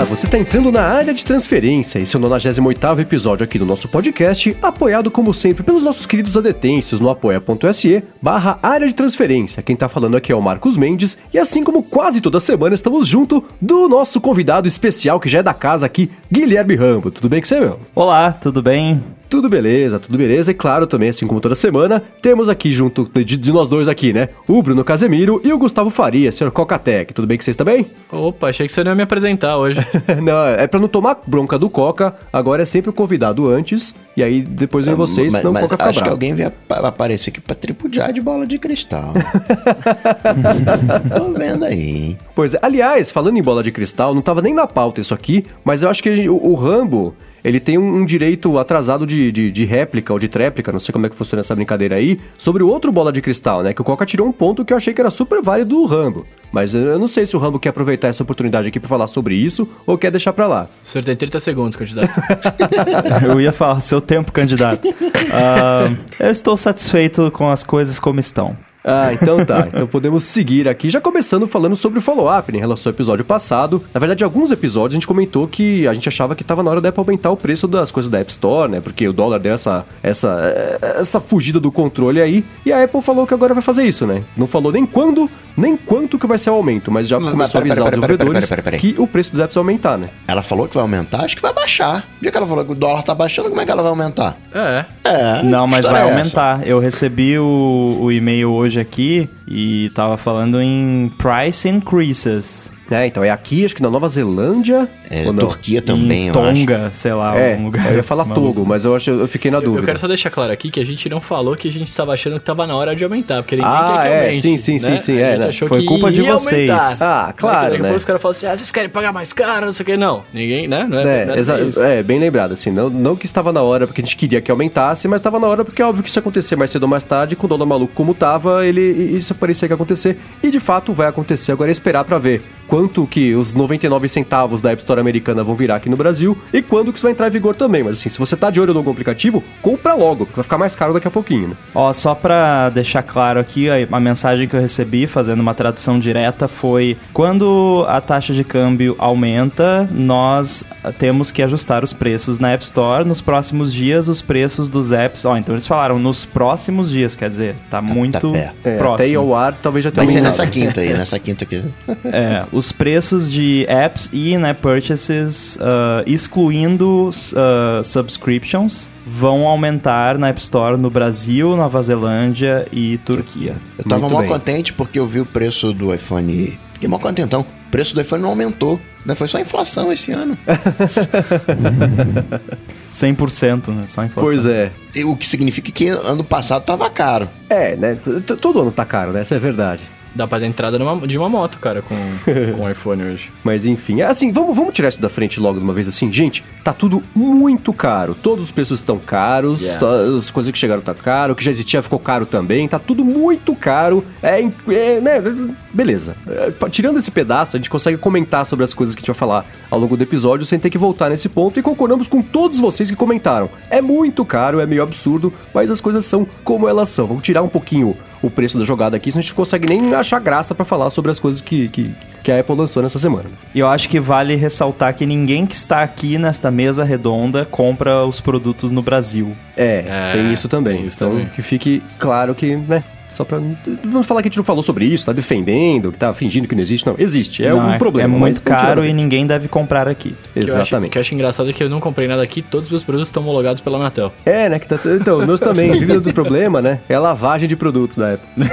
Olá, você está entrando na área de transferência. Esse é o 98 episódio aqui do nosso podcast, apoiado como sempre pelos nossos queridos adetêncios no apoia.se barra área de transferência. Quem está falando aqui é o Marcos Mendes e assim como quase toda semana estamos junto do nosso convidado especial que já é da casa aqui, Guilherme Rambo. Tudo bem com você, meu? Olá, tudo bem? Tudo beleza, tudo beleza. E claro, também, assim como toda semana, temos aqui junto de, de nós dois aqui, né? O Bruno Casemiro e o Gustavo Faria, senhor Cocatec. Tudo bem com vocês também? Opa, achei que você não ia me apresentar hoje. não, é pra não tomar bronca do Coca, agora é sempre o convidado antes, e aí depois vem vocês, mas, senão mas o Coca fica acho bravo. que alguém vai ap- aparecer aqui pra tripudiar de bola de cristal. Tô vendo aí. Pois é, aliás, falando em bola de cristal, não tava nem na pauta isso aqui, mas eu acho que gente- o, o Rambo, ele tem um, um direito atrasado de, de, de réplica ou de tréplica, não sei como é que funciona essa brincadeira aí, sobre o outro bola de cristal, né? Que o Coca tirou um ponto que eu achei que era super válido do Rambo. Mas eu não sei se o Rambo quer aproveitar essa oportunidade aqui pra falar sobre isso ou quer deixar pra lá. O senhor tem 30 segundos, candidato. Eu ia falar, seu tempo, candidato. Ah, eu estou satisfeito com as coisas como estão. Ah, então tá. Então podemos seguir aqui, já começando falando sobre o follow-up né, em relação ao episódio passado. Na verdade, alguns episódios a gente comentou que a gente achava que tava na hora da Apple aumentar o preço das coisas da App Store, né? Porque o dólar deu essa, essa, essa fugida do controle aí. E a Apple falou que agora vai fazer isso, né? Não falou nem quando, nem quanto que vai ser o aumento, mas já Mas, começou a pera, avisar pera, os pera, pera, desenvolvedores pera, pera, pera. que o preço dos apps vai aumentar, né? Ela falou que vai aumentar, acho que vai baixar. O dia que ela falou que o dólar tá baixando, como é que ela vai aumentar? é. É. Não, mas vai é aumentar. Eu recebi o, o e-mail hoje aqui e tava falando em price increases. É, então é aqui, acho que na Nova Zelândia. É, ou não? Turquia também, em eu acho. Tonga, sei lá, É, algum lugar. eu ia falar maluco. Togo, mas eu, acho, eu fiquei na Eu, dúvida. eu quero só deixar claro aqui que a gente não falou que a gente tava achando que tava na hora de aumentar, porque ninguém Ah, quer que é, aumente. sim, sim, né? sim, sim, A é, gente né? achou Foi que culpa de vocês. aumentar. Ah, claro, Daqui a né? pouco os caras falam assim, ah, vocês querem pagar mais caro, não sei o que. Não, ninguém, né? Não é, É, é é, bem lembrado, assim, não, não que estava na hora porque a gente queria que aumentasse, mas estava na hora porque é óbvio que isso acontecer mais cedo ou mais tarde, com o dólar maluco como tava, ele, isso parecia que ia acontecer, e de fato vai acontecer, agora é esperar pra ver quanto que os 99 centavos da App Store americana vão virar aqui no Brasil, e quando que isso vai entrar em vigor também, mas assim, se você tá de olho no algum aplicativo, compra logo, porque vai ficar mais caro daqui a pouquinho, né? Ó, só pra deixar claro aqui, a, a mensagem que eu recebi, fazendo uma tradução direta, foi: quando a taxa de câmbio aumenta, nós temos que ajustar os preços na App Store. Nos próximos dias, os preços dos apps. Ó, então eles falaram nos próximos dias, quer dizer, tá muito perto. É, até ir próximo. ao ar talvez já tenha Vai ser aumentado. nessa quinta aí, nessa quinta aqui. É, os preços de apps e né, purchases, ah, excluindo ah, subscriptions, vão aumentar na App Store no Brasil, Nova Zelândia e Turquia. Eu tava Muito mó bem. contente porque eu vi o preço do iPhone. Fiquei mó contentão. O preço do iPhone não aumentou. Né? Foi só inflação esse ano. 100%, né? Só inflação. Pois é. E O que significa que ano passado tava caro. É, né? Todo ano tá caro, né? Essa é a verdade. Dá pra dar entrada numa- de uma moto, cara, com, com o iPhone hoje. Mas enfim, assim, vamos, vamos tirar isso da frente logo de uma vez assim. Gente, tá tudo muito caro. Todos os preços estão caros, Yes. tá- as coisas que chegaram tá caro, o que já existia ficou caro também, tá tudo muito caro. É, é, né, beleza. É, tirando esse pedaço, a gente consegue comentar sobre as coisas que a gente vai falar ao longo do episódio sem ter que voltar nesse ponto e concordamos com todos vocês que comentaram. É muito caro, é meio absurdo, mas as coisas são como elas são. Vamos tirar um pouquinho o preço da jogada aqui, senão a gente consegue nem achar graça pra falar sobre as coisas que, que, que a Apple lançou nessa semana. E eu acho que vale ressaltar que ninguém que está aqui nesta mesa redonda compra os produtos no Brasil. É, É, tem isso também. tem isso então, também. que fique claro que, né, só pra... Vamos falar que a gente não falou sobre isso, tá defendendo, que tá fingindo que não existe. Não, existe, é Não, um problema. É muito caro e ninguém deve comprar aqui. Que Exatamente. O que eu acho engraçado é que eu não comprei nada aqui, todos os meus produtos estão homologados pela Anatel. É, né, que tá... Então, meus também. Vive do problema, né, é a lavagem de produtos da Apple.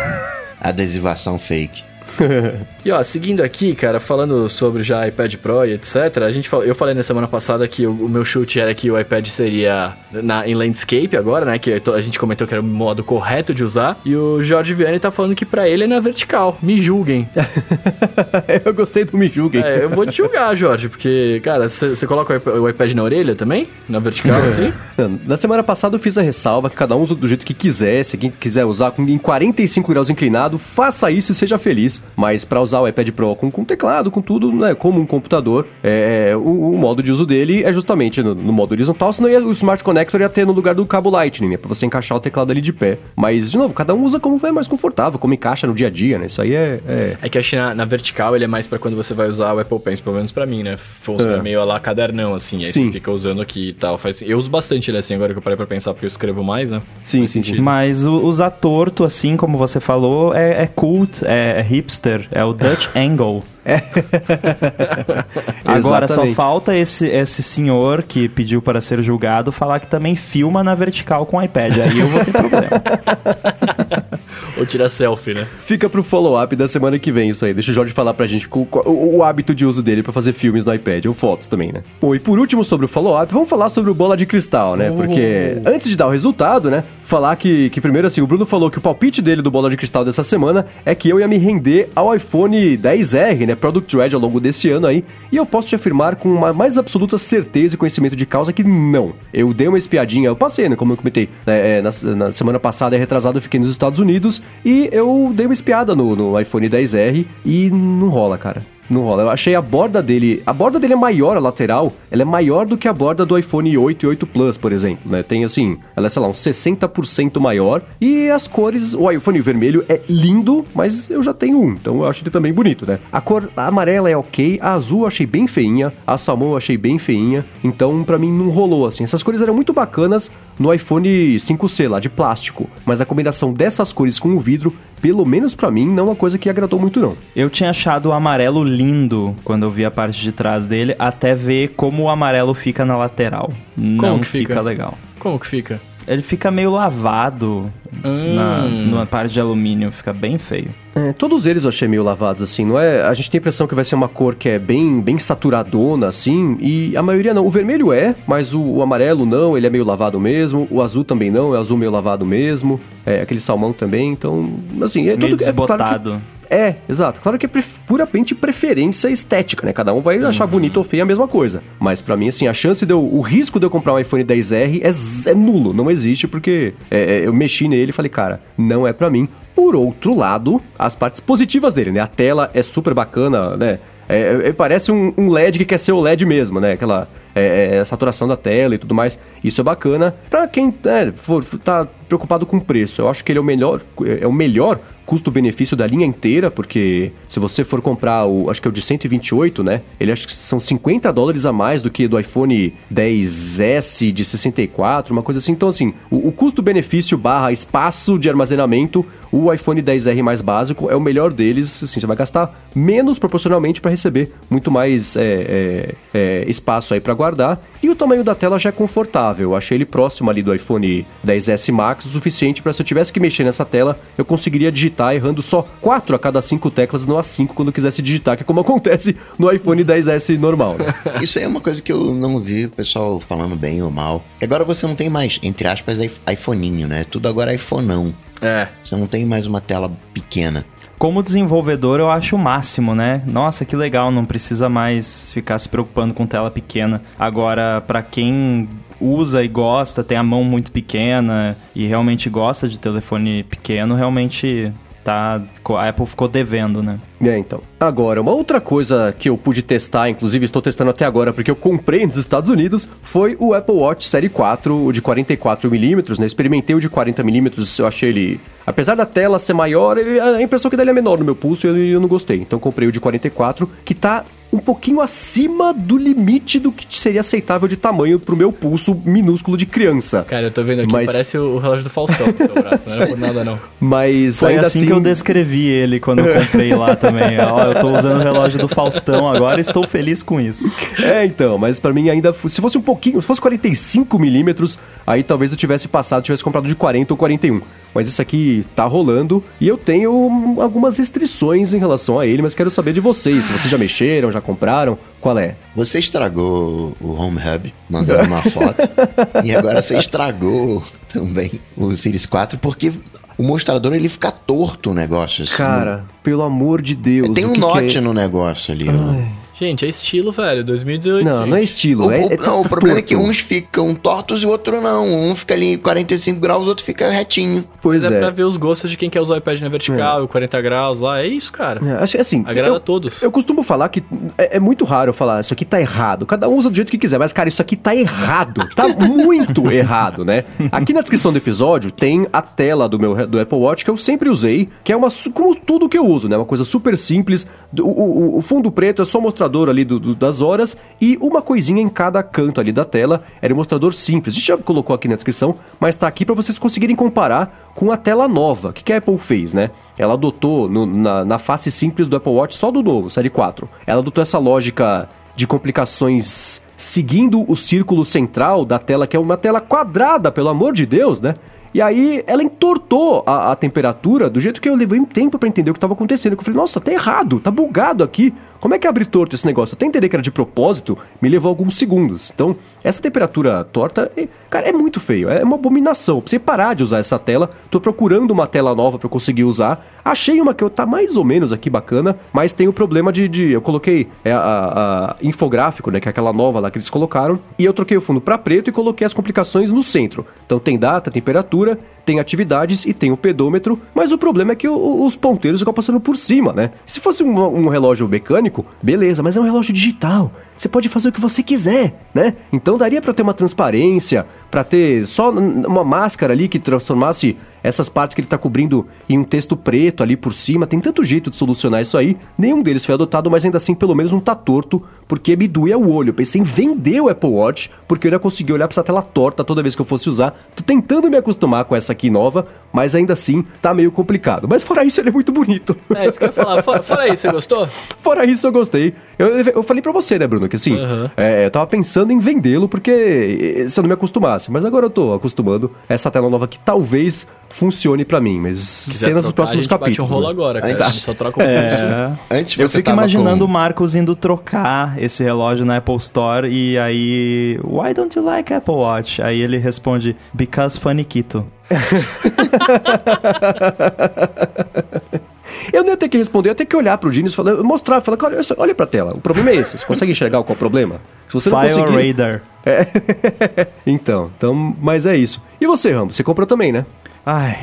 Adesivação fake. E ó, seguindo aqui, cara, falando sobre já iPad Pro e etc, a gente eu falei na semana passada que o, o meu chute era que o iPad seria na, em landscape agora, né? Que a gente comentou que era o modo correto de usar. E o Jorge Vianney tá falando que pra ele é na vertical. Me julguem. eu gostei do Me Julguem. É, eu vou te julgar, Jorge, porque, cara, você coloca o iP- o iPad na orelha também? Na vertical, assim? Na semana passada eu fiz a ressalva que cada um usa do jeito que quiser. Se quem quiser usar em 45 graus inclinado, faça isso e seja feliz. Mas para usar o iPad Pro com, com teclado, com tudo, né, como um computador, é, o, o modo de uso dele é justamente no, no modo horizontal, senão ia, o Smart Connector ia ter no lugar do cabo Lightning, né, pra você encaixar o teclado ali de pé. Mas, de novo, cada um usa como é mais confortável, como encaixa no dia a dia, né, isso aí é... é... É que acho que na, na vertical ele é mais pra quando você vai usar o Apple Pencil, pelo menos pra mim, né? Funciona É. meio a lá cadernão, assim. Aí Sim. você fica usando aqui e tal. Faz... Eu uso bastante ele assim, agora que eu parei pra pensar, porque eu escrevo mais, né? Sim, sim, sim. Mas o- usar torto, assim como você falou, é, é cult, é, é hipster, é o Dutch Angle. Agora só falta esse, esse senhor que pediu para ser julgado falar que também filma na vertical com o iPad. Aí eu vou ter problema. Ou tirar selfie, né? Fica pro follow-up da semana que vem isso aí. Deixa o Jorge falar pra gente qual- o, o hábito de uso dele pra fazer filmes no iPad, ou fotos também, né? Bom, e por último sobre o follow-up, vamos falar sobre o bola de cristal, né? Porque antes de dar o resultado, né? Falar que, que primeiro assim, o Bruno falou que o palpite dele do bola de cristal dessa semana é que eu ia me render ao iPhone 10R, né? Product Red ao longo desse ano aí. E eu posso te afirmar com uma mais absoluta certeza e conhecimento de causa que não. Eu dei uma espiadinha, eu passei, né? Como eu comentei, né, é, na, na semana passada e retrasada eu fiquei nos Estados Unidos e eu dei uma espiada no, no iPhone 10R e não rola, cara. Não rola. Eu achei a borda dele. A borda dele é maior, a lateral. Ela é maior do que a borda do iPhone 8 e 8 Plus, por exemplo. Né? Tem assim, ela é, sei lá, uns 60% maior. E as cores. O iPhone vermelho é lindo, mas eu já tenho um. Então eu acho ele também bonito, né? A cor amarela é ok. A azul eu achei bem feinha. A salmão eu achei bem feinha. Então, pra mim, não rolou assim. Essas cores eram muito bacanas no iPhone 5C lá, de plástico. Mas a combinação dessas cores com o vidro, pelo menos pra mim, não é uma coisa que agradou muito, não. Eu tinha achado o amarelo lindo quando eu vi a parte de trás dele, até ver como o amarelo fica na lateral. Não que fica? fica? legal. Como que fica? Ele fica meio lavado na, Hum. na parte de alumínio, fica bem feio. É, todos eles eu achei meio lavados, assim, não é? A gente tem a impressão que vai ser uma cor que é bem, bem saturadona, assim, e a maioria não. O vermelho é, mas o, o amarelo não, ele é meio lavado mesmo. O azul também não, é azul meio lavado mesmo. É, aquele salmão também, então, assim, é meio tudo... é claro que- desbotado. É, exato. Claro que é pref- puramente preferência estética, né? Cada um vai achar bonito ou feio a mesma coisa. Mas pra mim, assim, a chance de eu. O risco de eu comprar um iPhone 10R é, é nulo, não existe, porque é, é, eu mexi nele e falei, cara, não é pra mim. Por outro lado, as partes positivas dele, né? A tela é super bacana, né? É, é, parece um, um LED que quer ser o LED mesmo, né? Aquela é, é, saturação da tela e tudo mais. Isso é bacana. Pra quem é, for, tá preocupado com preço, eu acho que ele é o melhor, é o melhor custo-benefício da linha inteira, porque se você for comprar o, acho que é o de 128, né? Ele acho que são 50 dólares a mais do que do iPhone 10S de 64, uma coisa assim. Então, assim, o, o custo-benefício barra espaço de armazenamento, o iPhone 10R mais básico é o melhor deles. Assim, você vai gastar menos proporcionalmente para receber muito mais é, é, é, espaço aí para guardar. E o tamanho da tela já é confortável. Eu achei ele próximo ali do iPhone 10S Max o suficiente para se eu tivesse que mexer nessa tela, eu conseguiria digitar errando só 4 a cada 5 teclas, não as 5 quando quisesse digitar, que é como acontece no iPhone 10S normal, né? Isso aí é uma coisa que eu não vi o pessoal falando bem ou mal. E agora você não tem mais, entre aspas, i- iPhoninho, né? Tudo agora é iPhoneão. É. Você não tem mais uma tela pequena. Como desenvolvedor, eu acho o máximo, né? Nossa, que legal, não precisa mais ficar se preocupando com tela pequena. Agora, pra quem usa e gosta, tem a mão muito pequena e realmente gosta de telefone pequeno, realmente tá a Apple ficou devendo, né? É, então. Agora, uma outra coisa que eu pude testar, inclusive estou testando até agora porque eu comprei nos Estados Unidos, foi o Apple Watch Série 4, o de 44mm, né? Experimentei o de 40mm, eu achei ele... Apesar da tela ser maior, ele- a impressão que dele é menor no meu pulso e eu, eu não gostei. Então comprei o de 44, que tá um pouquinho acima do limite do que seria aceitável de tamanho pro meu pulso minúsculo de criança. Cara, eu tô vendo aqui, Mas- parece o, relógio do Faustão no seu braço, não era por nada não. Mas Foi ainda assim, assim, que eu descrevi ele quando eu comprei lá também. Ó, eu tô usando o relógio do Faustão agora e estou feliz com isso. É, então, mas pra mim ainda. Se fosse um pouquinho, se fosse 45 milímetros, aí talvez eu tivesse passado, tivesse comprado de 40 ou 41. Mas isso aqui tá rolando e eu tenho algumas restrições em relação a ele, mas quero saber de vocês. Se vocês já mexeram, já compraram, qual é? Você estragou o Home Hub, mandando uma foto. e agora você estragou também o Series 4, porque o mostrador ele fica torto o negócio. assim. Cara, pelo amor de Deus. Tem um que que note é? no negócio ali. ó. Gente, é estilo, velho. 2018. Não, gente. não é estilo. O, é, o- é não, o torto. problema é que uns ficam tortos e o outro não. Um fica ali em 45 graus, o outro fica retinho. Pois é, é. pra ver os gostos de quem quer usar o iPad na vertical, 40 graus lá. É isso, cara. É, acho que assim. Agrada eu, a todos. Eu costumo falar que é, é muito raro eu falar, isso aqui tá errado. Cada um usa do jeito que quiser, mas, cara, isso aqui tá errado. Tá muito errado, né? Aqui na descrição do episódio tem a tela do meu do Apple Watch que eu sempre usei, que é uma como tudo que eu uso, né? Uma coisa super simples. O, o- o fundo preto é só o mostrador ali do- do- das horas e uma coisinha em cada canto ali da tela. Era um mostrador simples. A gente já colocou aqui na descrição, mas tá aqui para vocês conseguirem comparar com a tela nova. O que, que a Apple fez, né? Ela adotou no- na, na face simples do Apple Watch só do novo, série 4. Ela adotou essa lógica de complicações seguindo o círculo central da tela, que é uma tela quadrada, pelo amor de Deus, né? E aí ela entortou a, a temperatura do jeito que eu levei um tempo pra entender o que estava acontecendo. Que eu falei, nossa, tá errado, tá bugado aqui. Como é que abre torto esse negócio? Até entender que era de propósito, me levou alguns segundos. Então, essa temperatura torta, é- cara, é muito feio. É uma abominação. Você parar de usar essa tela, tô procurando uma tela nova eu conseguir usar. Achei uma que eu- tá mais ou menos aqui bacana, mas tem o problema de. de- eu coloquei é, a, a- infográfico, né? Que é aquela nova lá que eles colocaram. E eu troquei o fundo pra preto e coloquei as complicações no centro. Então tem data, temperatura, tem atividades e tem o pedômetro. Mas o problema é que o- os ponteiros ficam passando por cima, né? Se fosse um, um relógio mecânico, beleza, mas é um relógio digital. Você pode fazer o que você quiser, né? Então daria pra ter uma transparência, pra ter só uma máscara ali que transformasse essas partes que ele tá cobrindo em um texto preto ali por cima. Tem tanto jeito de solucionar isso aí. Nenhum deles foi adotado, mas ainda assim pelo menos não tá torto, porque me doía o olho. Eu pensei em vender o Apple Watch, porque eu ia conseguir olhar pra essa tela torta toda vez que eu fosse usar. Tô tentando me acostumar com essa aqui nova, mas ainda assim tá meio complicado. Mas fora isso, ele é muito bonito. É, isso que eu ia falar. Fora, fora isso, você gostou? Fora isso, eu gostei. Eu, eu falei pra você, né, Bruno, que assim, Aham. é, eu tava pensando em vendê-lo porque eh, se eu não me acostumasse. Mas agora eu tô acostumando essa tela nova que talvez funcione pra mim, mas Se quiser cenas dos trocar, próximos a gente bate capítulos. um rolo né? agora, cara. Aí. A gente só troca o pulso. É. Antes Eu fico imaginando o com... Marcos indo trocar esse relógio na Apple Store e aí, why don't you like Apple Watch? Aí ele responde, because faniquito. Eu não ia ter que responder, eu ia ter que olhar pro Genius e falar, mostrar, falar, olha, olha pra tela. O problema é esse. Você consegue enxergar qual é o problema? Se você não File conseguir... Radar. Então, então, mas é isso. E você, Ramos? Você comprou também, né? Ai,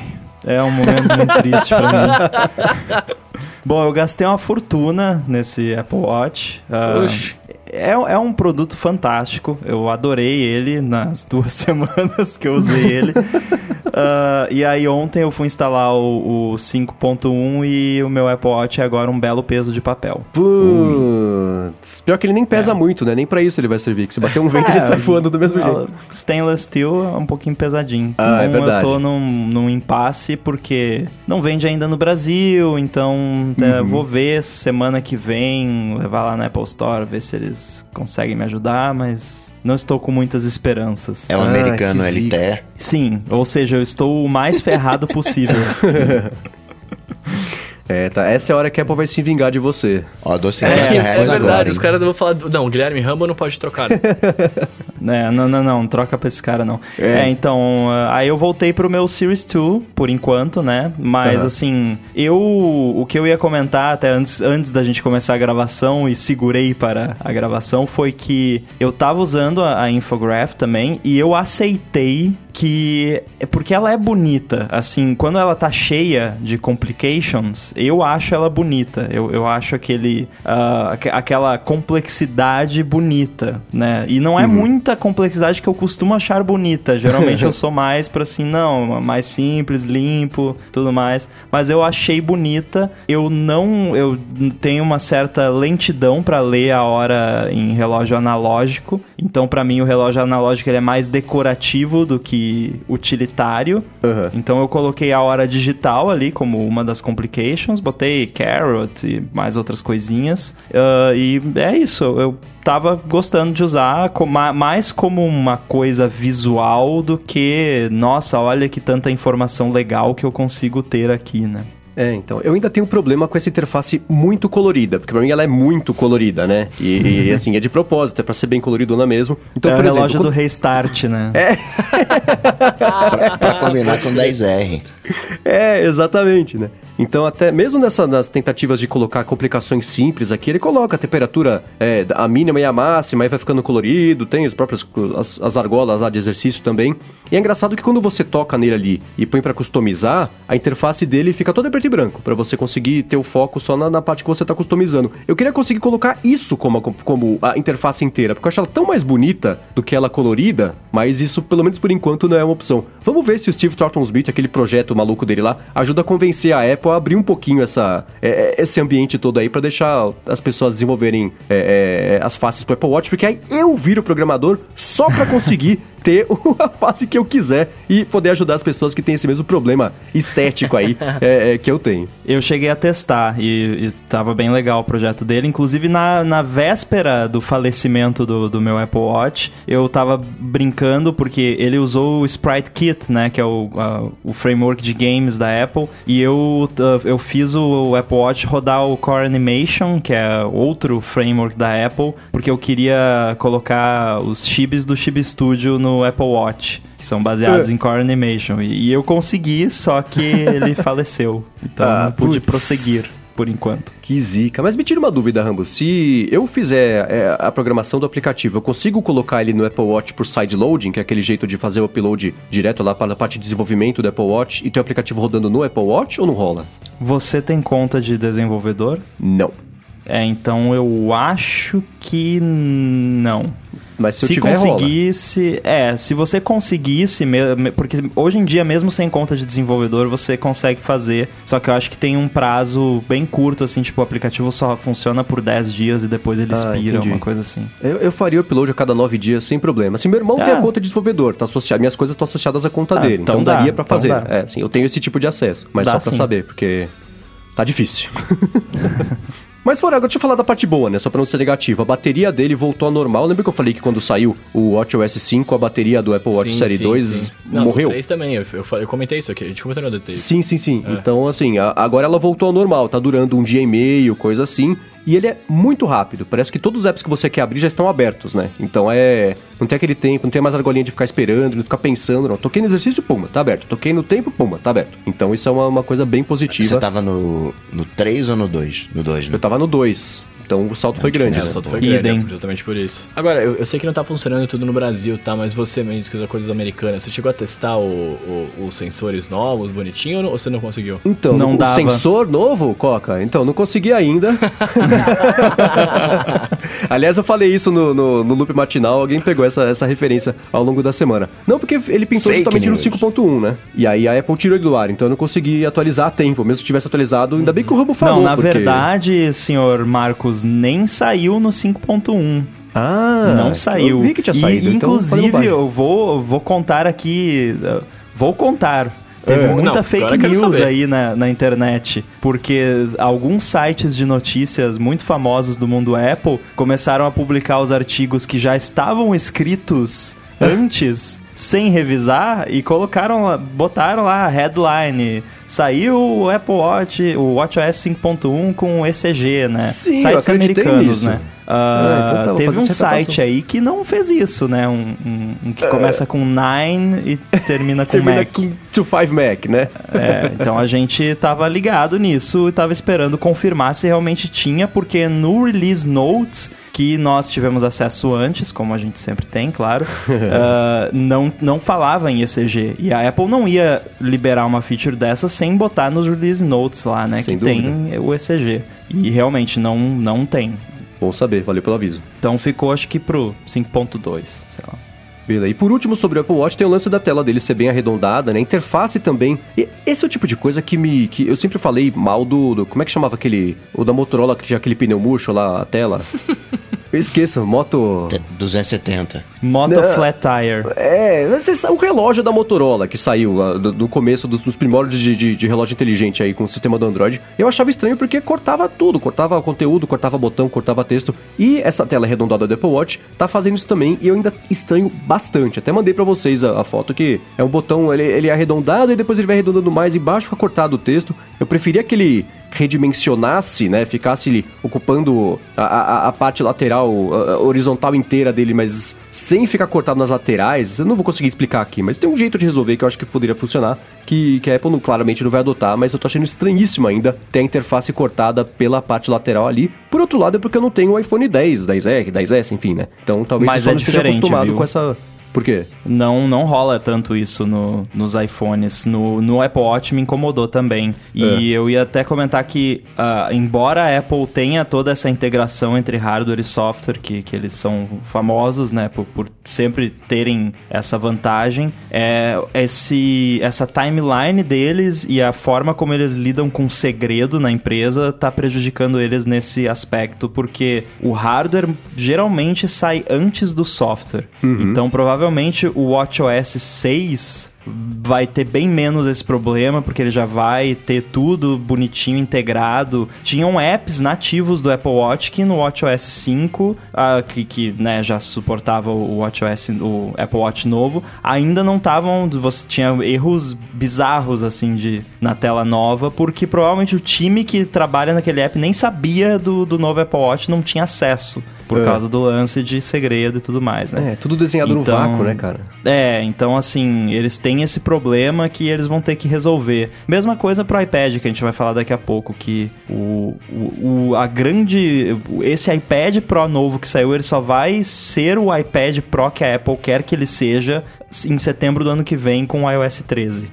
é um momento muito triste pra mim. Bom, eu gastei uma fortuna nesse Apple Watch. Oxi. é, é um produto fantástico. Eu adorei ele nas duas semanas que eu usei ele. Ah, e aí ontem eu fui instalar o, o 5.1 e o meu Apple Watch é agora um belo peso de papel. Putz. Pior que ele nem pesa muito, né? Nem pra isso ele vai servir. Que se bater um vento, ele É, sai voando do mesmo jeito. Ah, Stainless steel é um pouquinho pesadinho. Ah, é então eu verdade. tô num, num impasse porque não vende ainda no Brasil, então é, Uhum. vou ver semana que vem, levar lá na Apple Store, ver se eles conseguem me ajudar, mas não estou com muitas esperanças. É um Ah, americano. LTE. Sim, ou seja, eu estou o mais ferrado possível. É, tá. Essa é a hora que a Apple vai se vingar de você. Ó, dou 50 É, é verdade, agora. os caras vão falar. Não, Guilherme Rambo não pode trocar. né? É, não, não, não, troca pra esse cara não. É. É, então, ah, aí eu voltei pro meu Series 2, por enquanto, né? Mas Aham. assim, eu. O que eu ia comentar até antes, antes da gente começar a gravação e segurei para a gravação foi que eu tava usando a, a Infograph também e eu aceitei que. é Porque ela é bonita. Assim, quando ela tá cheia de complications, eu acho ela bonita. Eu, eu acho aquele. aque- aquela complexidade bonita, né? E não é muita complexidade que eu costumo achar bonita. Geralmente eu sou mais pra assim, não, mais simples, limpo, tudo mais. Mas eu achei bonita. Eu não. Eu tenho uma certa lentidão pra ler a hora em relógio analógico. Então, pra mim, o relógio analógico ele é mais decorativo do que utilitário. Aham. Então eu coloquei a hora digital ali como uma das complications, botei carrot e mais outras coisinhas. Ah, e é isso, eu tava gostando de usar mais como uma coisa visual do que, nossa, olha que tanta informação legal que eu consigo ter aqui, né? É, então, eu ainda tenho um problema com essa interface muito colorida, porque pra mim ela é muito colorida, né? E, e, assim, é de propósito, é pra ser bem colorido mesmo. Então, é por exemplo, relógio quando- do restart, né? Pra, pra combinar com 10R. É, exatamente, né? Então, até mesmo nessa, nas tentativas de colocar complicações simples aqui, ele coloca a temperatura, é, a mínima e a máxima, aí vai ficando colorido, tem as próprias as, as argolas lá de exercício também. E é engraçado que quando você toca nele ali e põe para customizar, a interface dele fica toda preto e branco, para você conseguir ter o foco só na, na parte que você tá customizando. Eu queria conseguir colocar isso como a, como a interface inteira, porque eu acho ela tão mais bonita do que ela colorida, mas isso, pelo menos por enquanto, não é uma opção. Vamos ver se o Steve Trotton-Smith, aquele projeto maluco dele lá, ajuda a convencer a Apple a abrir um pouquinho essa, é, é esse ambiente todo aí para deixar as pessoas desenvolverem é, é, as faces pro Apple Watch, porque aí eu viro programador só para conseguir ter a face que eu quiser e poder ajudar as pessoas que têm esse mesmo problema estético aí é, é, que eu tenho. Eu cheguei a testar e, e tava bem legal o projeto dele. Inclusive, na, na véspera do falecimento do, do meu Apple Watch, eu tava brincando porque ele usou o Sprite Kit, né? Que é o, a, o framework de games da Apple. E eu, eu fiz o Apple Watch rodar o Core Animation, que é outro framework da Apple, porque eu queria colocar os chibs do Chib Studio no Apple Watch, que são baseados é. em Core Animation. E, e, eu consegui, só que ele faleceu. Então ah, não pude putz. prosseguir por enquanto. Que zica. Mas me tira uma dúvida, Rambo. Se eu fizer é, a programação do aplicativo, eu consigo colocar ele no Apple Watch por sideloading, que é aquele jeito de fazer o upload direto lá para a parte de desenvolvimento do Apple Watch e ter o aplicativo rodando no Apple Watch ou não rola? Você tem conta de desenvolvedor? Não. É, então eu acho que não. Mas se, se tiver, conseguisse, rola. é, se você conseguisse, porque hoje em dia mesmo sem conta de desenvolvedor você consegue fazer, só que eu acho que tem um prazo bem curto assim, tipo o aplicativo só funciona por 10 dias e depois ele ah, expira, entendi. uma coisa assim. Eu, eu, faria o upload a cada 9 dias sem problema. Assim, meu irmão tem a conta de desenvolvedor, tá associado, minhas coisas estão associadas à conta ah, dele, então, então daria para então fazer. Então é, assim, eu tenho esse tipo de acesso, mas dá, só para saber, porque tá difícil. Mas fora, agora deixa eu falar da parte boa, né? Só pra não ser negativo. A bateria dele voltou ao normal. Lembra que eu falei que quando saiu o WatchOS 5, a bateria do Apple Watch sim, Série sim, 2 sim. morreu? Não, 3 também. Eu, eu, eu, comentei isso aqui. A gente comentou no DT. Sim, sim, sim. É. Então, assim, a, agora ela voltou ao normal. Tá durando um dia e meio, coisa assim. E ele é muito rápido. Parece que todos os apps que você quer abrir já estão abertos, né? Então é. Não tem aquele tempo, não tem mais argolinha de ficar esperando, de ficar pensando, não. Toquei no exercício, puma, tá aberto. Toquei no tempo, puma, tá aberto. Então isso é uma, uma coisa bem positiva. Você tava no, no 3 ou no 2? No 2, né? Eu tava no 2. Então o salto foi grande. É, o salto foi grande, é, justamente por isso. Agora, eu, eu, sei que não tá funcionando tudo no Brasil, tá? Mas você mesmo que usa coisas americanas, você chegou a testar o, o, os sensores novos, bonitinho, ou você não conseguiu? Então, não o dava. sensor novo, Coca? Então, não consegui ainda. Aliás, eu falei isso no, no, no, loop matinal, alguém pegou essa, essa referência ao longo da semana. Não, porque ele pintou Fake justamente news. no 5.1, né? E aí a Apple tirou ele do ar, então eu não consegui atualizar a tempo. Mesmo se tivesse atualizado, ainda bem que o Rambo falou. Não, na porque... verdade, senhor Marcos nem saiu no 5.1. Ah, não saiu. Eu vi que tinha saído. E, então inclusive, eu vou, vou contar aqui. Vou contar. Teve é, muita não, fake news aí na, na internet, porque alguns sites de notícias muito famosos do mundo Apple começaram a publicar os artigos que já estavam escritos antes, sem revisar, e colocaram, botaram lá a headline. Saiu o Apple Watch, o WatchOS 5.1 com ECG, né? Sim, Sites americanos, nisso. né? Uh, ah, então tá, teve um site aí que não fez isso, né? Um, um, um que começa com 9 e termina com termina Mac. com 25 Mac, né? É, então a gente tava ligado nisso e tava esperando confirmar se realmente tinha, porque no Release Notes, que nós tivemos acesso antes, como a gente sempre tem, claro, uh, não, não falava em ECG. E a Apple não ia liberar uma feature dessa sem botar nos Release Notes lá, né? Sem que dúvida. tem o ECG. E realmente não, não tem. Bom saber, valeu pelo aviso. Então ficou acho que pro 5.2, sei lá. Beleza. E por último, sobre o Apple Watch, tem o lance da tela dele ser bem arredondada, né? Interface também. E esse é o tipo de coisa que me. que eu sempre falei mal do. do como é que chamava aquele. O da Motorola que tinha aquele pneu murcho lá, a tela? Eu esqueço, moto. 270. Moto Não, Flat Tire. É, o relógio da Motorola que saiu do, do, começo dos, dos primórdios de, de, de, relógio inteligente aí com o sistema do Android. Eu achava estranho porque cortava tudo, cortava conteúdo, cortava botão, cortava texto. E essa tela arredondada do Apple Watch tá fazendo isso também e eu ainda estranho bastante. Até mandei para vocês a, a, foto que é um botão, ele, ele é arredondado e depois ele vai arredondando mais embaixo, fica cortado o texto. Eu preferia aquele redimensionasse, né? Ficasse ocupando a, a, a parte lateral, a, horizontal inteira dele, mas sem ficar cortado nas laterais. Eu não vou conseguir explicar aqui, mas tem um jeito de resolver que eu acho que poderia funcionar, que, que a Apple não, claramente não vai adotar, mas eu tô achando estranhíssimo ainda ter a interface cortada pela parte lateral ali. Por outro lado, é porque eu não tenho o iPhone 10, 10R, 10S, enfim, né? Então talvez Mas você só é não esteja acostumado viu? com essa. Por quê? Não, não rola tanto isso no, nos iPhones. No, no Apple Watch me incomodou também. E eu ia até comentar que, ah, embora a Apple tenha toda essa integração entre hardware e software, que, que eles são famosos, né, por, por sempre terem essa vantagem, é, esse, essa timeline deles e a forma como eles lidam com segredo na empresa tá prejudicando eles nesse aspecto, porque o hardware geralmente sai antes do software. Então, provavelmente o WatchOS 6 vai ter bem menos esse problema, porque ele já vai ter tudo bonitinho, integrado. Tinham apps nativos do Apple Watch que no WatchOS 5, ah, que, que né, já suportava o WatchOS, o Apple Watch novo, ainda não estavam, você tinha erros bizarros assim de na tela nova, porque provavelmente o time que trabalha naquele app nem sabia do, do novo Apple Watch, não tinha acesso. Por É. causa do lance de segredo e tudo mais, né? É, tudo desenhado no Então- vácuo, né, cara? É, então assim, eles têm esse problema que eles vão ter que resolver. Mesma coisa pro iPad, que a gente vai falar daqui a pouco, que o, o, o- a grande. Esse iPad Pro novo que saiu, ele só vai ser o iPad Pro que a Apple quer que ele seja em setembro do ano que vem com o iOS 13.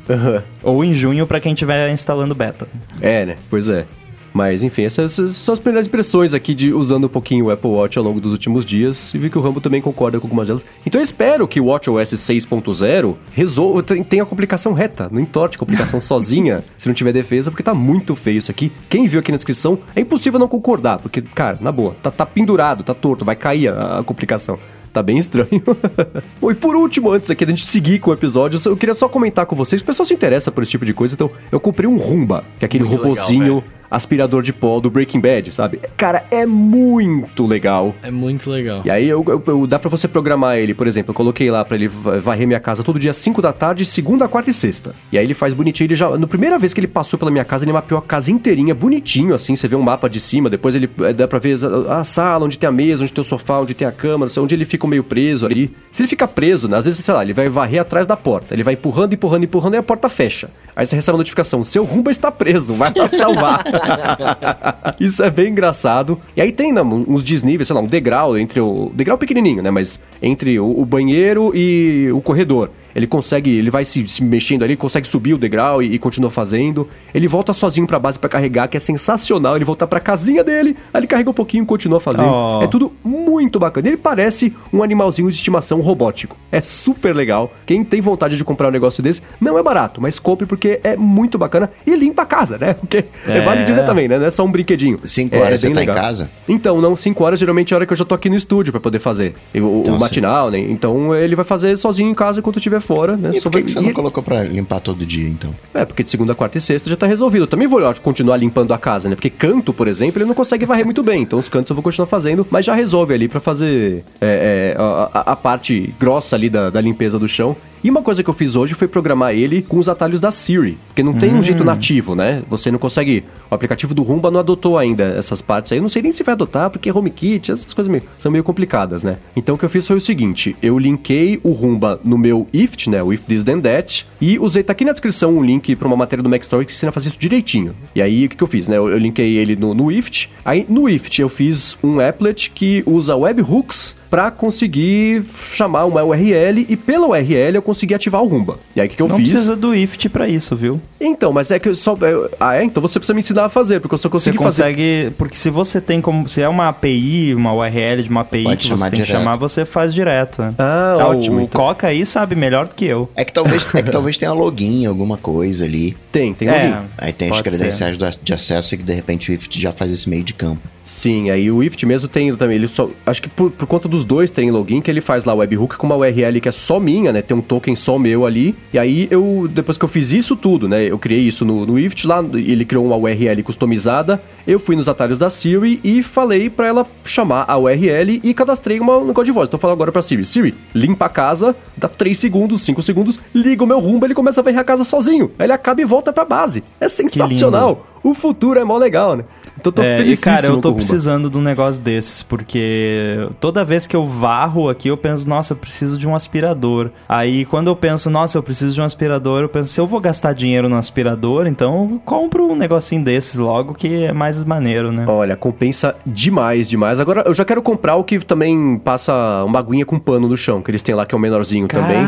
Ou em junho pra quem estiver instalando beta. É, né? Pois é. Mas, enfim, essas, são as primeiras impressões aqui de usando um pouquinho o Apple Watch ao longo dos últimos dias e vi que o Rambo também concorda com algumas delas. Então eu espero que o WatchOS 6.0 resolva, tenha a complicação reta, não entorte a complicação sozinha se não tiver defesa, porque tá muito feio isso aqui. Quem viu aqui na descrição, é impossível não concordar, porque, cara, na boa, tá, tá pendurado, tá torto, vai cair a, a complicação. Tá bem estranho. Bom, e por último, antes aqui da gente seguir com o episódio, eu queria só comentar com vocês. O pessoal se interessa por esse tipo de coisa, então eu comprei um Rumba, que é aquele Muito legal, robozinho velho. Aspirador de pó do Breaking Bad, sabe? Cara, é muito legal. É muito legal. E aí eu, eu- eu- dá pra você programar ele, por exemplo, eu coloquei lá pra ele va- varrer minha casa todo dia 5 da tarde, segunda, quarta e sexta. E aí ele faz bonitinho, ele já, na primeira vez que ele passou pela minha casa, ele mapeou a casa inteirinha, bonitinho, assim, você vê um mapa de cima, depois ele eh, dá pra ver a, a sala, onde tem a mesa, onde tem o sofá, onde tem a cama, não sei, onde ele fica meio preso ali. Se ele fica preso, né, às vezes, sei lá, ele vai varrer atrás da porta, ele vai empurrando, empurrando, empurrando e a porta fecha. Aí você recebe a notificação, seu Rumba está preso, vai lá salvar. Isso é bem engraçado. E aí tem né, uns desníveis, sei lá, um degrau entre o. Degrau pequenininho, né? Mas entre o, o banheiro e o corredor. Ele consegue, ele vai se, se mexendo ali, consegue subir o degrau e, e continua fazendo. Ele volta sozinho pra base pra carregar, que é sensacional. Ele volta pra casinha dele, aí ele carrega um pouquinho e continua fazendo. Oh. É tudo muito bacana. Ele parece um animalzinho de estimação robótico. É super legal. Quem tem vontade de comprar um negócio desse, não é barato, mas compre porque é muito bacana e limpa a casa, né? Porque É. vale dizer também, né? Não é só um brinquedinho. Cinco É, horas bem você tá em legal. casa? Então, não, 5 horas geralmente é a hora que eu já tô aqui no estúdio pra poder fazer. O, Então, o matinal, né? Então ele vai fazer sozinho em casa enquanto eu estiver fora, né? E por que, vai- que você não colocou pra limpar todo dia, então? É, porque de segunda, quarta e sexta já tá resolvido. Eu também vou ó, continuar limpando a casa, né? Porque canto, por exemplo, ele não consegue varrer muito bem. Então os cantos eu vou continuar fazendo, mas já resolve ali pra fazer é, é, a, a- a parte grossa ali da, da limpeza do chão. E uma coisa que eu fiz hoje foi programar ele com os atalhos da Siri. Porque não tem um jeito nativo, né? Você não consegue. O aplicativo do Rumba não adotou ainda essas partes aí. Eu não sei nem se vai adotar, porque HomeKit, essas coisas meio- são meio complicadas, né? Então o que eu fiz foi o seguinte: eu linkei o Rumba no meu IFT, né? O If This Then That. E usei, tá aqui na descrição um link pra uma matéria do Mac Story que ensina a fazer isso direitinho. E aí o que, que eu fiz, né? Eu, eu linkei ele no, no IFT. Aí no IFT eu fiz um applet que usa webhooks pra conseguir chamar uma URL e pela URL eu consegui ativar o Rumba. E aí o que, que eu Não fiz? precisa do IFT pra isso, viu? Então, mas é que eu só. eu- ah, é? Então você precisa me ensinar a fazer, porque eu só Você consegui fazer. consegue. Porque se você tem como. Se é uma API, uma URL de uma API Pode que você chamar tem que direto. chamar, você faz direto. né? Ah, Tá, ótimo, O, então. Coca aí sabe melhor do que eu. É que talvez, é que talvez tenha login, alguma coisa ali. Tem, tem É. login. Aí tem as credenciais do- de acesso e que de repente o IFT já faz esse meio de campo. Sim, aí o IFT mesmo tem também, ele só, acho que por, por conta dos dois tem login, que ele faz lá webhook com uma URL que é só minha, né, tem um token só meu ali, e aí eu, depois que eu fiz isso tudo, né, eu criei isso no, no IFT lá, ele criou uma URL customizada, eu fui nos atalhos da Siri e falei para ela chamar a URL e cadastrei uma, um negócio de voz. Então eu falo agora pra Siri, Siri, limpa a casa, dá 3 segundos, 5 segundos, liga o meu rumbo, ele começa a varrer a casa sozinho, aí ele acaba e volta pra base. É sensacional! O futuro é mó legal, né? Então tô É, e cara, eu tô precisando de um negócio desses, porque toda vez que eu varro aqui, eu penso, nossa, eu preciso de um aspirador. Aí quando eu penso, nossa, eu preciso de um aspirador, eu penso, se eu vou gastar dinheiro no aspirador, então eu compro um negocinho desses logo, que é mais maneiro, né? Olha, compensa demais, demais. Agora eu já quero comprar o que também passa uma aguinha com pano no chão, que eles têm lá, que é o menorzinho também.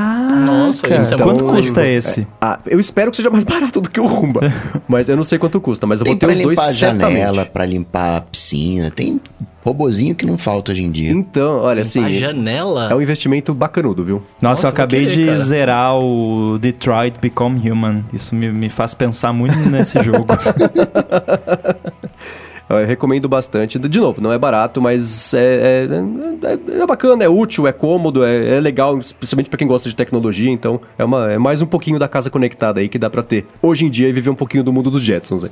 Nossa, isso é Quanto muito custa lindo. esse? Ah, eu espero que seja mais barato do que o Rumba. mas eu não sei quanto custa, mas eu Tem vou ter pra os dois certamente. janela, pra limpar a piscina. Tem robozinho que não falta hoje em dia. Então, olha, assim, a janela. é um investimento bacanudo, viu? Nossa, Nossa, eu acabei querer, de cara. zerar o Detroit Become Human. Isso me, me faz pensar muito nesse jogo. Eu recomendo bastante. De novo, não é barato, mas é, é, é- é bacana, é útil, é cômodo, é, é legal, especialmente pra quem gosta de tecnologia. Então, é, uma, é mais um pouquinho da casa conectada aí que dá pra ter hoje em dia e viver um pouquinho do mundo dos Jetsons. Aí.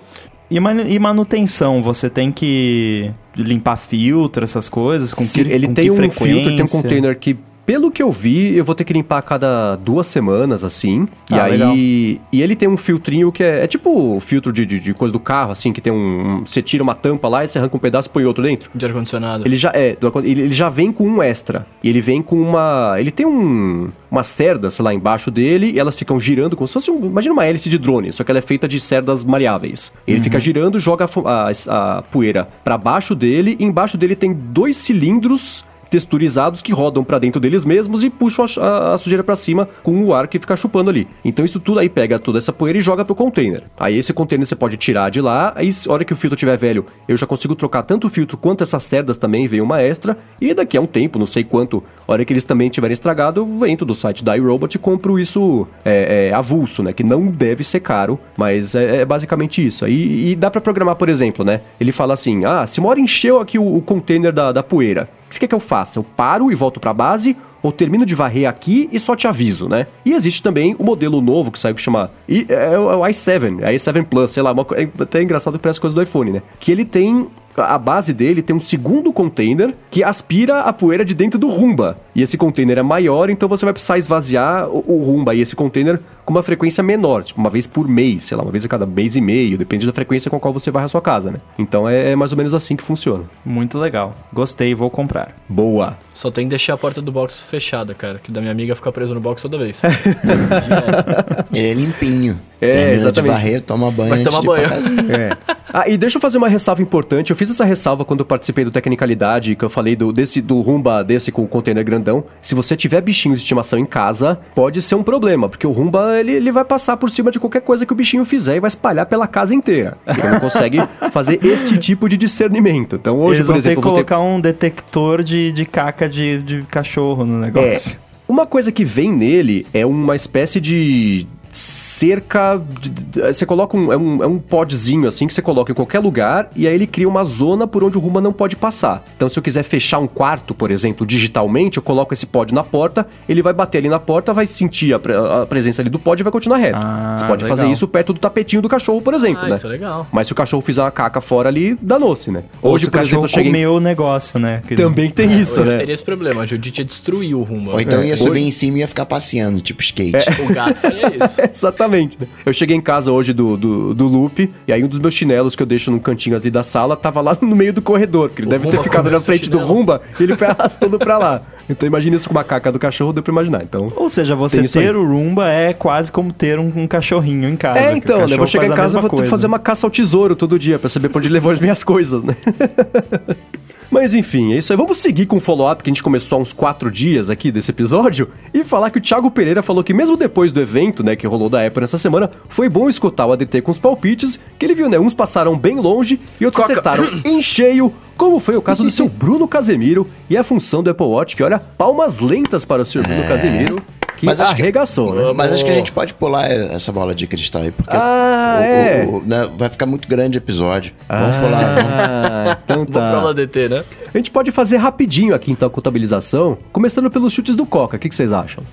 E, manu- e manutenção, você tem que limpar filtro, essas coisas? Com Sim, que, ele com tem que um frequência? filtro, tem um container que, pelo que eu vi, eu vou ter que limpar a cada duas semanas, assim. e Ah, aí. legal. E ele tem um filtrinho que é, é tipo o filtro de, de, de coisa do carro, assim, que tem um. Você tira uma tampa lá e você arranca um pedaço e põe outro dentro. De ar-condicionado. Ele já é, ele, ele já vem com um extra. E ele vem com uma. Ele tem um. Uma cerda, sei lá, embaixo dele, e elas ficam girando como se fosse. Um, imagina uma hélice de drone, só que ela é feita de cerdas maleáveis. Ele fica girando, joga a, a, a poeira pra baixo dele, e embaixo dele tem dois cilindros texturizados que rodam pra dentro deles mesmos e puxam a, a- a sujeira pra cima com o ar que fica chupando ali. Então isso tudo aí pega toda essa poeira e joga pro container. Aí esse container você pode tirar de lá, aí a hora que o filtro estiver velho, eu já consigo trocar tanto o filtro quanto essas cerdas também, veio uma extra, e daqui a um tempo, não sei quanto, a hora que eles também tiverem estragado, eu entro do site da iRobot e compro isso é, é, avulso, né? Que não deve ser caro, mas é, é basicamente isso. Aí, e dá pra programar, por exemplo, né? Ele fala assim, ah, se uma hora encheu aqui o, o container da, da poeira, que você quer que eu faça? Eu paro e volto pra base ou termino de varrer aqui e só te aviso, né? E existe também o modelo novo que saiu que chama é, o- é o i7, é i7 Plus, sei lá, uma, é até engraçado que parece coisa do iPhone, né? Que ele tem a base dele tem um segundo container que aspira a poeira de dentro do Rumba. E esse container é maior, então você vai precisar esvaziar o, o Rumba e esse container com uma frequência menor, tipo uma vez por mês, sei lá, uma vez a cada mês e meio, depende da frequência com a qual você varre a sua casa, né? Então é, é mais ou menos assim que funciona. Muito legal. Gostei, vou comprar. Boa! Só tem que deixar a porta do box fechada, cara. Que da minha amiga fica preso no box toda vez. Ele é limpinho. É, Termina exatamente. de varrer, toma banho Vai tomar banho. É. Ah, e deixa eu fazer uma ressalva importante. Eu fiz essa ressalva quando eu participei do Tecnicalidade, que eu falei do, desse, do Rumba desse com o container grandão. Se você tiver bichinho de estimação em casa, pode ser um problema, porque o Rumba ele, ele vai passar por cima de qualquer coisa que o bichinho fizer e vai espalhar pela casa inteira. Ele não consegue fazer este tipo de discernimento. Então hoje, Eles por vão exemplo, ter eu que vou ter- colocar um detector de, de caca de, de cachorro no É. negócio. Uma coisa que vem nele é uma espécie de cerca. de- de- você coloca um. É, um. é um podzinho assim que você coloca em qualquer lugar e aí ele cria uma zona por onde o Ruma não pode passar. Então, se eu quiser fechar um quarto, por exemplo, digitalmente, eu coloco esse pod na porta, ele vai bater ali na porta, vai sentir a, pre- a presença ali do pod e vai continuar reto. Ah, você pode fazer legal. isso perto do tapetinho do cachorro, por exemplo, Ah, né? isso é legal. Mas se o cachorro fizer uma caca fora ali, danou-se, né? Ou Hoje, se o por exemplo, cachorro eu cheguei. comeu o negócio, né? Que- Também tem isso, Hoje né? teria esse problema. A Judite ia destruir o rumo. Ou então É, ia subir hoje- em cima e ia ficar passeando, tipo skate. O gato faria isso. Exatamente. né? Eu cheguei em casa hoje do, do, do loop, e aí um dos meus chinelos que eu deixo num cantinho ali da sala tava lá no meio do corredor, porque ele O deve ter Rumba ficado na frente do? Rumba e ele foi arrastando pra lá. Então imagina isso com uma caca do cachorro, deu pra imaginar. Então. Ou seja, você ter o Roomba é quase como ter um, um cachorrinho em casa. É, que então, né? Eu vou chegar em casa e vou coisa. fazer uma caça ao tesouro todo dia pra saber pra onde levou as minhas coisas, né? Mas enfim, é isso aí. Vamos seguir com o follow-up que a gente começou há uns quatro dias aqui desse episódio e falar que o Thiago Pereira falou que mesmo depois do evento, né, que rolou da Apple nessa semana, foi bom escutar o ADT com os palpites, que ele viu, né, uns passaram bem longe e outros Coca. acertaram em cheio, como foi o caso do seu Bruno Casemiro e a função do Apple Watch, que olha, palmas lentas para o senhor Bruno Casemiro. Que Mas acho que- arregaçou, né? Mas acho que a gente pode pular essa bola de cristal aí, porque Ah, o- é. o- o- né, vai ficar muito grande o episódio. Vamos pular. vamos. Ah, então Vamos pra aula tá. DT, né? A gente pode fazer rapidinho aqui então a contabilização, começando pelos chutes do Coca. O que, que vocês acham?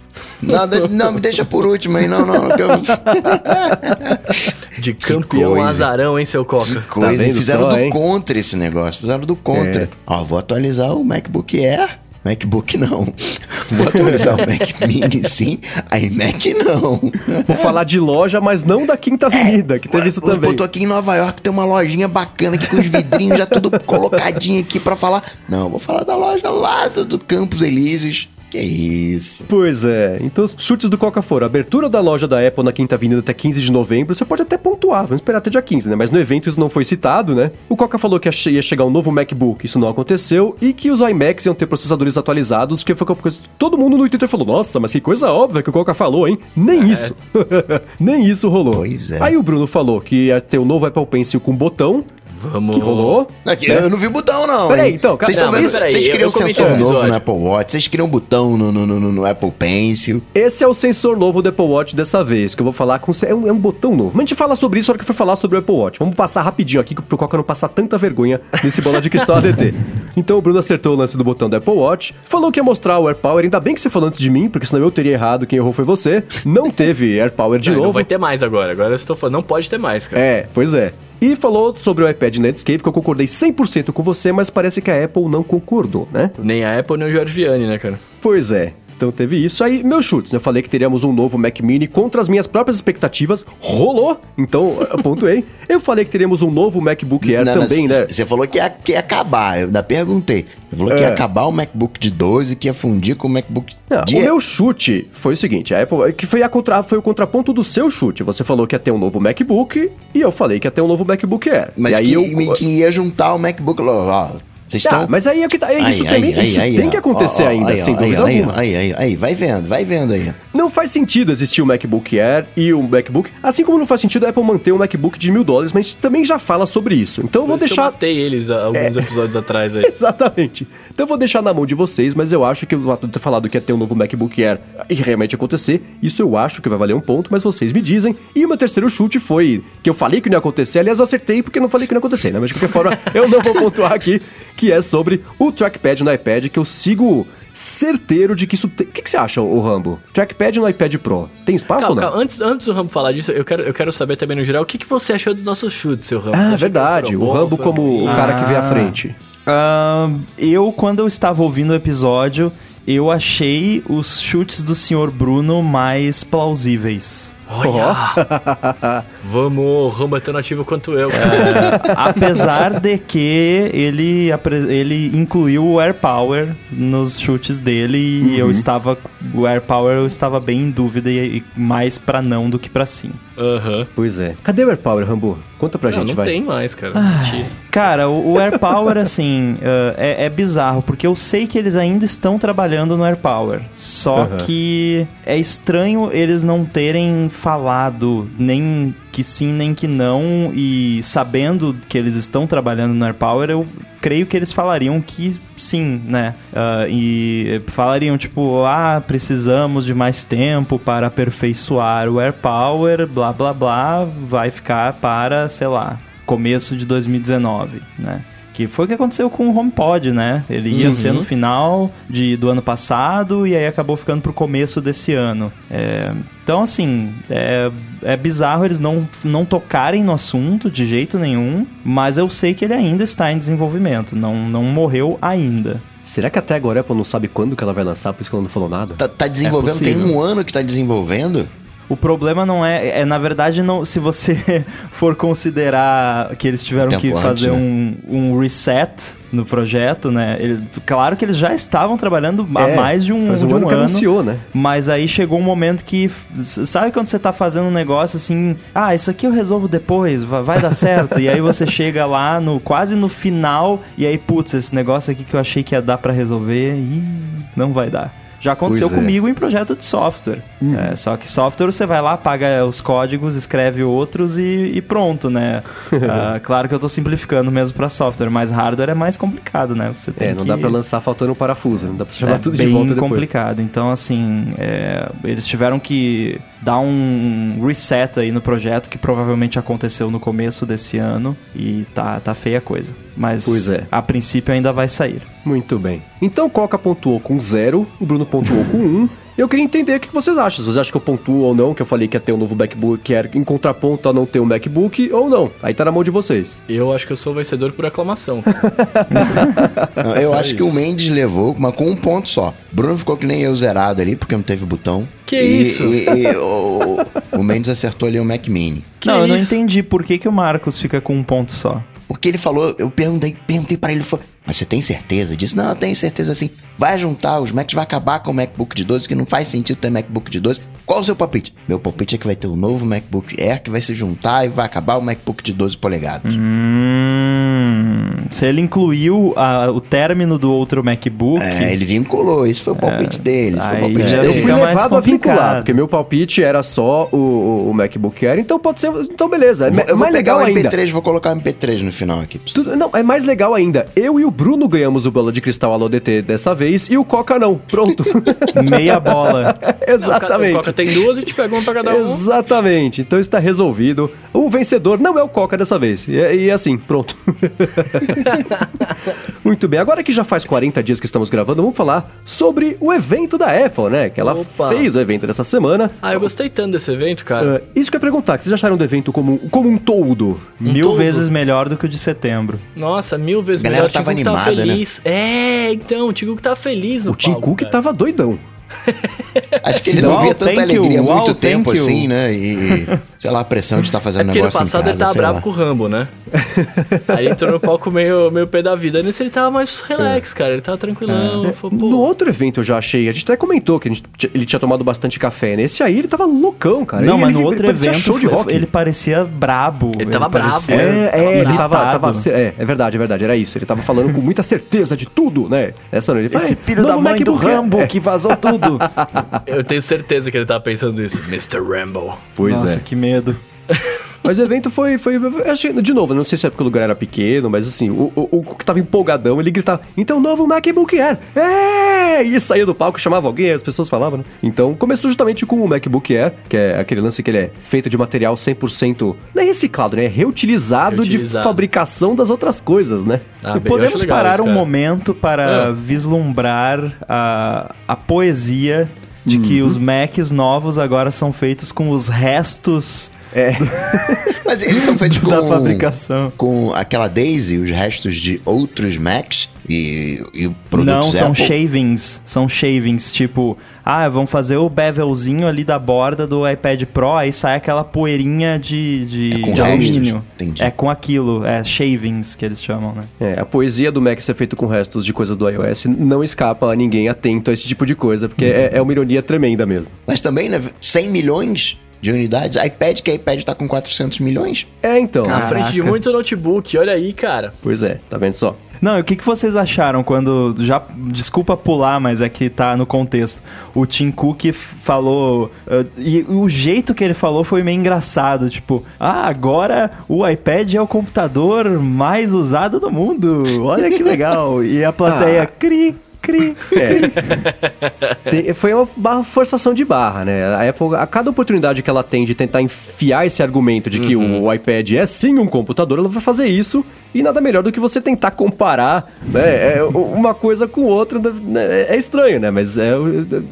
Não, de- não, me deixa por último aí, não, não. eu- De campeão azarão, hein, seu Coca? Que coisa. vendo fizeram só, do hein? contra esse negócio. Fizeram do contra. É. Ó, vou atualizar o MacBook Air. MacBook não. Vou atualizar o Mac Mini sim. Aí Mac não. Vou falar de loja, mas não da Quinta Avenida, que teve isso também. tô aqui em Nova York, tem uma lojinha bacana aqui com os vidrinhos já tudo colocadinho aqui pra falar. Não, vou falar da loja lá do, do Campos Elíseos. Que isso. Pois é, então os chutes do Coca foram abertura da loja da Apple na Quinta Avenida até 15 de novembro, você pode até pontuar, vamos esperar até dia 15, né? Mas no evento isso não foi citado, né? O Coca falou que ia che- ia chegar um novo MacBook, isso não aconteceu, e que os iMacs iam ter processadores atualizados, que foi uma coisa... Todo mundo no Twitter falou, nossa, mas que coisa óbvia que o Coca falou, hein? Nem isso. Nem isso rolou. Pois é. Aí o Bruno falou que ia ter o novo Apple Pencil com botão, Vamos. que rolou. Aqui, Eu não vi botão, não. Peraí, então, Vocês não, estão vendo? peraí, Vocês eu comentei sensor no novo episódio. no Apple Watch, vocês queriam botão no, no, no, no Apple Pencil. Esse é o sensor novo do Apple Watch dessa vez, que eu vou falar com. É um, é um botão novo. Mas a gente fala sobre isso na hora que for falar sobre o Apple Watch. Vamos passar rapidinho aqui pro Coca não passar tanta vergonha nesse bola de cristal ADT. Então o Bruno acertou o lance do botão do Apple Watch, falou que ia mostrar o AirPower. Ainda bem que você falou antes de mim, porque senão eu teria errado, quem errou foi você. Não teve AirPower de Não, novo. não vai ter mais agora. Agora eu estou falando, não pode ter mais, cara. É, pois é. E falou sobre o iPad Netscape, que eu concordei 100% com você, mas parece que a Apple não concordou, né? Nem a Apple, nem o George Vianney, né, cara? Pois é. Então teve isso. Aí, meus chutes, né? Eu falei que teríamos um novo Mac Mini contra as minhas próprias expectativas. Rolou! Então, eu pontuei. Eu falei que teríamos um novo MacBook Air Não, não, também, c- né? Você falou que ia, que ia acabar. Eu ainda perguntei. Você falou que ia É. acabar o MacBook de 12 que ia fundir com o MacBook Não, de o meu chute foi o seguinte, a Apple, que foi, a contra, foi o contraponto do seu chute. Você falou que ia ter um novo MacBook e eu falei que ia ter um novo MacBook Air. Mas e aí que, eu... que ia juntar o MacBook. Ó, vocês Tá, estão. mas aí é, que tá, é isso também, isso tem ó. que acontecer Ó, ó, ainda, aí, sem ó, dúvida aí, alguma. Aí, aí, aí, vai vendo, vai vendo aí. Não faz sentido existir o MacBook Air e o MacBook, assim como não faz sentido a Apple manter um MacBook de mil dólares, mas a gente também já fala sobre isso. Então eu vou deixar... Eu matei eles há alguns episódios atrás aí. Exatamente. Então eu vou deixar na mão de vocês, mas eu acho que o fato de ter falado que ia ter um novo MacBook Air e realmente acontecer, isso eu acho que vai valer um ponto, mas vocês me dizem. E o meu terceiro chute foi que eu falei que não ia acontecer, aliás, eu acertei porque não falei que não ia acontecer, né? Mas de qualquer forma, eu não vou pontuar aqui, que é sobre o trackpad no iPad, que eu sigo certeiro de que isso tem... O que, que você acha, o Rambo? Trackpad no iPad Pro, tem espaço Calma, ou não? calma. Antes, antes do Rambo falar disso, eu quero, eu quero saber também no geral o que, que você achou dos nossos chutes, seu Rambo. Ah, verdade. O Rambo bons, como o ruins? cara que vê à Ah. frente. Ah, eu, quando eu estava ouvindo o episódio, eu achei os chutes do Sr. Bruno mais plausíveis. Olha! Vamos, Rambo é tão ativo quanto eu. Apesar de que ele, ele incluiu o Air Power nos chutes dele e eu estava. O Air Power eu estava bem em dúvida e, e mais pra não do que pra sim. Aham. Pois é. Cadê o AirPower, Rambo? Conta pra Não, gente, não vai. tem mais, cara. Mentira. Cara, o, o Air Power, assim, uh, é, é bizarro, porque eu sei que eles ainda estão trabalhando no Air Power. Só Aham. que é estranho eles não terem falado nem que sim, nem que não. E sabendo que eles estão trabalhando no Air Power, eu creio que eles falariam que sim, né? Ah, e falariam, tipo, ah, precisamos de mais tempo para aperfeiçoar o Air Power, blá blá blá, vai ficar para, sei lá, começo de 2019, né? Que foi o que aconteceu com o HomePod, né? Ele ia Uhum. ser no final de, do ano passado e aí acabou ficando pro começo desse ano. É, então, assim, é, é bizarro eles não, não tocarem no assunto de jeito nenhum, mas eu sei que ele ainda está em desenvolvimento, não, não morreu ainda. Será que até agora a Apple não sabe quando que ela vai lançar, por isso que ela não falou nada? Tá, tá desenvolvendo, tem possível. um ano que tá desenvolvendo. O problema não é, é na verdade, não, se você for considerar que eles tiveram Tempo que antes, fazer né? um, um reset no projeto, né? Ele- claro que eles já estavam trabalhando há É, mais de um, faz um de ano que anunciou, né? Mas aí chegou um momento que. Sabe quando você tá fazendo um negócio assim, ah, isso aqui eu resolvo depois, va- vai dar certo. e aí você chega lá no quase no final, e aí, putz, esse negócio aqui que eu achei que ia dar pra resolver, ih, não vai dar. Já aconteceu Pois é. comigo em projeto de software. É, só que software você vai lá, paga os códigos, escreve outros e, e pronto, né? Ah, claro que eu tô simplificando mesmo para software, mas hardware é mais complicado, né? Você tem É, não que... dá pra lançar faltando um parafuso, não dá pra chamar é tudo bem de volta depois. complicado. Então, assim, é, eles tiveram que dar um reset aí no projeto, que provavelmente aconteceu no começo desse ano, e tá, tá feia a coisa. Mas, Pois é. a princípio, ainda vai sair. Muito bem. Então o Coca pontuou com zero, o Bruno pontuou com um. Eu queria entender o que vocês acham. Se vocês acham que eu pontuo ou não, que eu falei que ia ter um novo MacBook, que era em contraponto a não ter um MacBook, ou não. Aí tá na mão de vocês. Eu acho que eu sou o vencedor por aclamação. Não, eu acho que o Mendes levou, mas com um ponto só. Bruno ficou que nem eu zerado ali, porque não teve botão. Que E- isso? E, e o, o Mendes acertou ali o Mac Mini. Que não, eu não entendi por que, que o Marcos fica com um ponto só. Porque ele falou, eu perguntei, perguntei para ele, ele falou, mas você tem certeza disso? Não, eu tenho certeza assim. Vai juntar os Macs, vai acabar com o MacBook de 12, que não faz sentido ter MacBook de 12. Qual o seu palpite? Meu palpite é que vai ter um novo MacBook Air que vai se juntar e vai acabar o MacBook de 12 polegadas. Hum, se ele incluiu a- o término do outro MacBook, É, ele vinculou, esse foi o palpite dele. esse foi o palpite já eu dele. fui levado a vincular, porque meu palpite era só o, o- MacBook Air, então pode ser. Então beleza. É Eu vou, pegar legal o ainda. MP3, vou colocar o MP3 no final aqui. Tudo- não, é mais legal ainda. Eu e o Bruno ganhamos o bola de cristal Alô DT dessa vez e o Coca não. Pronto. meia bola. Exatamente. O Coca tem duas e te pega uma pra cada um. Exatamente. Então está resolvido. O vencedor não é o Coca dessa vez. E, e assim, pronto. Muito bem. Agora que já faz 40 dias que estamos gravando, vamos falar sobre o evento da Apple, né? Que ela Opa. fez o evento dessa semana. Ah, eu gostei tanto desse evento, cara. Ah, isso que eu ia perguntar, o que vocês acharam do evento como, como um todo? Mil todo. vezes melhor do que o de setembro. Nossa, mil vezes A galera melhor. tava tava animada, né? feliz. É, então, o Tim Cook tava feliz no O Tim Cook cara. tava doidão. Acho que ele não via tanta alegria há muito tempo you. assim, né? E, sei lá, a pressão de estar É fazendo no negócio passado em casa, ele tava bravo lá. com o Rambo, né? Aí ele entrou no palco meio, meio pé da vida. Nesse ele tava mais relax, cara. Ele tava tranquilão. É. Falou, No outro evento eu já achei, a gente até comentou que a gente ele tinha tomado bastante café. Nesse aí ele tava loucão, cara. Não, Ele- mas ele no outro parecia evento show de rock. ele parecia brabo. Ele tava bravo, parecia- É, é, ele tava, tava- é, é verdade, é verdade, era isso. Ele tava falando com muita certeza de tudo, né? Essa não, ele fala, Esse "É, filho da mãe do MacBook Air." Rambo É, que vazou tudo. Eu tenho certeza que ele tava pensando isso. Mr. Rambo. Pois Nossa, é. que medo. Mas o evento foi, foi. achei- de novo, não sei se é porque o lugar era pequeno, mas assim, o, o, o que tava empolgadão, ele gritava: Então, novo MacBook Air! É! E saía do palco, chamava alguém, as pessoas falavam, né? Então, começou justamente com o MacBook Air, que é aquele lance que ele é feito de material 100%. Não é reciclado, né? É reutilizado, de Reutilizado. fabricação das outras coisas, né? Ah, bem, eu Podemos parar isso, um momento para Ah. vislumbrar a, a poesia de que os Macs novos agora são feitos com os restos Mas eles são feitos com, da fabricação. com aquela Daisy, os restos de outros Macs e, e produtos Não, são Apple. shavings. São shavings, tipo, ah, vão fazer o bevelzinho ali da borda do iPad Pro, aí sai aquela poeirinha de, de, É com de alumínio. entendi. É com aquilo, é shavings que eles chamam, né? É, a poesia do Mac ser feito com restos de coisas do iOS não escapa a ninguém atento a esse tipo de coisa, porque é, é uma ironia tremenda mesmo. Mas também, né? 100 milhões de unidades. iPad, que iPad tá com 400 milhões. É, então. Na Caraca. frente de muito notebook, olha aí, cara. Pois é, tá vendo só? Não, e o que, que vocês acharam quando. Já, desculpa pular, mas é que tá no contexto. O Tim Cook falou. ah, e o jeito que ele falou foi meio engraçado. Tipo, ah, agora o iPad é o computador mais usado do mundo. Olha que legal. E a plateia, Ah. cri, cri. É. Tem- foi uma barra- forçação de barra, né? A Apple, a cada oportunidade que ela tem de tentar enfiar esse argumento de que o iPad é sim um computador, ela vai fazer isso. E nada melhor do que você tentar comparar né, é, uma coisa com outra. né? É estranho, né? Mas é,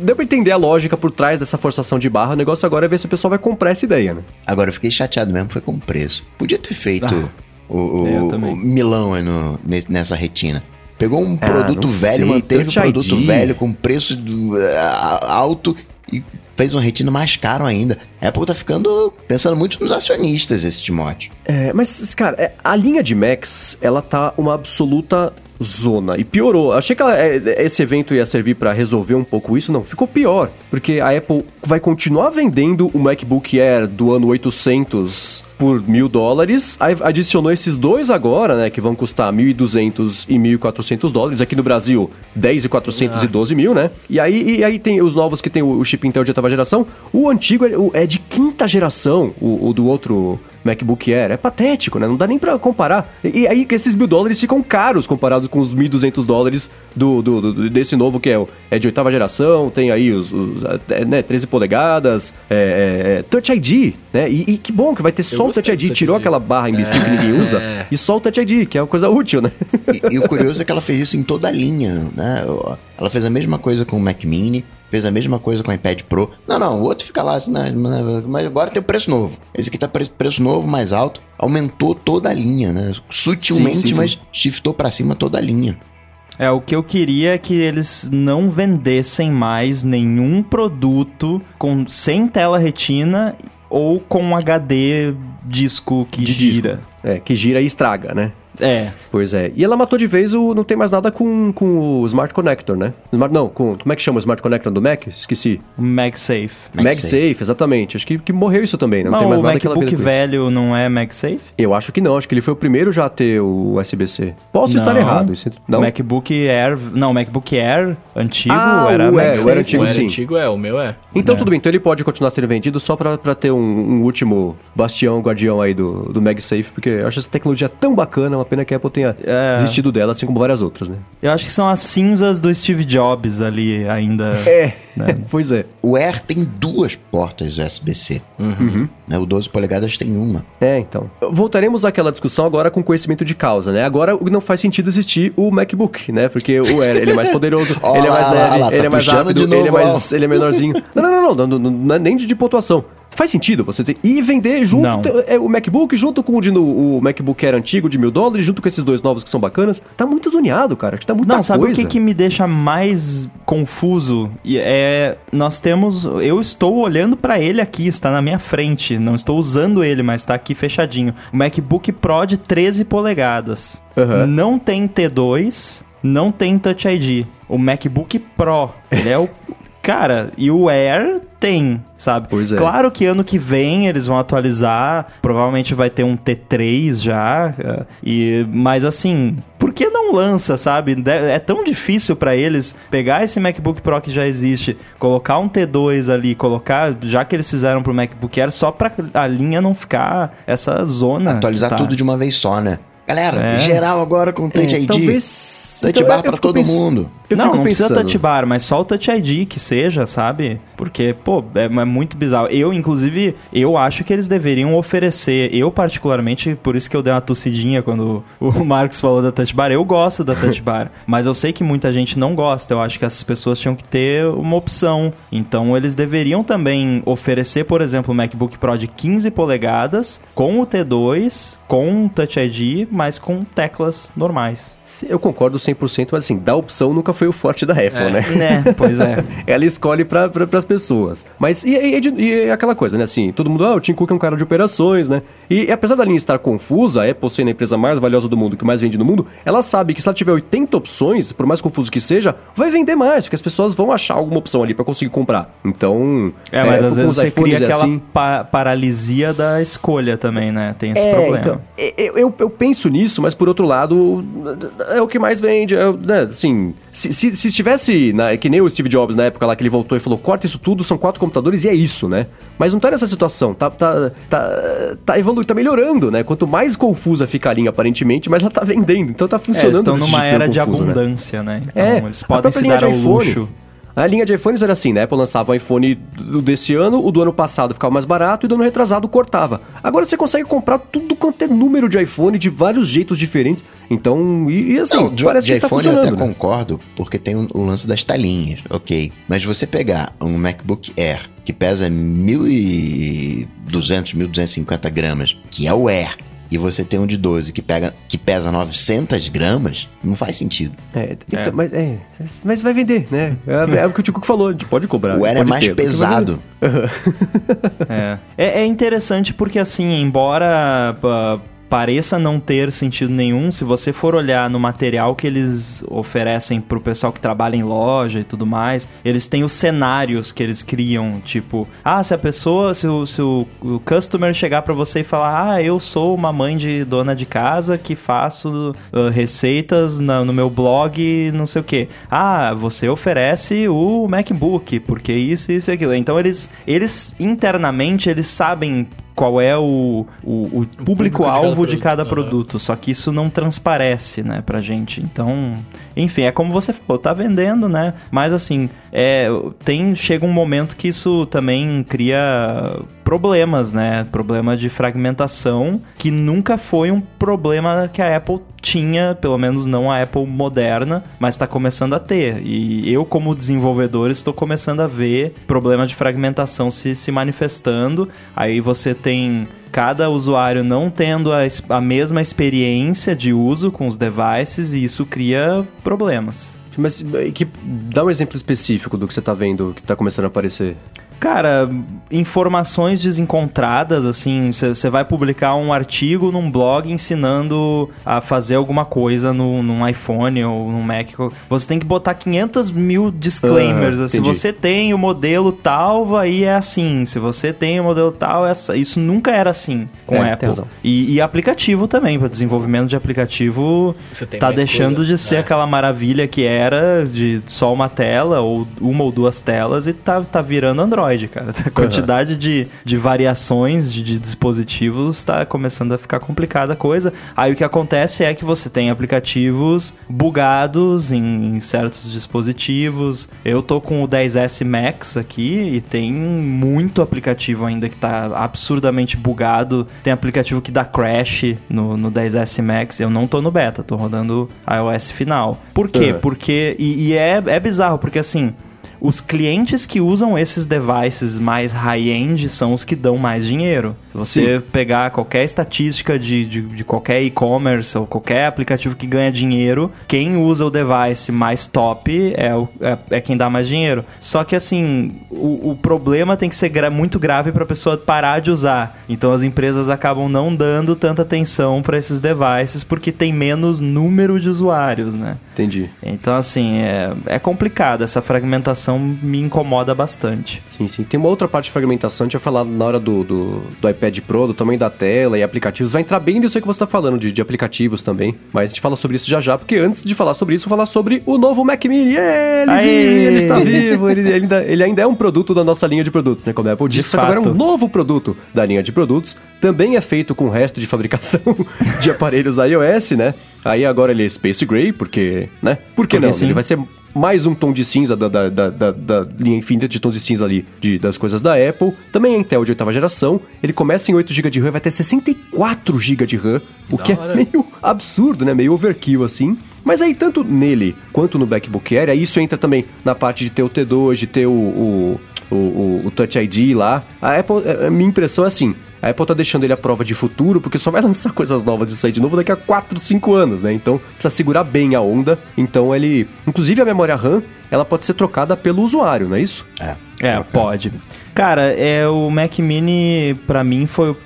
deu pra entender a lógica por trás dessa forçação de barra. O negócio agora é ver se o pessoal vai comprar essa ideia, né? Agora eu fiquei chateado mesmo, foi com o preço. Podia ter feito o, o- É, o também. Milão no- nessa retina. Pegou um Ah, produto velho, sei, manteve o produto ID. velho com preço do- a- alto e fez uma retina mais caro ainda. A Apple tá ficando pensando muito nos acionistas, esse Timóteo. É, mas, cara, é, a linha de Macs, ela tá uma absoluta zona. E piorou. Achei que ela- é, esse evento ia servir pra resolver um pouco isso. Não, ficou pior. Porque a Apple vai continuar vendendo o MacBook Air do ano 800 por mil dólares. Adicionou esses dois agora, né? Que vão custar 1.200 e 1.400 dólares. Aqui no Brasil, 10.400 e 12 mil, né? E aí, e aí tem os novos que tem o, chip Intel de oitava geração. O antigo é, é de quinta geração, o, o do outro MacBook Air. É patético, né? Não dá nem pra comparar. E, e aí que esses mil dólares ficam caros comparados com os 1.200 dólares do, do, do- desse novo que é, é de oitava geração. Tem aí os, os, é, né, 13 polegadas, é, é, Touch ID, né? E, e que bom que vai ter só o Touch ID. Touch Tirou ID. aquela barra imbecil que ninguém usa É. e só o Touch ID, que é uma coisa útil, né? E, e o curioso é que ela fez isso em toda a linha, né? Ela fez a mesma coisa com o Mac Mini, fez a mesma coisa com o iPad Pro. Não, não, o outro fica lá, assim, né, mas agora tem o preço novo. Esse aqui tá pre- preço novo, mais alto. Aumentou toda a linha, né? Sutilmente, Sim, sim, sim. mas shiftou pra cima toda a linha. É, o que eu queria é que eles não vendessem mais nenhum produto com sem tela retina ou com HD disco que De gira. disco. É, que gira e estraga, né? É. Pois é. E ela matou de vez o. Não tem mais nada com, com o Smart Connector, né? Smart, não, com. Como é que chama o Smart Connector do Mac? Esqueci. O MagSafe. MagSafe. MagSafe, exatamente. Acho que, que morreu isso também, né? Não Mas tem mais o nada que ela MacBook fez depois. velho não é MagSafe? Eu acho que não, acho que ele foi o primeiro já a ter o USB-C. Posso estar Não. errado. Isso, não? O MacBook Air... Não, o MacBook Air antigo Ah, era o MagSafe. o Air antigo, o Air sim. antigo é, o meu é. Então É. tudo bem, então ele pode continuar sendo vendido só pra, pra ter um, um último bastião, guardião aí do, do MagSafe, porque eu acho essa tecnologia tão bacana, uma pena que a Apple tenha É. desistido dela, assim como várias outras, né? Eu acho que são as cinzas do Steve Jobs ali ainda. É, Né? pois é. O Air tem duas portas USB-C. Né? O 12 polegadas tem uma. É, então. Voltaremos àquela discussão agora com conhecimento de causa, né? Agora não faz sentido existir o MacBook, né? Porque o Air, ele é mais poderoso, ele é mais leve, tá ele é mais rápido, ele é mais, ele é menorzinho. Não, não, não, não, não, não, não é nem de pontuação. Faz sentido você ter e vender junto Não. é, o MacBook junto com o, de, o MacBook Air antigo de mil dólares, junto com esses dois novos que são bacanas. Tá muito zoneado, cara. Acho que tá muita Não, sabe coisa. o que, que me deixa mais confuso? É, nós temos, eu estou olhando pra ele aqui, está na minha frente, não estou usando ele, mas está aqui fechadinho. O MacBook Pro de 13 polegadas. Aham. Não tem T2, não tem Touch ID. O MacBook Pro, ele é o Cara, e o Air tem, sabe? Pois é. Claro que ano que vem eles vão atualizar, provavelmente vai ter um T3 já, eh, e mas assim, por que não lança, sabe? É tão difícil pra eles pegar esse MacBook Pro que já existe, colocar um T2 ali, colocar, já que eles fizeram pro MacBook Air, só pra a linha não ficar essa zona. Atualizar tá. tudo de uma vez só, né? Galera, É. geral agora com Touch É, ID. Talvez. Touch então, bar pra todo pens- mundo. Eu não, não precisa pensando. touch bar, mas só o touch ID que seja, sabe? Porque, pô, é, é muito bizarro. Eu, inclusive, eu acho que eles deveriam oferecer, eu particularmente, por isso que eu dei uma tossidinha quando o Marcos falou da touch bar, eu gosto da touch bar, mas eu sei que muita gente não gosta, eu acho que essas pessoas tinham que ter uma opção. Então, eles deveriam também oferecer, por exemplo, o MacBook Pro de 15 polegadas, com o T2, com touch ID, mas com teclas normais. Eu concordo 100%, mas assim, da opção nunca foi o forte da Apple, É. né? Né, pois é. Ela escolhe para pra, as pessoas. Mas e, e- e- e é aquela coisa, né? Assim, todo mundo, ah, o Tim Cook é um cara de operações, né? E apesar da linha estar confusa, a Apple sendo a empresa mais valiosa do mundo, que mais vende no mundo, ela sabe que se ela tiver 80 opções, por mais confuso que seja, vai vender mais, porque as pessoas vão achar alguma opção ali para conseguir comprar. Então. É, mas às com vezes você cria é aquela assim. pa- paralisia da escolha também, né? Tem esse É, problema. então, eu, eu, eu penso nisso, mas por outro lado, é o que mais vende. É, né, assim, se, se, se estivesse, na, que nem o Steve Jobs na época lá que ele voltou e falou: corta isso tudo, são quatro computadores e é isso, né? Mas não tá nessa situação, tá, tá, tá, tá evoluindo, tá melhorando, né? Quanto mais confusa fica a linha, aparentemente, mais ela tá vendendo. Então tá É, funcionando. eles estão numa era de confuso, né? abundância, né? Então É, eles podem se dar de ao iPhone. luxo. A linha de iPhones era assim, né? A Apple lançava o iPhone do- desse ano, o do ano passado ficava mais barato e do ano retrasado cortava. Agora você consegue comprar tudo quanto é número de iPhone de vários jeitos diferentes. Então, e, e assim, Não, de, parece de que está iPhone eu até funcionando. né? concordo, porque tem o, o lance das telinhas, ok. Mas você pegar um MacBook Air que pesa 1.200, 1.250 gramas, que é o Air, e você tem um de 12 que, pega, que pesa 900 gramas, não faz sentido. É, então, É. Mas, é, mas vai vender, né? É, é o que o Tico falou, a gente pode cobrar. O Air é mais ter, pesado. É. É, é interessante porque, assim, embora pá, pareça não ter sentido nenhum, se você for olhar no material que eles oferecem pro pessoal que trabalha em loja e tudo mais, eles têm os cenários que eles criam, tipo, ah, se a pessoa, se o, se o, o customer chegar para você e falar, ah, eu sou uma mãe de dona de casa que faço uh, receitas na, no meu blog, não sei o que. Ah, você oferece o MacBook, porque isso, isso e aquilo. Então eles, eles internamente, eles sabem qual é o, o, o público-alvo de cada produto, produto, só que isso não transparece, né, pra gente. Então, enfim, é como você falou, tá vendendo, né? Mas assim, é, tem chega um momento que isso também cria problemas, né? Problema de fragmentação, que nunca foi um problema que a Apple tinha, pelo menos não a Apple moderna, mas está começando a ter. E eu, como desenvolvedor, estou começando a ver problemas de fragmentação se, se manifestando. Aí você tem cada usuário não tendo a, a mesma experiência de uso com os devices e isso cria problemas. Mas que, dá um exemplo específico do que você está vendo que está começando a aparecer. Cara, informações desencontradas, assim, você vai publicar um artigo num blog ensinando a fazer alguma coisa no, num iPhone ou num Mac. Você tem que botar 500 mil disclaimers. se você tem o modelo tal, aí é assim. Se você tem o modelo tal, é. Isso nunca era assim com é, Apple. E, e, aplicativo também, para desenvolvimento de aplicativo, tá deixando coisa. de ser é. aquela maravilha que era de só uma tela ou uma ou duas telas e tá, tá virando Android. Android, cara. A quantidade uhum. de, de variações de, de dispositivos está começando a ficar complicada a coisa. Aí o que acontece é que você tem aplicativos bugados em, em certos dispositivos. Eu tô com o 10S Max aqui e tem muito aplicativo ainda que está absurdamente bugado. Tem aplicativo que dá crash no, no 10S Max. Eu não tô no beta, tô rodando iOS final. Por quê? Uhum. Porque. E, e é, é bizarro, porque assim os clientes que usam esses devices mais high-end são os que dão mais dinheiro. Se você Sim. pegar qualquer estatística de, de, de qualquer e-commerce ou qualquer aplicativo que ganha dinheiro, quem usa o device mais top é, o, é, é quem dá mais dinheiro. Só que assim, o, o problema tem que ser gra muito grave para a pessoa parar de usar. Então as empresas acabam não dando tanta atenção para esses devices porque tem menos número de usuários, né? Entendi. Então assim, é, é complicado essa fragmentação fragmentação me incomoda bastante. Sim, sim. Tem uma outra parte de fragmentação, a gente vai falar na hora do, do, do iPad Pro, do tamanho da tela e aplicativos. Vai entrar bem nisso aí que você está falando, de, de aplicativos também. Mas a gente fala sobre isso já já, porque antes de falar sobre isso, vou falar sobre o novo Mac Mini. Ele, vive, ele está vivo, ele, ele, ainda, ele ainda é um produto da nossa linha de produtos, né? Como a Apple disse, só que agora é um novo produto da linha de produtos. Também é feito com o resto de fabricação de aparelhos iOS, né? Aí agora ele é Space Gray, porque, né? Por que porque não? Sim. Ele vai ser mais um tom de cinza da, da, da, da, da linha infinita de tons de cinza ali de, das coisas da Apple. Também é Intel de oitava geração. Ele começa em 8 GB de RAM e vai ter 64 GB de RAM, o que é meio absurdo, né? Meio overkill assim. Mas aí, tanto nele quanto no MacBook Air, aí isso entra também na parte de ter o T2, de ter o, o, o, o Touch ID lá. A Apple, a minha impressão é assim, a Apple tá deixando ele à prova de futuro, porque só vai lançar coisas novas disso aí de novo daqui a 4, 5 anos, né? Então precisa segurar bem a onda. Então ele. Inclusive a memória RAM, ela pode ser trocada pelo usuário, não é isso? É. É, pode. Cara, é, o Mac Mini, para mim, foi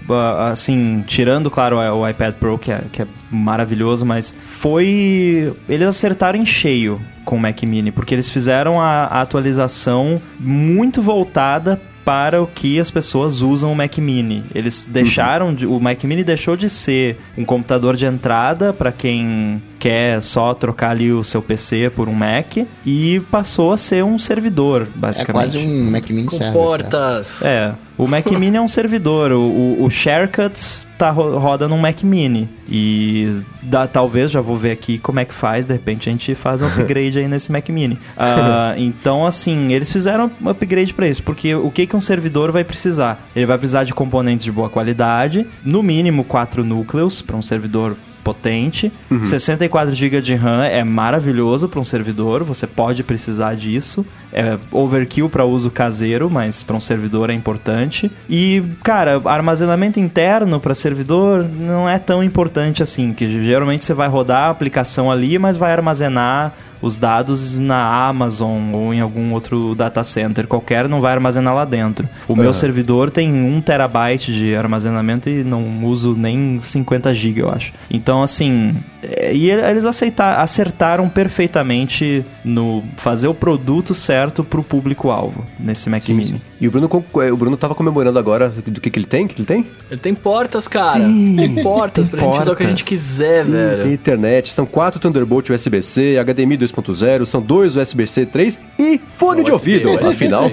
assim, tirando, claro, o iPad Pro, que é, que é maravilhoso, mas foi. Eles acertaram em cheio com o Mac Mini, porque eles fizeram a, a atualização muito voltada para o que as pessoas usam o Mac Mini. Eles deixaram uhum. de, o Mac Mini deixou de ser um computador de entrada para quem quer só trocar ali o seu PC por um Mac e passou a ser um servidor, basicamente. É quase um Mac Mini Com server. portas. É. O Mac Mini é um servidor. O, o, o Sharecuts tá, roda num Mac Mini. E dá, talvez, já vou ver aqui como é que faz. De repente a gente faz um upgrade aí nesse Mac Mini. Uh, então, assim, eles fizeram um upgrade para isso. Porque o que, que um servidor vai precisar? Ele vai precisar de componentes de boa qualidade. No mínimo, quatro núcleos para um servidor potente. Uhum. 64 GB de RAM é maravilhoso para um servidor, você pode precisar disso. É overkill para uso caseiro, mas para um servidor é importante. E, cara, armazenamento interno para servidor não é tão importante assim, que geralmente você vai rodar a aplicação ali, mas vai armazenar os dados na Amazon ou em algum outro data center qualquer, não vai armazenar lá dentro. O meu servidor tem 1 terabyte de armazenamento e não uso nem 50 GB, eu acho. Então, assim, é, e eles aceitar, acertaram perfeitamente no fazer o produto certo pro público-alvo nesse Mac Mini. E o Bruno, co- o Bruno tava comemorando agora do que, que ele tem? que ele tem? Ele tem portas, cara. Sim, tem portas tem pra gente usar o que a gente portas. quiser, Sim, velho. tem internet, são quatro Thunderbolt USB-C, HDMI 2.0, são dois USB-C 3 e fone Não, de ouvido, USB, afinal.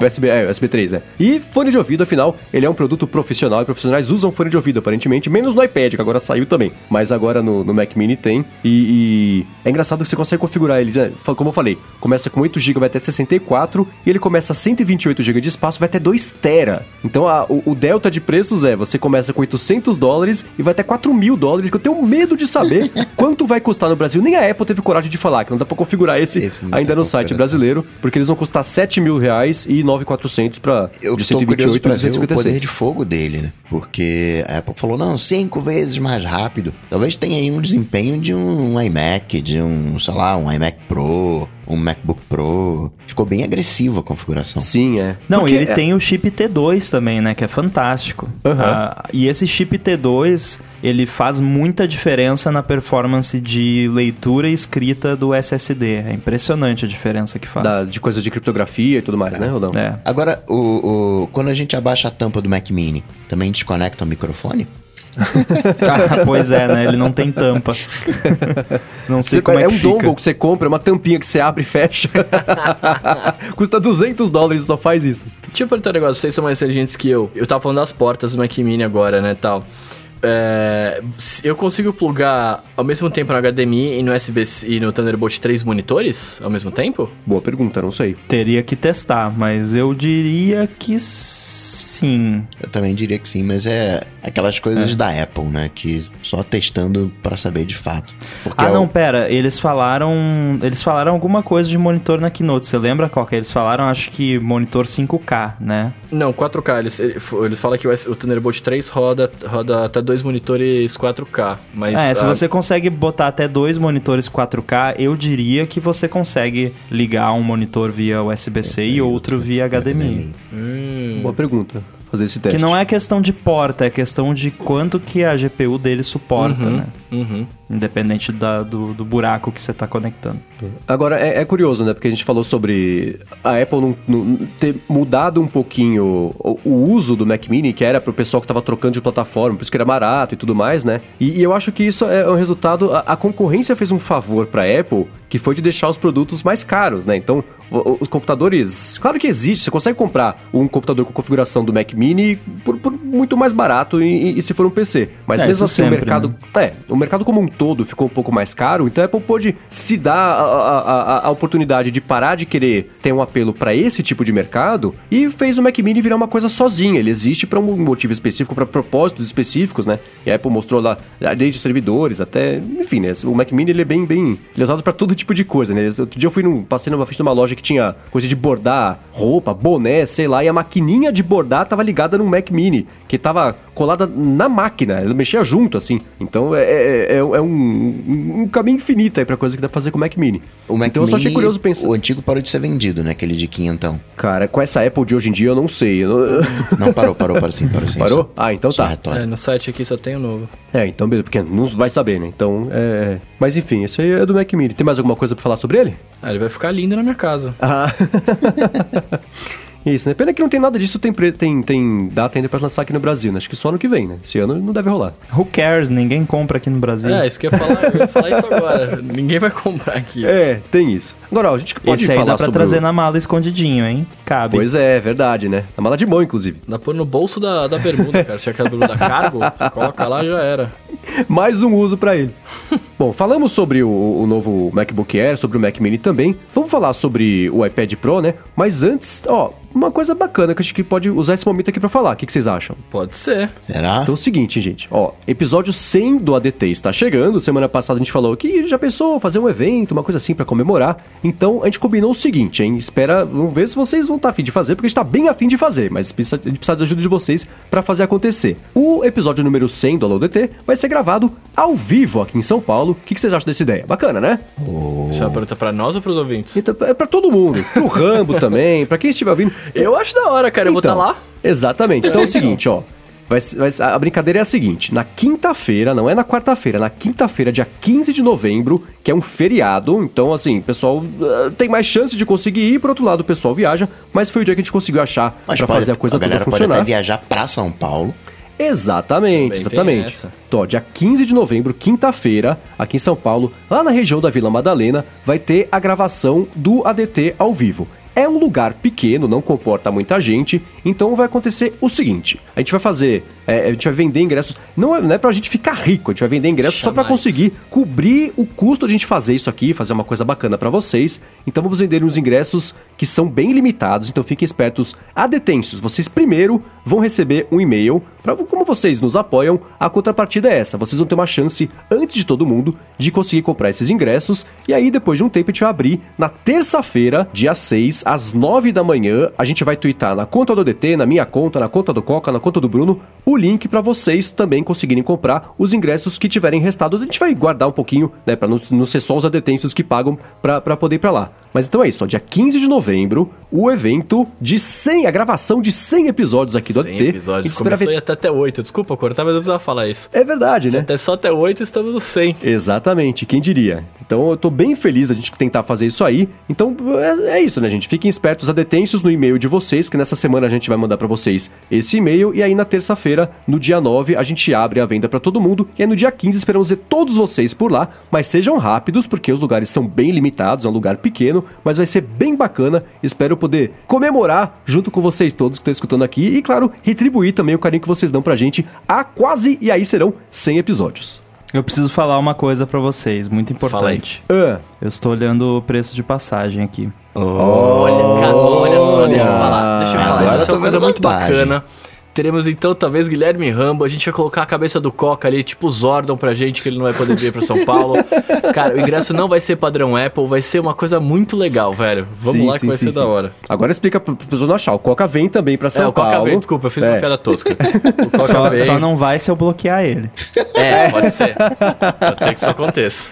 USB, é, USB 3, é. E fone de ouvido, afinal, ele é um produto profissional e profissionais usam fone de ouvido, aparentemente, menos no iPad, que agora saiu também. Mas agora no, no Mac Mini tem. E, e é engraçado que você consegue configurar ele, né? Como eu falei, começa com 8 GB, vai até 64, e ele começa a 128 GB de espaço, vai até 2 tera. Então a- o, o delta de preços é, você começa com 800 dólares e vai até 4 mil dólares, que eu tenho medo de saber quanto vai custar no Brasil. Nem a Apple teve coragem de falar, que não dá pra configurar esse, Esse ainda no site brasileiro, porque eles vão custar 7 mil reais e 9,400 pra Eu de estou curioso 128 pra ver o poder 256. de fogo dele, né? Porque a Apple falou, não, cinco vezes mais rápido. Talvez tenha aí um desempenho de um iMac, de um, sei lá, um iMac Pro, um MacBook Pro. Ficou bem agressiva a configuração. Sim, é. Não, Porque e ele é- tem o chip T2 também, né? Que é fantástico. Aham. Ah, e esse chip T2, ele faz muita diferença na performance de leitura e escrita do SSD. É impressionante a diferença que faz. da- de coisas de criptografia e tudo mais, né, Rodão? É. Agora, o, o- quando a gente abaixa a tampa do Mac Mini, também desconecta o microfone? Ah, pois é, né? Ele não tem tampa. Não sei Você- como é, é um fica. dongle que você compra, é uma tampinha que você abre e fecha. Custa 200 dólares e só faz isso. Deixa eu perguntar um negócio, vocês são mais inteligentes que eu. Eu tava falando das portas do Mac Mini agora, né, tal. É, se eu consigo plugar ao mesmo tempo no HDMI e no USB e no Thunderbolt três monitores ao mesmo tempo? Boa pergunta, não sei. Teria que testar, mas eu diria que sim. Eu também diria que sim, mas é aquelas coisas da Apple, né? Que só testando pra saber de fato. Porque Ah, é não, o- pera, eles falaram. Eles falaram alguma coisa de monitor na Keynote. Você lembra qual que é? Eles falaram, acho que monitor 5K, né? Não, 4K. Eles, eles falam que o, Thunderbolt 3 roda, roda até dois monitores 4K. Mas é, se a- você consegue botar até dois monitores 4K, eu diria que você consegue ligar um monitor via USB-C e outro via HDMI. Hum, Boa pergunta. Fazer esse teste. Que não é questão de porta, é questão de quanto que a GPU dele suporta, né? uhum. Independente da- do, do buraco que você está conectando. Agora, é, é curioso, né? Porque a gente falou sobre a Apple não, não- ter mudado um pouquinho o, o uso do Mac Mini, que era pro pessoal que tava trocando de plataforma, por isso que era barato e tudo mais, né? E, e eu acho que isso é um resultado... A, a concorrência fez um favor pra Apple, que foi de deixar os produtos mais caros, né? Então, o- o- os computadores... Claro que existe, você consegue comprar um computador com configuração do Mac Mini por, por muito mais barato e, e se for um PC. Mas É, mesmo assim, o sempre, mercado... É, o mercado como um todo ficou um pouco mais caro, então a Apple pôde se dar a, a- a- a oportunidade de parar de querer ter um apelo para esse tipo de mercado e fez o Mac Mini virar uma coisa sozinha. Ele existe para um motivo específico, para propósitos específicos, né? E a Apple mostrou lá, desde servidores até, enfim, né? O Mac Mini ele é bem, bem, ele é usado para todo tipo de coisa, né? Outro dia eu fui num, passei numa frente de uma loja que tinha coisa de bordar roupa, boné, sei lá, e a maquininha de bordar tava ligada num Mac Mini, que tava colada na máquina, ela mexia junto, assim. Então é, é, é- é um, um caminho infinito aí pra coisa que dá pra fazer com o Mac Mini. O Mac então eu só achei Mini, curioso pensar. O antigo parou de ser vendido, né? Aquele de quinhentão. Cara, com essa Apple de hoje em dia eu não sei. eu não- Não, parou, parou, parou sim, parou sim. Parou? Só- Ah, então só tá. É, no site aqui só tem o novo. É, então beleza, porque não vai saber, né? Então, é... Mas enfim, esse aí é do Mac Mini. Tem mais alguma coisa pra falar sobre ele? Ah, ele vai ficar lindo na minha casa. Ah. Isso, né? Pena que não tem nada disso, tem, pre- tem, tem data ainda pra lançar aqui no Brasil, né? Acho que só ano que vem, né? Esse ano não deve rolar. Who cares? Ninguém compra aqui no Brasil. É, isso que eu ia falar, eu ia falar isso agora. Ninguém vai comprar aqui. É, tem isso. Agora, ó, a gente pode Esse aí falar dá pra sobre trazer o... na mala escondidinho, hein? Cabe. Pois é, verdade, né? Na mala de mão, inclusive. Dá pra pôr no bolso da, da bermuda, cara. Se é aquela bermuda cargo, você coloca lá já era. Mais um uso pra ele. Bom, falamos sobre o, o novo MacBook Air, sobre o Mac Mini também. Vamos falar sobre o iPad Pro, né? Mas antes, ó, uma coisa bacana que a gente pode usar esse momento aqui pra falar. O que, que vocês acham? Pode ser. Será? Então é o seguinte, gente, ó, episódio 100 do ADT está chegando. Semana passada a gente falou que já pensou fazer um evento, uma coisa assim pra comemorar. Então a gente combinou o seguinte, hein? Espera, vamos ver se vocês vão estar afim de fazer, porque a gente tá bem afim de fazer, mas precisa, a gente precisa da ajuda de vocês pra fazer acontecer. O episódio número 100 do Alô DT vai ser gravado ao vivo aqui em São Paulo. O que, que vocês acham dessa ideia? Bacana, né? Isso é uma pergunta pra nós ou pros ouvintes? Então, é pra todo mundo, pro Rambo também, pra quem estiver ouvindo. Eu acho da hora, cara. Eu vou estar Então, lá. Exatamente. Então é o seguinte, ó. Vai, vai- a brincadeira é a seguinte: na quinta-feira, não é na quarta-feira, na quinta-feira, dia 15 de novembro, que é um feriado, então assim, o pessoal ah, tem mais chance de conseguir ir, por outro lado, o pessoal viaja, mas foi o dia que a gente conseguiu achar Mas pra pode, fazer a coisa a toda galera pode funcionar. até viajar pra São Paulo. Exatamente, Também exatamente. Então, dia 15 de novembro, quinta-feira, aqui em São Paulo, lá na região da Vila Madalena, vai ter a gravação do ADT ao vivo. É um lugar pequeno, não comporta muita gente, então vai acontecer o seguinte: a gente vai fazer, é, a gente vai vender ingressos, não é, não é pra gente ficar rico, a gente vai vender ingressos só pra Jamais. conseguir cobrir o custo de a gente fazer isso aqui, fazer uma coisa bacana pra vocês. Então vamos vender uns ingressos que são bem limitados, então fiquem espertos. Adetêncios, vocês primeiro vão receber um e-mail, pra, como vocês nos apoiam, a contrapartida é essa. Vocês vão ter uma chance, antes de todo mundo, de conseguir comprar esses ingressos. E aí, depois de um tempo, a gente vai abrir na terça-feira, dia 6, às 9 da manhã. A gente vai twittar na conta do DT, na minha conta, na conta do Coca, na conta do Bruno, o link pra vocês também conseguirem comprar os ingressos que tiverem restados. A gente vai guardar um pouquinho, né, pra não, não ser só os adetêncios que pagam pra, pra poder ir pra lá. Mas então é isso, ó, dia 15 de novembro, o evento de 100, a gravação de 100 episódios aqui do 100 ADT. Episódios. Começou ver- até até 8. Desculpa cortar, mas eu precisava falar isso. É verdade, né? Até só até 8 estamos no 100. Exatamente, quem diria? Então eu tô bem feliz da gente tentar fazer isso aí. Então é, é isso, né, gente? Fiquem espertos, adetêncios no e-mail de vocês, que nessa semana a gente vai mandar pra vocês esse e-mail. E aí na terça-feira, no dia 9, a gente abre a venda pra todo mundo. E aí no dia 15 esperamos ver todos vocês por lá. Mas sejam rápidos, porque os lugares são bem limitados, é um lugar pequeno, mas vai ser bem bacana. Espero poder comemorar junto com vocês todos que estão escutando aqui. E claro, retribuir também o carinho que vocês dão pra gente há quase, e aí serão 100 episódios. Eu preciso falar uma coisa pra vocês, muito Fala aí. importante. Ah, Eu estou olhando o preço de passagem aqui. Olha, cara, olha só, deixa eu falar. Deixa eu falar. Agora Isso é uma coisa muito vantagem. bacana. Teremos então, talvez, Guilherme Rambo. A gente vai colocar a cabeça do Coca ali, tipo Zordon pra gente, que ele não vai poder vir pra São Paulo. Cara, o ingresso não vai ser padrão Apple, vai ser uma coisa muito legal, velho. Vamos Sim, lá que sim, vai sim, ser da hora. Agora explica pro pessoal não achar. O Coca vem também pra São é, o Coca Paulo. veio, desculpa, eu fiz É. uma piada tosca. O Coca Só, só não vai se eu bloquear ele. É, pode ser. Pode ser que isso aconteça.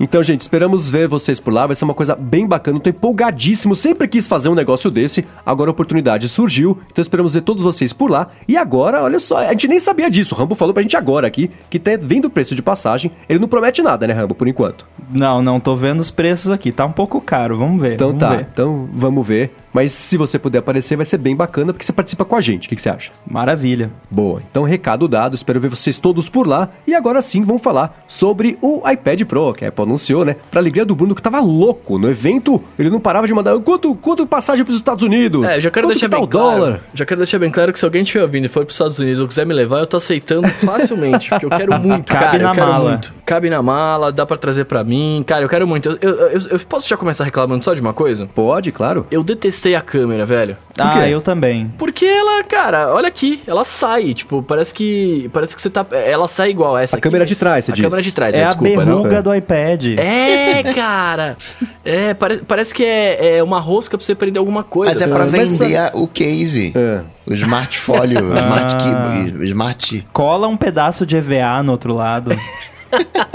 Então, gente, esperamos ver vocês por lá. Vai ser uma coisa bem bacana. Eu tô empolgadíssimo. Sempre quis fazer um negócio desse. Agora a oportunidade surgiu. Então esperamos ver todos vocês por lá. E agora, olha só, a gente nem sabia disso. O Rambo falou pra gente agora aqui que tá vendo o preço de passagem. Ele não promete nada, né, Rambo, por enquanto. Não, não, tô vendo os preços aqui. Tá um pouco caro, vamos ver. Então vamos tá. ver. Então vamos ver. Mas se você puder aparecer, vai ser bem bacana, porque você participa com a gente. O que, que você acha? Maravilha. Boa, então recado dado, espero ver vocês todos por lá. E agora sim, vamos falar sobre o iPad Pro, que a Apple anunciou, né? Pra alegria do Bruno, que tava louco no evento, ele não parava de mandar quanto, quanto passagem pros Estados Unidos? É, já quero quanto deixar que tá bem o claro. dólar? Já quero deixar bem claro que se alguém estiver ouvindo e for pros Estados Unidos ou quiser me levar, eu tô aceitando facilmente. Porque eu quero muito, Cabe cara. na mala. muito. Cabe na mala, dá pra trazer pra mim. Cara, eu quero muito. Eu, eu, eu- eu posso já começar reclamando só de uma coisa? Pode, claro. Eu detestei a câmera, velho. Ah, eu também. Porque ela, cara, olha aqui, ela sai, tipo, parece que parece que você tá, ela sai igual essa A aqui, câmera mas- de trás, você a diz. câmera de trás, É é, a desculpa, não. berruga do iPad. É, cara. É, pare- parece que é, é uma rosca pra você prender alguma coisa. Mas é mas vender a- o case. É. O smartfolio, o smart key, o smart... Cola um pedaço de EVA no outro lado.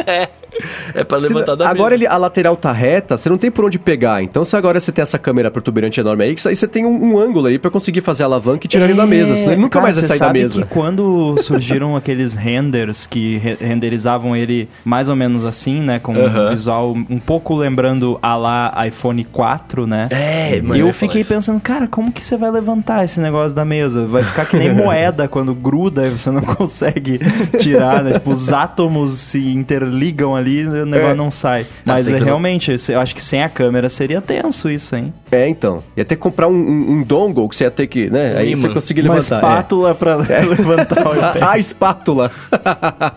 É pra Se- levantar da agora mesa. ele, a lateral tá reta, você não tem por onde pegar. Então, se agora você tem essa câmera protuberante enorme aí, que aí você tem um, um ângulo aí pra conseguir fazer a alavanca e tirar ele da mesa. Senão ele nunca É, Cara, mais vai sair da sabe mesa. que quando surgiram aqueles renders que re- renderizavam ele mais ou menos assim, né? Com um Aham. visual um pouco lembrando a lá iPhone 4, né? É, mano, E eu fiquei pensando, cara, como que você vai levantar esse negócio da mesa? Vai ficar que nem moeda quando gruda e você não consegue tirar, né? Tipo, os átomos se interligam ali e o negócio É. não sai. Mas é, realmente, eu acho que sem a câmera seria tenso isso, hein? É, então. Ia ter que comprar um, um, um dongle que você ia ter que, né? Um aí você conseguir Uma levantar. é. espátula pra levantar o iPad. A, a espátula.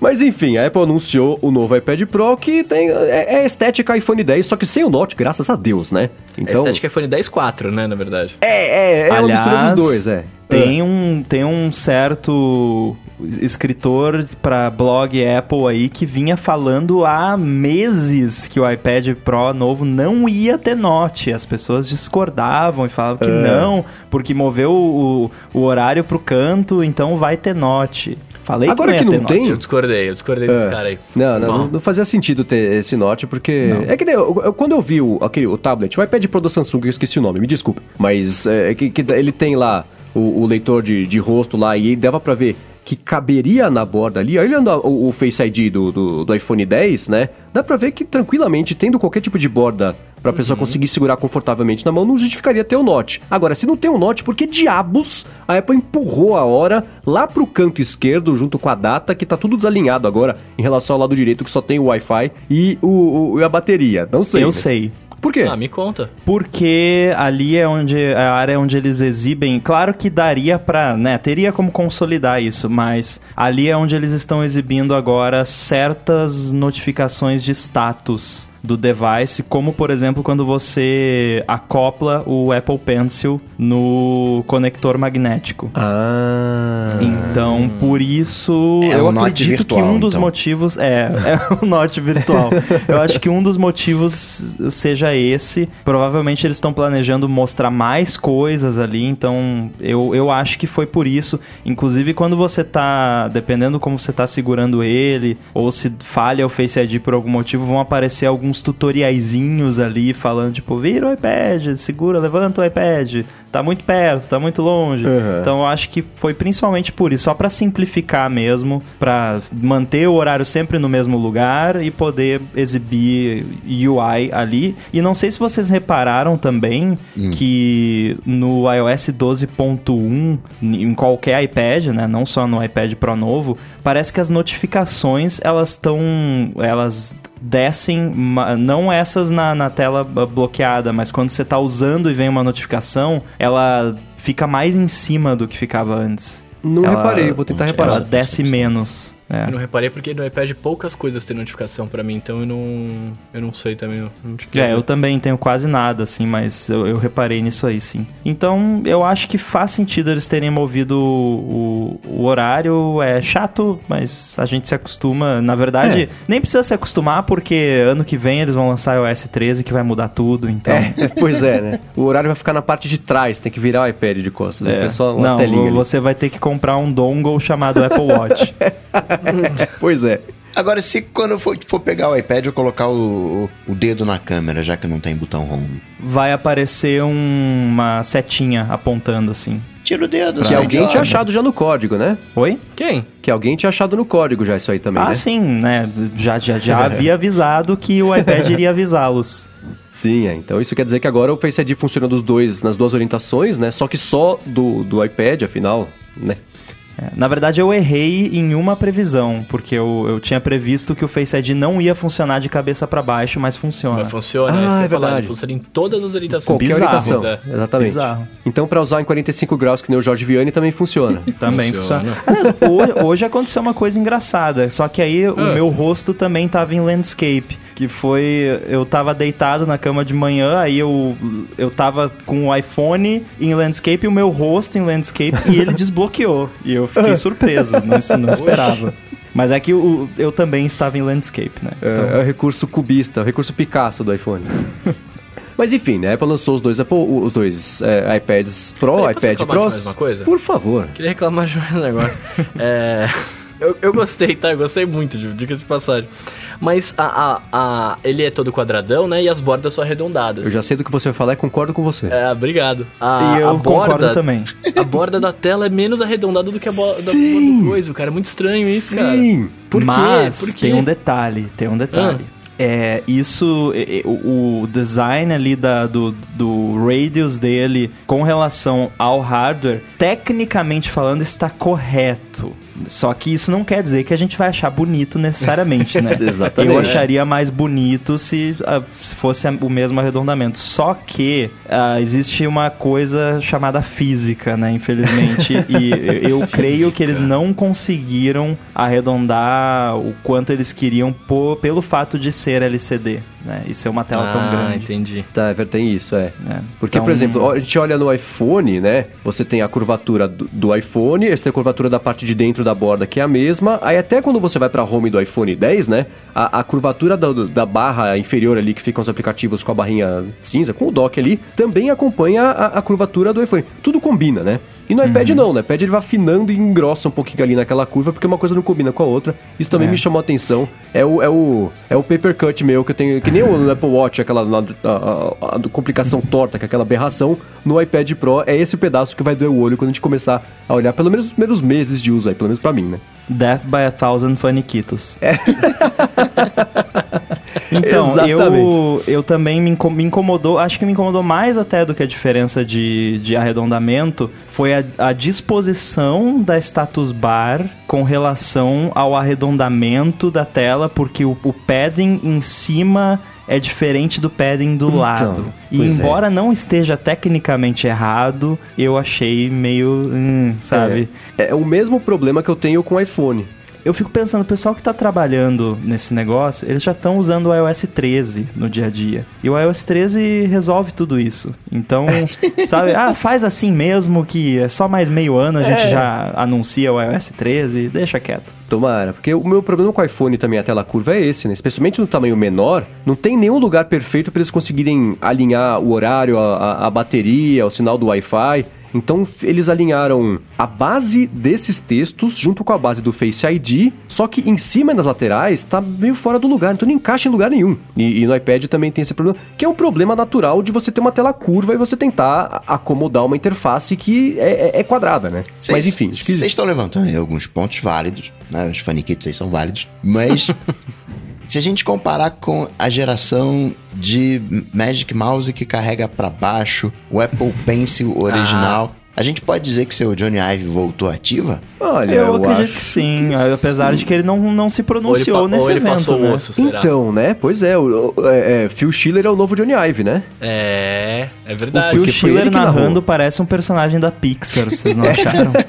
Mas enfim, a Apple anunciou o novo iPad Pro que tem é, é estética iPhone 10, só que sem o Note, graças a Deus, né? A estética iPhone 10 4, né, na verdade. É, é, é uma mistura dos dois, é. Tem um, tem um certo escritor para blog Apple aí que vinha falando há meses que o iPad Pro novo não ia ter Note. As pessoas discordavam e falavam que É. não, porque moveu o, o horário pro canto, então vai ter Note. Falei Agora que que não ia não tem- Note. Eu discordei, eu discordei desse É. cara aí. Não, não, não, não fazia sentido ter esse Note, porque... É que nem, eu- eu- quando eu vi o, aquele, o tablet, o iPad Pro do Samsung, eu esqueci o nome, me desculpe. Mas é, que, que ele tem lá o, o leitor de, de rosto lá e dava pra ver que caberia na borda ali, olhando o, o Face ID do, do, do iPhone 10, né? Dá pra ver que tranquilamente, tendo qualquer tipo de borda pra pessoa conseguir segurar confortavelmente na mão, não justificaria ter o Note. Agora, se não tem o Note, por que diabos a Apple empurrou a hora lá pro canto esquerdo, junto com a data, que tá tudo desalinhado agora em relação ao lado direito, que só tem o Wi-Fi e, o, o- a bateria? Não sei. Eu né? sei. Por quê? Ah, me conta. Porque ali é onde é a área onde eles exibem. Claro que daria pra, né? Teria como consolidar isso, mas ali é onde eles estão exibindo agora certas notificações de status do device, como por exemplo quando você acopla o Apple Pencil no conector magnético. Ah. Então, por isso, É eu um note acredito que virtual, um dos então. motivos é, é um note virtual. eu acho que um dos motivos seja esse. Provavelmente eles estão planejando mostrar mais coisas ali, então eu, eu acho que foi por isso. Inclusive, quando você tá, dependendo como você tá segurando ele, ou se falha o Face ID por algum motivo, vão aparecer alguns tutoriaizinhos ali falando, tipo, vira o iPad, segura, levanta o iPad, tá muito perto, tá muito longe. Uhum. Então eu acho que foi principalmente por isso, só pra simplificar mesmo, pra manter o horário sempre no mesmo lugar e poder exibir UI ali. E não sei se vocês repararam também que no iOS 12.1 em qualquer iPad, né, não só no iPad Pro novo, parece que as notificações elas estão elas descem, não essas na, na tela bloqueada, mas quando você tá usando e vem uma notificação, ela fica mais em cima do que ficava antes. Não Ela- reparei, vou tentar reparar. Ela desce menos. É. Eu não reparei porque no iPad poucas coisas têm notificação pra mim, então eu não. Eu não sei também. eu Não te É, eu também tenho quase nada, assim, mas eu, eu reparei nisso aí, sim. Então, eu acho que faz sentido eles terem movido o, o horário. É chato, mas a gente se acostuma. Na verdade, É. nem precisa se acostumar, porque ano que vem eles vão lançar o iOS 13, que vai mudar tudo, então... É, pois é, né? O horário vai ficar na parte de trás, tem que virar o iPad de costas. É. É. Não, telinha ali. você vai ter que comprar um dongle chamado Apple Watch. Pois é. Agora, se quando for, for pegar o iPad eu colocar o, o, dedo na câmera, já que não tem botão home. vai aparecer um- uma setinha apontando assim. Tira o dedo, Que alguém tinha achado já no código, né? Oi? Quem? Que alguém tinha achado no código já isso aí também, ah, né? sim, né? Já, já, já havia avisado que o iPad iria avisá-los. Sim, é. Então isso quer dizer que agora o Face ID funciona dos dois, nas duas orientações, né? Só que só do, do iPad, afinal, né? É, na verdade, eu errei em uma previsão, porque eu, eu tinha previsto que o Face ID não ia funcionar de cabeça pra baixo, mas funciona. Mas funciona, Ah, é isso que eu é ia falar. verdade. Ele funciona em todas as orientações. Qualquer Bizarro. orientação. É. Exatamente. Bizarro. Então, pra usar em 45 graus, que nem o Jorge Vianney, também funciona. Também Funciona. funciona. Aliás, hoje, hoje aconteceu uma coisa engraçada, só que aí o Ah. meu rosto também tava em landscape, que foi eu tava deitado na cama de manhã, aí eu eu tava com o iPhone em landscape e o meu rosto em landscape e ele desbloqueou. E eu fiquei surpreso, não, não esperava. Mas é que o- eu também estava em landscape, né? É, Então, é o recurso cubista, o recurso Picasso do iPhone. Mas enfim, né? A Apple lançou os dois, Apple, os dois é, iPads Pro, Peraí, iPad coisa? Por favor. Queria reclamar de mais um negócio. é. Eu, eu gostei, tá? Eu gostei muito, de dicas de passagem. Mas a, a, a- ele é todo quadradão, né? E as bordas são arredondadas. Eu já sei do que você vai falar e concordo com você. É, obrigado. A, e eu a concordo borda, também. A borda da tela é menos arredondada do que a bo- da Sim. borda do coisa, cara. É muito estranho isso, cara. Sim. Por quê? Mas Por quê? tem um detalhe, tem um detalhe. É, isso, é, é, o, o design ali da, do, do radius dele com relação ao hardware, tecnicamente falando, está correto. Só que isso não quer dizer que a gente vai achar bonito necessariamente, né? Exatamente. Eu acharia mais bonito se, ah, se fosse o mesmo arredondamento. Só que ah, existe uma coisa chamada física, né? Infelizmente. e eu creio que eles não conseguiram arredondar o quanto eles queriam por, pelo fato de ser LCD, né? E ser uma tela tão ah, grande. entendi. Tá, é, tem isso, é. né? Porque, Então, por exemplo, a gente olha no iPhone, né? Você tem a curvatura do, do iPhone, essa tem a curvatura da parte de dentro da borda, que é a mesma. Aí até quando você vai pra home do iPhone 10, né? A, a curvatura da, da barra inferior ali, que ficam os aplicativos com a barrinha cinza, com o dock ali, também acompanha a, a curvatura do iPhone. Tudo combina, né? E no iPad não, no iPad ele vai afinando e engrossa um pouquinho ali naquela curva, porque uma coisa não combina com a outra. Isso também É. me chamou a atenção. É o, é o, é o paper cut meu que eu tenho, que nem o Apple Watch, aquela a, a- a complicação torta, que é aquela aberração. No iPad Pro é esse pedaço que vai doer o olho quando a gente começar a olhar, pelo menos os primeiros meses de uso aí, pelo menos pra mim, né? Death by a Thousand Faniquitos. então, eu, eu também me, inco- me incomodou, acho que me incomodou mais até do que a diferença de, de arredondamento, foi a, a disposição da status bar com relação ao arredondamento da tela, porque o, o padding em cima é diferente do padding do lado. E é. embora não esteja tecnicamente errado, eu achei meio, hum, sabe? É, é o mesmo problema que eu tenho com o iPhone. Eu fico pensando, o pessoal que tá trabalhando nesse negócio, eles já estão usando o iOS 13 no dia a dia. E o iOS 13 resolve tudo isso. Então, sabe, ah, faz assim mesmo, que é só mais meio ano a gente É. já anuncia o iOS 13, deixa quieto. Tomara, porque o meu problema com o iPhone também, a tela curva, é esse, né? Especialmente no tamanho menor, não tem nenhum lugar perfeito para eles conseguirem alinhar o horário, a, a- a bateria, o sinal do Wi-Fi. Então eles alinharam a base desses textos junto com a base do Face ID, só que em cima e nas laterais tá meio fora do lugar, então não encaixa em lugar nenhum. E, e no iPad também tem esse problema, que é um problema natural de você ter uma tela curva e você tentar acomodar uma interface que é, é- é quadrada, né? Mas enfim, acho que- Vocês estão levantando aí alguns pontos válidos, né? Os faniquitos aí são válidos. Mas se a gente comparar com a geração de Magic Mouse que carrega pra baixo, o Apple Pencil original, a gente pode dizer que seu Johnny Ive voltou ativa? Olha, eu, eu acredito acho que sim, apesar de que ele não, não se pronunciou pa- nesse evento, né? o osso? Então, né? Pois é, o, o- é, é, Phil Schiller é o novo Johnny Ive, né? É, é O verdade. Phil porque foi Schiller que narrou. narrando parece um personagem da Pixar, vocês não acharam?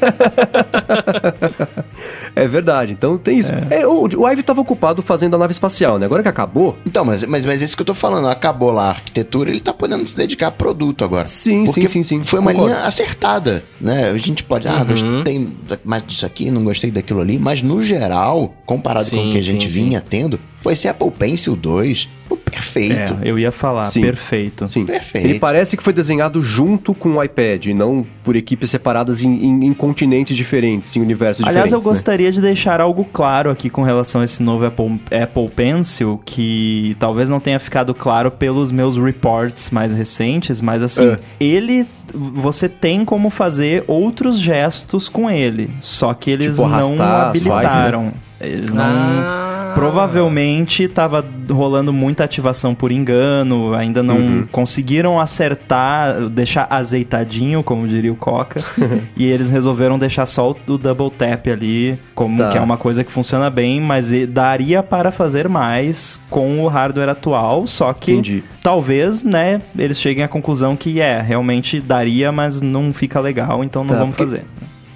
É verdade, então tem isso. É, o, o Ive tava ocupado fazendo a nave espacial, né? Agora que acabou, Então, mas, mas, mas é isso que eu tô falando. Acabou lá a arquitetura, ele tá podendo se dedicar a produto agora. Sim, Porque sim, sim, sim. Foi uma Concordo. linha acertada, né? A gente pode, ah, gostei mais disso aqui, não gostei daquilo ali, mas no geral, comparado com Sim, o que a gente sim, sim. vinha tendo, pô, esse Apple Pencil 2, pô, perfeito. É, eu ia falar, Sim. perfeito. sim. Perfeito. Ele parece que foi desenhado junto com o iPad, e não por equipes separadas em, em- em continentes diferentes, em universos Aliás, eu diferentes. né? gostaria de deixar algo claro aqui com relação a esse novo Apple, Apple Pencil, que talvez não tenha ficado claro pelos meus reports mais recentes, mas assim, É. ele você tem como fazer outros gestos com ele, só que eles Tipo não arrastar, habilitaram. Eles não. Ah. Provavelmente tava rolando muita ativação por engano, ainda não Uhum. conseguiram acertar, deixar azeitadinho, como diria o Coca. e eles resolveram deixar só o, double tap ali, como Tá. que é uma coisa que funciona bem, mas daria para fazer mais com o hardware atual, só que Entendi. talvez, né, eles cheguem à conclusão que é, realmente daria, mas não fica legal, então não Tá, vamos porque- fazer.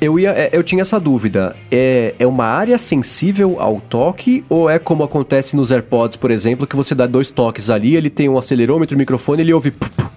Eu, ia, é, eu tinha essa dúvida. É, é uma área sensível ao toque ou é como acontece nos AirPods, por exemplo, que você dá dois toques ali, ele tem um acelerômetro, um microfone, ele ouve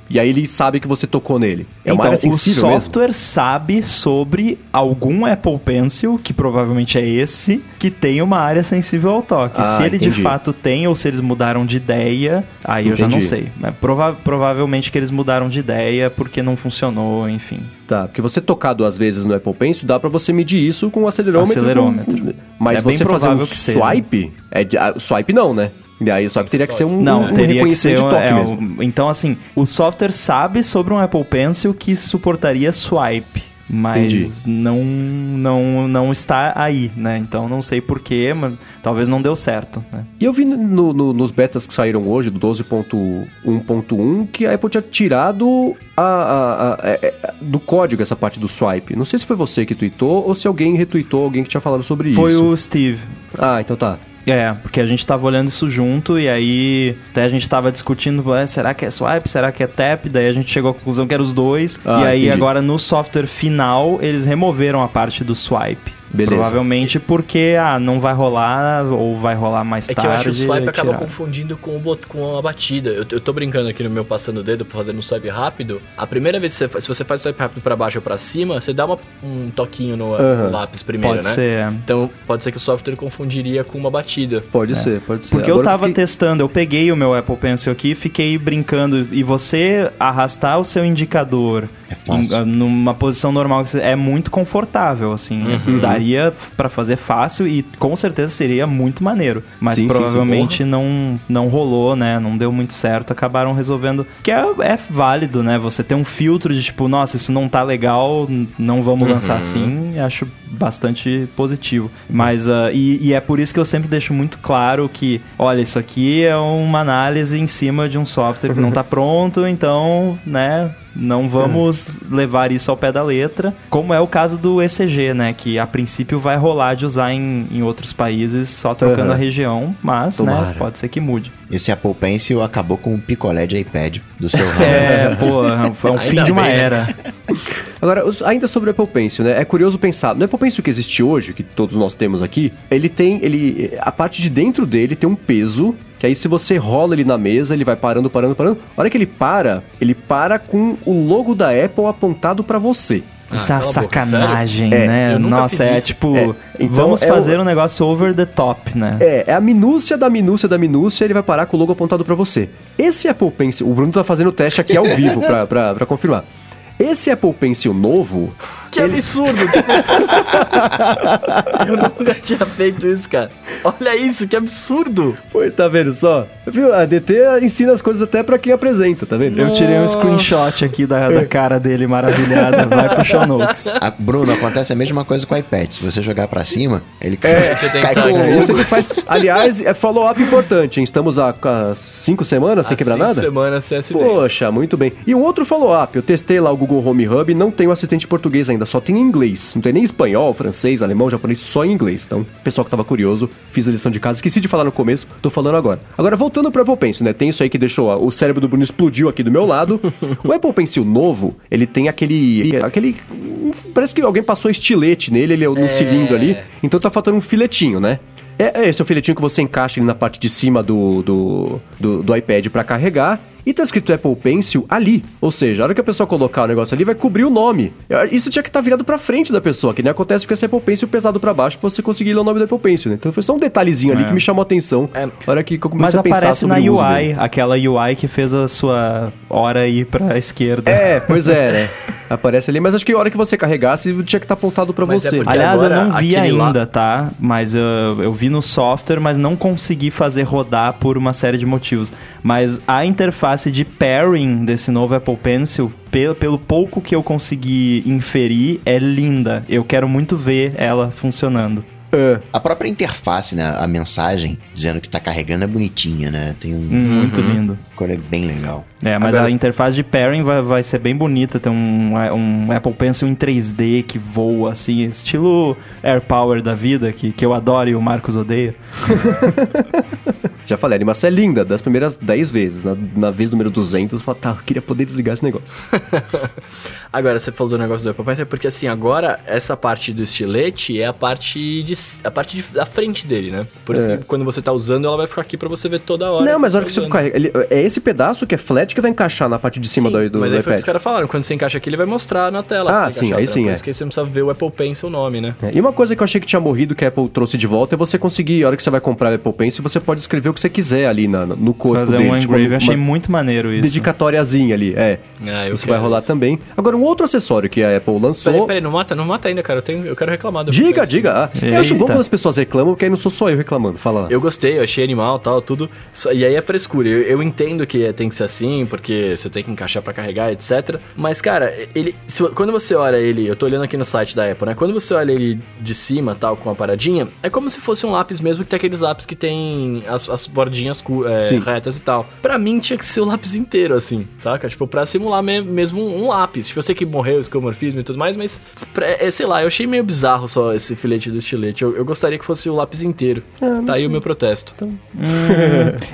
e aí ele sabe que você tocou nele. É uma então, área o sensível mesmo? software sabe sobre algum Apple Pencil, que provavelmente é esse, que tem uma área sensível ao toque. Ah, se ele de entendi. fato tem, ou se eles mudaram de ideia, aí eu já não Entendi. sei. Prova- provavelmente que eles mudaram de ideia porque não funcionou, enfim. Tá, porque você tocar duas vezes no Apple Pencil, dá pra você medir isso com o acelerômetro. Acelerômetro. com- Mas É bem você fazer um seja. swipe, é ah, swipe não, né? E aí o swipe teria que ser um, Não, um teria que ser. um- é, um- então, assim, o software sabe sobre um Apple Pencil que suportaria swipe. Mas Entendi. não, não, não está aí, né? Então não sei porquê, mas talvez não deu certo, né? E eu vi no- no- nos betas que saíram hoje, do 12.1.1, que a Apple tinha tirado a- a- a- é- é- do código essa parte do swipe. Não sei se foi você que tweetou ou se alguém retweetou alguém que tinha falado sobre Foi isso. o Steve. Ah, então tá. É, porque a gente tava olhando isso junto e aí até a gente tava discutindo, "Ué, será que é swipe, será que é tap? Daí a gente chegou à conclusão que era os dois. Ah, e aí entendi. agora no software final eles removeram a parte do swipe. Beleza. Provavelmente porque, ah, não vai rolar ou vai rolar mais É que tarde. eu acho que o swipe acaba confundindo com, o bot- com a batida. Eu, eu tô brincando aqui no meu passando o dedo, fazendo um swipe rápido. A primeira vez que você faz, se você faz swipe rápido pra baixo ou pra cima, você dá uma- um toquinho no, no lápis primeiro, Pode né? ser. Então pode ser que o software confundiria com uma batida. Pode ser, pode ser. Porque eu Agora tava fiquei- testando, eu peguei o meu Apple Pencil aqui, fiquei brincando e você arrastar o seu indicador É em- numa posição normal que você- é muito confortável, assim. Uhum. Daria pra fazer fácil e com certeza seria muito maneiro. Mas Sim, sim, sim, provavelmente não, não rolou, né? Não deu muito certo. Acabaram resolvendo. Que é, é válido, né? Você ter um filtro de tipo, nossa, isso não tá legal, não vamos Uhum. lançar assim. Acho bastante positivo. Mas, ah, e, e é por isso que eu sempre deixo muito claro que, olha, isso aqui é uma análise em cima de um software que não tá pronto, então, né? Não vamos levar isso ao pé da letra, como é o caso do ECG, né? Que a princípio vai rolar de usar em, em outros países, só trocando Aham. a região, mas, né, pode ser que mude. Esse Apple Pencil acabou com o picolé de iPad do seu ramo. É, pô, foi um Ainda fim de uma bem, né? Agora, ainda sobre o Apple Pencil, né? É curioso pensar, no Apple Pencil que existe hoje, que todos nós temos aqui, ele tem, ele, a parte de dentro dele tem um peso, que aí se você rola ele na mesa, ele vai parando, parando, parando. A hora que ele para, ele para com o logo da Apple apontado pra você. Isso é uma boca, sacanagem? É, né? nunca Nossa, é isso. tipo, É, então vamos é fazer o- um negócio over the top, né? É, é a minúcia da minúcia da minúcia, ele vai parar com o logo apontado pra você. Esse Apple Pencil, o Bruno tá fazendo o teste aqui ao vivo pra, pra, pra confirmar. Esse Apple Pencil novo, Que absurdo! eu nunca tinha feito isso, cara. Olha isso, que absurdo! foi, tá vendo só? Viu? A DT ensina as coisas até pra quem apresenta, tá vendo? Eu tirei um screenshot aqui da, da cara dele maravilhada. Vai pro show notes. A- Bruno, acontece a mesma coisa com o iPad. Se você jogar pra cima, ele cai, É, você tem cai que com Isso ele faz. Aliás, é follow-up importante, hein? Estamos há, há cinco semanas sem Há quebrar cinco nada? semanas sem acidentes. Poxa, muito bem. E um outro follow-up, eu testei lá o Google Home Hub, não tem o assistente português ainda, só tem em inglês. Não tem nem espanhol, francês, alemão, japonês, só em inglês. Então, pessoal que tava curioso, fiz a lição de casa, esqueci de falar no começo, tô falando agora. Agora, voltando pro Apple Pencil, né? Tem isso aí que deixou ó, o cérebro do Bruno explodiu aqui do meu lado. o Apple Pencil novo, ele tem aquele. aquele. Parece que alguém passou estilete nele, ele é no cilindro ali. Então tá faltando um filetinho, né? É, é esse é o filetinho que você encaixa ele na parte de cima do, do, do, do iPad pra carregar. E tá escrito Apple Pencil ali. Ou seja, a hora que a pessoa colocar o negócio ali, vai cobrir o nome. Isso tinha que estar virado pra frente da pessoa, que nem acontece com esse Apple Pencil pesado pra baixo pra você conseguir ler o nome do Apple Pencil, né? Então foi só um detalhezinho ali É. que me chamou a atenção. É. Hora que eu comecei Mas a pensar aparece na sobre o uso dele. UI, aquela UI que fez a sua hora ir pra esquerda. É, pois é, né? Aparece ali, mas acho que a hora que você carregasse, tinha que estar apontado pra Mas é você. porque- Aliás, eu não vi aquele lá- ainda, tá? Mas uh, eu vi no software, mas não consegui fazer rodar por uma série de motivos. Mas a interface de pairing desse novo Apple Pencil, pelo, pelo pouco que eu consegui inferir, é linda. Eu quero muito ver ela funcionando. É. A própria interface, né? A mensagem dizendo que tá carregando é bonitinha, né? Tem um. Muito lindo. cor é bem legal. É, mas Agora- a interface de pairing vai, vai ser bem bonita. Tem um, um Apple Pencil em 3D que voa, assim, estilo AirPower da vida, que, que eu adoro e o Marcos odeia. Já falei, a animação é linda, das primeiras 10 vezes. Na, na vez número 200, eu falo, tá, eu queria poder desligar esse negócio. Agora, você falou do negócio do Apple Pencil, é porque assim, agora essa parte do estilete é a parte de a parte de- da frente dele, né? Por isso É. que quando você tá usando, ela vai ficar aqui pra você ver toda hora. Não, mas a hora tá que você ele- é esse pedaço que é flat que vai encaixar na parte de cima Sim, do, do, mas do aí foi o que iPad. os caras falaram, quando você encaixa aqui, ele vai mostrar na tela. Ah, sim, aí sim, Por é. isso que você não precisa ver o Apple Pencil o nome, né? É, E uma coisa que eu achei que tinha morrido que a Apple trouxe de volta é você conseguir, a hora que você vai comprar o Apple Pencil, você pode escrever o que você quiser ali na, no corpo Fazer dele. um tipo, engrave, uma- eu achei muito maneiro isso. dedicatóriazinha ali, é. Ah, isso vai rolar isso. também. Agora, um outro acessório que a Apple lançou... Peraí, peraí, não mata, não mata ainda, cara. Eu, tenho, eu quero reclamar do Diga, diga. Ah, eu acho bom quando as pessoas reclamam, porque aí não sou só eu reclamando. Fala lá. Eu gostei, eu achei animal tal, tudo. E aí é frescura. Eu, eu entendo que tem que ser assim, porque você tem que encaixar pra carregar, etc. Mas, cara, ele. se- quando você olha ele, eu tô olhando aqui no site da Apple, né? Quando você olha ele de cima, tal, com a paradinha, é como se fosse um lápis mesmo, que tem aqueles lápis que tem as, as bordinhas é, retas e tal. Pra mim tinha que ser o lápis inteiro, assim, saca? Tipo, pra simular me- mesmo um, um lápis. Tipo, eu sei que morreu o escomorfismo e tudo mais, mas, pra- é, sei lá, eu achei meio bizarro só esse filete do estilete. Eu, eu gostaria que fosse o lápis inteiro. tá aí o meu protesto.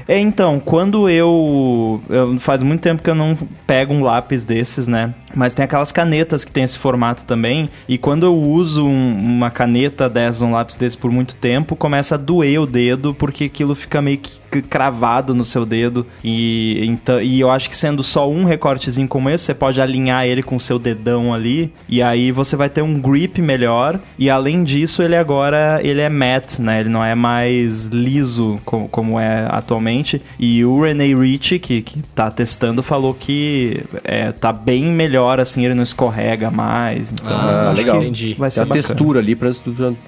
É, então, quando eu, eu- Faz muito tempo que eu não pego um lápis desses, né? Mas tem aquelas canetas que tem esse formato também. E quando eu uso um- uma caneta dessa, um lápis desse por muito tempo, começa a doer o dedo, porque aquilo fica meio que cravado no seu dedo. E, então, e eu acho que sendo só um recortezinho como esse, você pode alinhar ele com o seu dedão ali. E aí você vai ter um grip melhor. E além disso, ele agora ele é matte, né? Ele não é mais liso co- como é atualmente. E o René Rich, que, que tá testando, falou que é, tá bem melhor, assim, ele não escorrega mais. Então, Ah, legal. que Entendi. Vai ser a bacana. textura ali pra-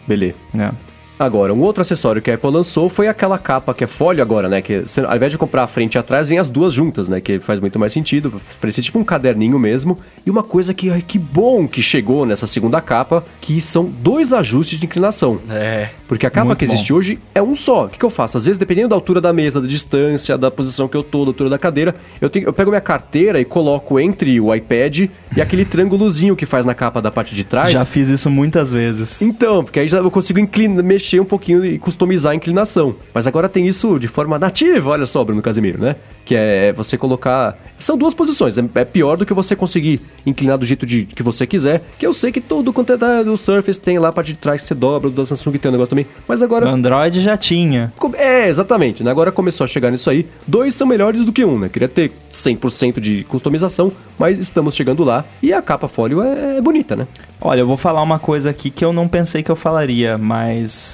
Beleza. É. Agora, um outro acessório que a Apple lançou foi aquela capa que é folha agora, né? Que ao invés de comprar a frente e atrás, vem as duas juntas, né? Que faz muito mais sentido. Parecia tipo um caderninho mesmo. E uma coisa que, ai, que bom que chegou nessa segunda capa, que são dois ajustes de inclinação. É. Porque a capa que existe hoje é um só. O que, que eu faço? Às vezes, dependendo da altura da mesa, da distância, da posição que eu tô, da altura da cadeira, eu, tenho, eu pego minha carteira e coloco entre o iPad e aquele triângulozinho que faz na capa da parte de trás. Já fiz isso muitas vezes. Então, porque aí já eu consigo inclina, mexer um pouquinho e customizar a inclinação. Mas agora tem isso de forma nativa, olha só, Bruno Casimiro, né? Que é você colocar. São duas posições. É, é pior do que você conseguir inclinar do jeito de, que você quiser. Que eu sei que todo quanto é do Surface tem lá a parte de trás que você dobra, o da Samsung tem um negócio também. Mas O agora. Android já tinha. É, exatamente. né? Agora começou a chegar nisso aí. Dois são melhores do que um, né? Queria ter 100% de customização, mas estamos chegando lá. E a capa fólio é, é bonita, né? Olha, eu vou falar uma coisa aqui que eu não pensei que eu falaria, mas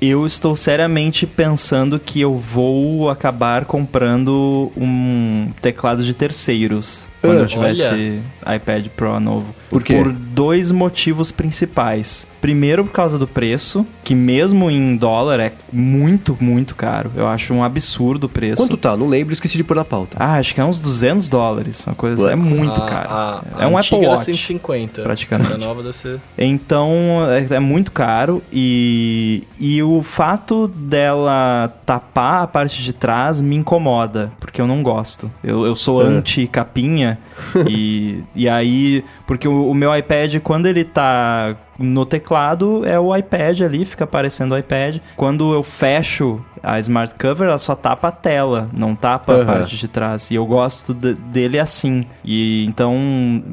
eu estou seriamente pensando que eu vou acabar comprando um teclado de terceiros quando Ah, eu tivesse iPad Pro novo. Por quê? Por dois motivos principais. Primeiro, por causa do preço, que mesmo em dólar é muito, muito caro. Eu acho um absurdo o preço. Quanto tá? Não lembro, esqueci de pôr na pauta. Ah, acho que é uns 200 dólares. Uma coisa assim. É muito A- caro. a- é a um antiga Apple Watch. 150. praticamente. Essa nova deve ser... Então é, é muito caro e, e o fato dela tapar a parte de trás me incomoda, porque eu não gosto. Eu, eu sou É. anti-capinha e, e aí. Porque o, o meu iPad, quando ele tá no teclado, é o iPad ali, fica aparecendo o iPad. Quando eu fecho a Smart Cover, ela só tapa a tela, não tapa a Aham. parte de trás. E eu gosto de- dele assim. E então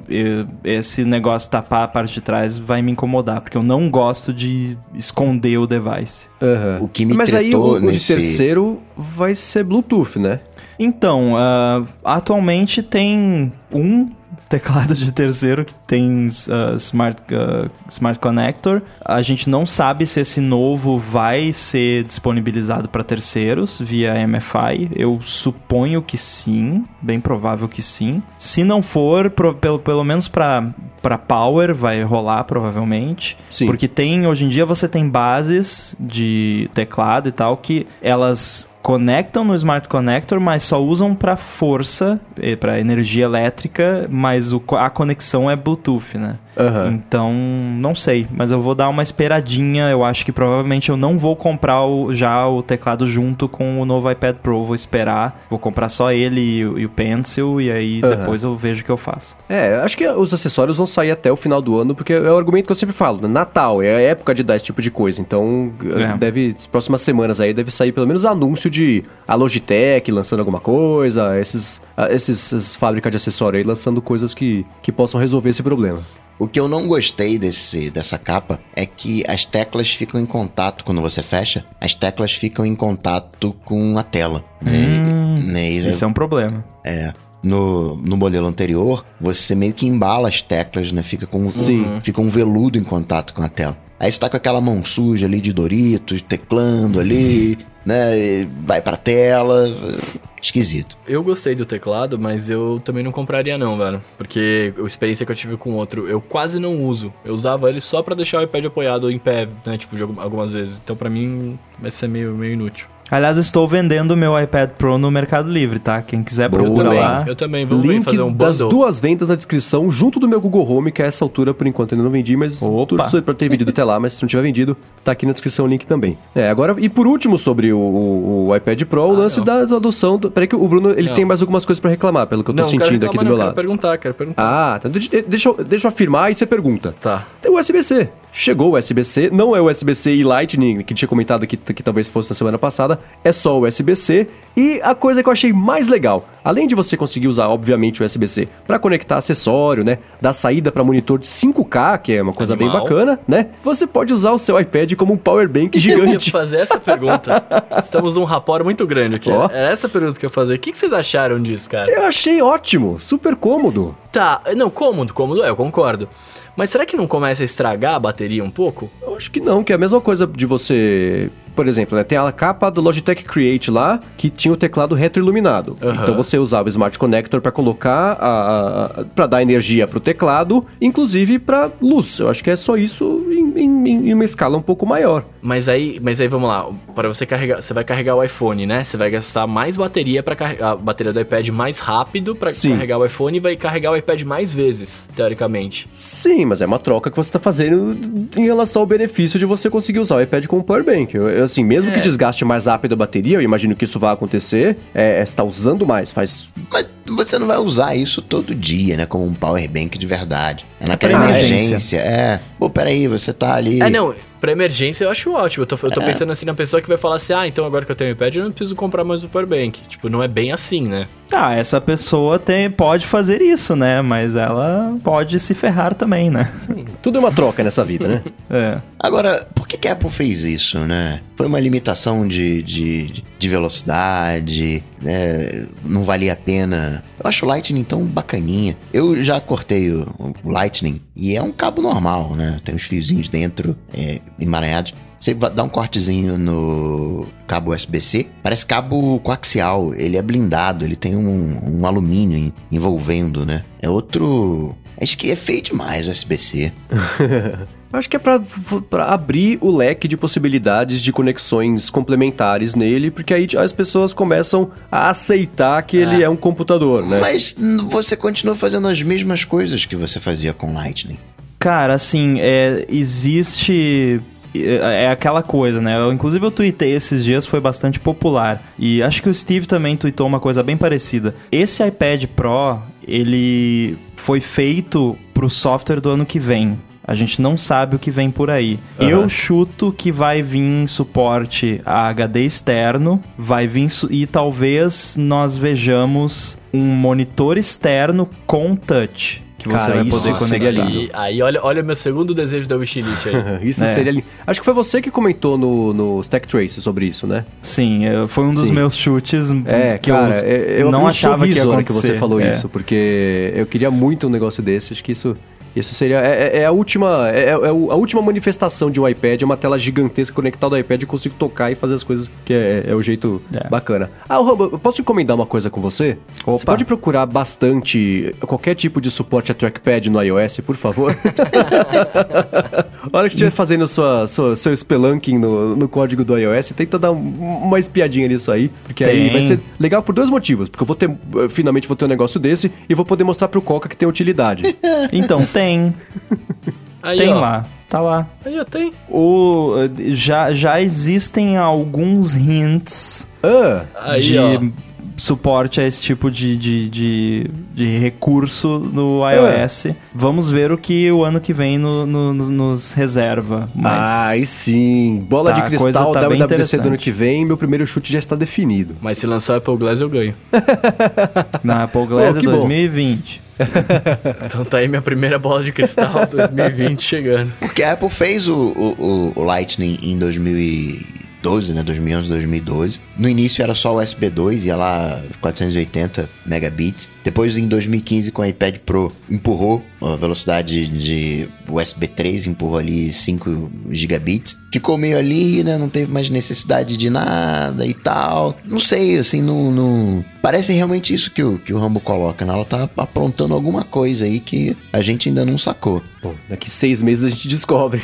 eu- esse negócio de tapar a parte de trás vai me incomodar, porque eu não gosto de esconder o device. Aham. O que me Mas aí o, o de nesse- terceiro vai ser Bluetooth, né? Então, ah, atualmente tem um teclado de terceiro que tem ah, smart, ah, smart Connector. A gente não sabe se esse novo vai ser disponibilizado para terceiros via MFI. Eu suponho que sim, bem provável que sim. Se não for, pro- pelo, pelo menos para para Power vai rolar provavelmente. Sim. Porque tem, hoje em dia você tem bases de teclado e tal que elas conectam no Smart Connector, mas só usam para força, para energia elétrica, mas o a conexão é Bluetooth, né? Aham. Então, não sei, mas eu vou dar uma esperadinha. Eu acho que provavelmente eu não vou comprar o- já o teclado junto com o novo iPad Pro. Vou esperar, vou comprar só ele e, o- e o Pencil, e aí Aham. depois eu vejo o que eu faço. É, acho que os acessórios vão sair até o final do ano, porque é o argumento que eu sempre falo, né? Natal é a época de dar esse tipo de coisa, então É. deve, as próximas semanas aí deve sair pelo menos anúncio de a Logitech lançando alguma coisa, esses, ah, esses, essas fábricas de acessório aí lançando coisas que, que possam resolver esse problema. O que eu não gostei desse, dessa capa é que as teclas ficam em contato, quando você fecha, as teclas ficam em contato com a tela. Né? Hum, Né? Esse é um problema. É. No, no modelo anterior, você meio que embala as teclas, né? Fica com, Sim. fica um veludo em contato com a tela. Aí você tá com aquela mão suja ali de Doritos, teclando ali, né? e Vai pra tela. Esquisito. Eu gostei do teclado, mas eu também não compraria não, velho. Porque a experiência que eu tive com outro, eu quase não uso. Eu usava ele só pra deixar o iPad apoiado em pé, né? Tipo, algumas vezes. Então pra mim vai ser meio, meio inútil. Aliás, estou vendendo o meu iPad Pro no Mercado Livre, tá? Quem quiser Boa. procura também, lá. eu também. Vamos Link fazer um das duas vendas na descrição, junto do meu Google Home, que a essa altura, por enquanto, ainda não vendi, mas Opa. tudo pra ter vendido até lá, mas se não tiver vendido, tá aqui na descrição o link também. É, agora, e por último, sobre o, o- o iPad Pro, o lance não. da adoção. Do, peraí que o Bruno, ele Não. tem mais algumas coisas pra reclamar, pelo que eu tô não, sentindo aqui do meu lado. Quero perguntar, quero perguntar. Ah, tá, deixa, deixa, eu- deixa eu afirmar e você pergunta. Tá. Tem o USB-C. Chegou o USB-C, não é o USB-C e Lightning, que tinha comentado aqui que talvez fosse na semana passada, é só o USB-C. E a coisa que eu achei mais legal, além de você conseguir usar, obviamente, o USB-C para conectar acessório, né, dar saída para monitor de 5K, que é uma coisa bem Animal. bacana, né? Você pode usar o seu iPad como um power bank Eu ia gigante. fazer essa pergunta. Estamos num rapport muito grande aqui. Ó. Era essa a pergunta que eu ia fazer. O que vocês acharam disso, cara? Eu achei ótimo, super cômodo. Tá, não, cômodo, cômodo é, eu concordo. Mas será que não começa a estragar a bateria um pouco? Eu acho que não, que é a mesma coisa de você. Por exemplo, né, tem a capa do Logitech Create lá, que tinha o teclado retroiluminado. Aham. Então você usava o Smart Connector para colocar, a, para dar energia pro teclado, inclusive para luz. Eu acho que é só isso em, em- em uma escala um pouco maior. Mas aí, mas aí vamos lá, para você carregar, você vai carregar o iPhone, né? Você vai gastar mais bateria para carregar a bateria do iPad mais rápido para carregar o iPhone e vai carregar o iPad mais vezes, teoricamente. Sim, mas é uma troca que você está fazendo em relação ao benefício de você conseguir usar o iPad como power bank. Eu, eu, assim, mesmo que É. desgaste mais rápido a bateria, eu imagino que isso vai acontecer, é, é, você tá usando mais, faz Mas você não vai usar isso todo dia, né? Como um power bank de verdade. É naquela emergência. É. Pô, peraí, você tá ali. É, não, pra emergência eu acho ótimo. Eu tô, eu tô É. pensando assim na pessoa que vai falar assim: "Ah, então agora que eu tenho o iPad, eu não preciso comprar mais o power bank". Tipo, não é bem assim, né? Ah, essa pessoa tem, pode fazer isso, né? Mas ela pode se ferrar também, né? tudo é uma troca nessa vida, né? É. Agora, por que, que a Apple fez isso, né? Foi uma limitação de, de, de velocidade, né? Não valia a pena. Eu acho o Lightning tão bacaninha. Eu já cortei o, o Lightning e é um cabo normal, né? Tem uns fiozinhos dentro, é, emaranhados. Você dá um cortezinho no cabo USB-C, parece cabo coaxial. Ele é blindado, ele tem um, um alumínio em- envolvendo, né? É outro. Acho que é feio demais o USB-C. Acho que é pra, pra abrir o leque de possibilidades de conexões complementares nele, porque aí as pessoas começam a aceitar que ele é um computador, né? Mas você continua fazendo as mesmas coisas que você fazia com Lightning. Cara, assim, é, existe. É é aquela coisa, né? Eu, inclusive eu tuitei esses dias, foi bastante popular. E acho que o Steve também tuitou uma coisa bem parecida. Esse iPad Pro, ele foi feito pro software do ano que vem. A gente não sabe o que vem por aí. Aham. Eu chuto que vai vir suporte a HD externo, vai vir e talvez nós vejamos um monitor externo com touch que você Cara, vai isso poder seria conectar. lindo. E aí, olha, olha o meu segundo desejo da wishlist aí. Isso É. seria lindo. Acho que foi você que comentou no, no Stack Trace sobre isso, né? Sim, é, foi um dos Sim. meus chutes É, que cara, eu, eu, eu não um achava que ia acontecer. que você falou É. isso, porque eu queria muito um negócio desse. Acho que isso, isso seria. É, é- é a última. É, é o- a última manifestação de um iPad, é uma tela gigantesca conectada ao iPad, eu consigo tocar e fazer as coisas que é, é o jeito É. bacana. Ah, Robo, eu posso encomendar uma coisa com você? Você Opa. pode procurar bastante qualquer tipo de suporte a trackpad no iOS, por favor? A hora que estiver fazendo sua, sua- seu spelunking no, no código do iOS, tenta dar um- uma espiadinha nisso aí, porque aí Tem. vai ser legal por dois motivos. Porque eu vou ter, eu finalmente vou ter um negócio desse e vou poder mostrar pro Coca que tem utilidade. Então, tem. Aí, tem ó. lá. Tá lá. Aí, ó, tem. O, já, já existem alguns hints ah, Aí, de ó. Suporte a esse tipo de, de, de, de recurso no iOS. Vamos ver o que o ano que vem no- no- nos- reserva. Mas ai sim. Bola Tá, de cristal tá WWDC do ano que vem, meu primeiro chute já está definido. Mas se lançar o Apple Glass, eu ganho. na Apple Glass que bom. 2020. Então tá aí minha primeira bola de cristal 2020 chegando. Porque a Apple fez o, o, o- Lightning em 2012, né? 2011, 2012. No início era só o USB 2, ia lá 480 megabits. Depois, em 2015, com o iPad Pro, empurrou a velocidade de USB 3 empurrou ali 5 gigabits. Ficou meio ali, né? Não teve mais necessidade de nada e tal. Não sei, assim, não. não... Parece realmente isso que o, que o Rambo coloca, né? Ela tá aprontando alguma coisa aí que a gente ainda não sacou. Bom, daqui seis meses a gente descobre.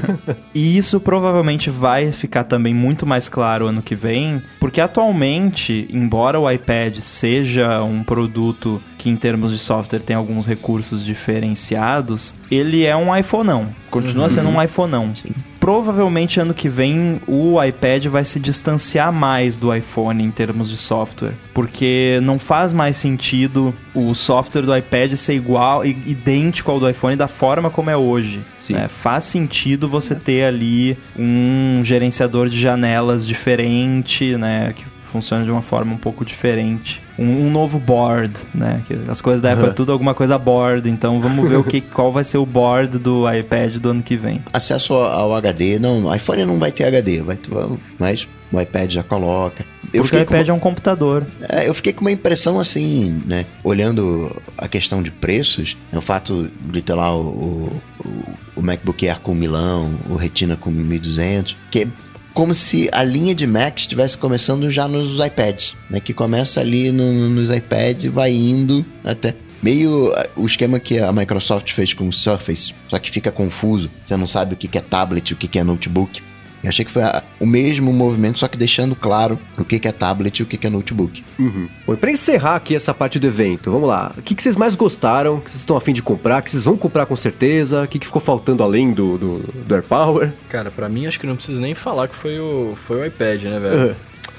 e isso provavelmente vai ficar também muito mais claro ano que vem, porque atualmente, embora o iPad seja um produto que em termos de software tem alguns recursos diferenciados, ele é um iPhone não. Continua uhum. sendo um iPhone não. Sim provavelmente ano que vem o iPad vai se distanciar mais do iPhone em termos de software, porque não faz mais sentido o software do iPad ser igual, idêntico ao do iPhone da forma como é hoje. Né? Faz sentido você ter ali um gerenciador de janelas diferente, né? Que funciona de uma forma um pouco diferente. Um, um novo board, né? Que as coisas da Apple é tudo alguma coisa board, então vamos ver o que, qual vai ser o board do iPad do ano que vem. Acesso ao HD, não, o iPhone não vai ter HD, vai ter, mas o iPad já coloca. Eu Porque o iPad é um computador. É, eu fiquei com uma impressão assim, né? Olhando a questão de preços, né, o fato de ter lá o, o, o MacBook Air com milão, o Retina com 1200, que como se a linha de Mac estivesse começando já nos iPads, né? Que começa ali no, nos iPads e vai indo até meio uh, o esquema que a Microsoft fez com o Surface, só que fica confuso. Você não sabe o que é tablet, o que é notebook. Eu achei que foi a, o mesmo movimento, só que deixando claro o que, que é tablet e o que, que é notebook. Uhum. Bom, pra encerrar aqui essa parte do evento, vamos lá. O que, que vocês mais gostaram, que vocês estão afim de comprar, que vocês vão comprar com certeza? O que, que ficou faltando além do, do, do AirPower? Cara, para mim acho que não preciso nem falar que foi o, foi o iPad, né, velho? Uhum.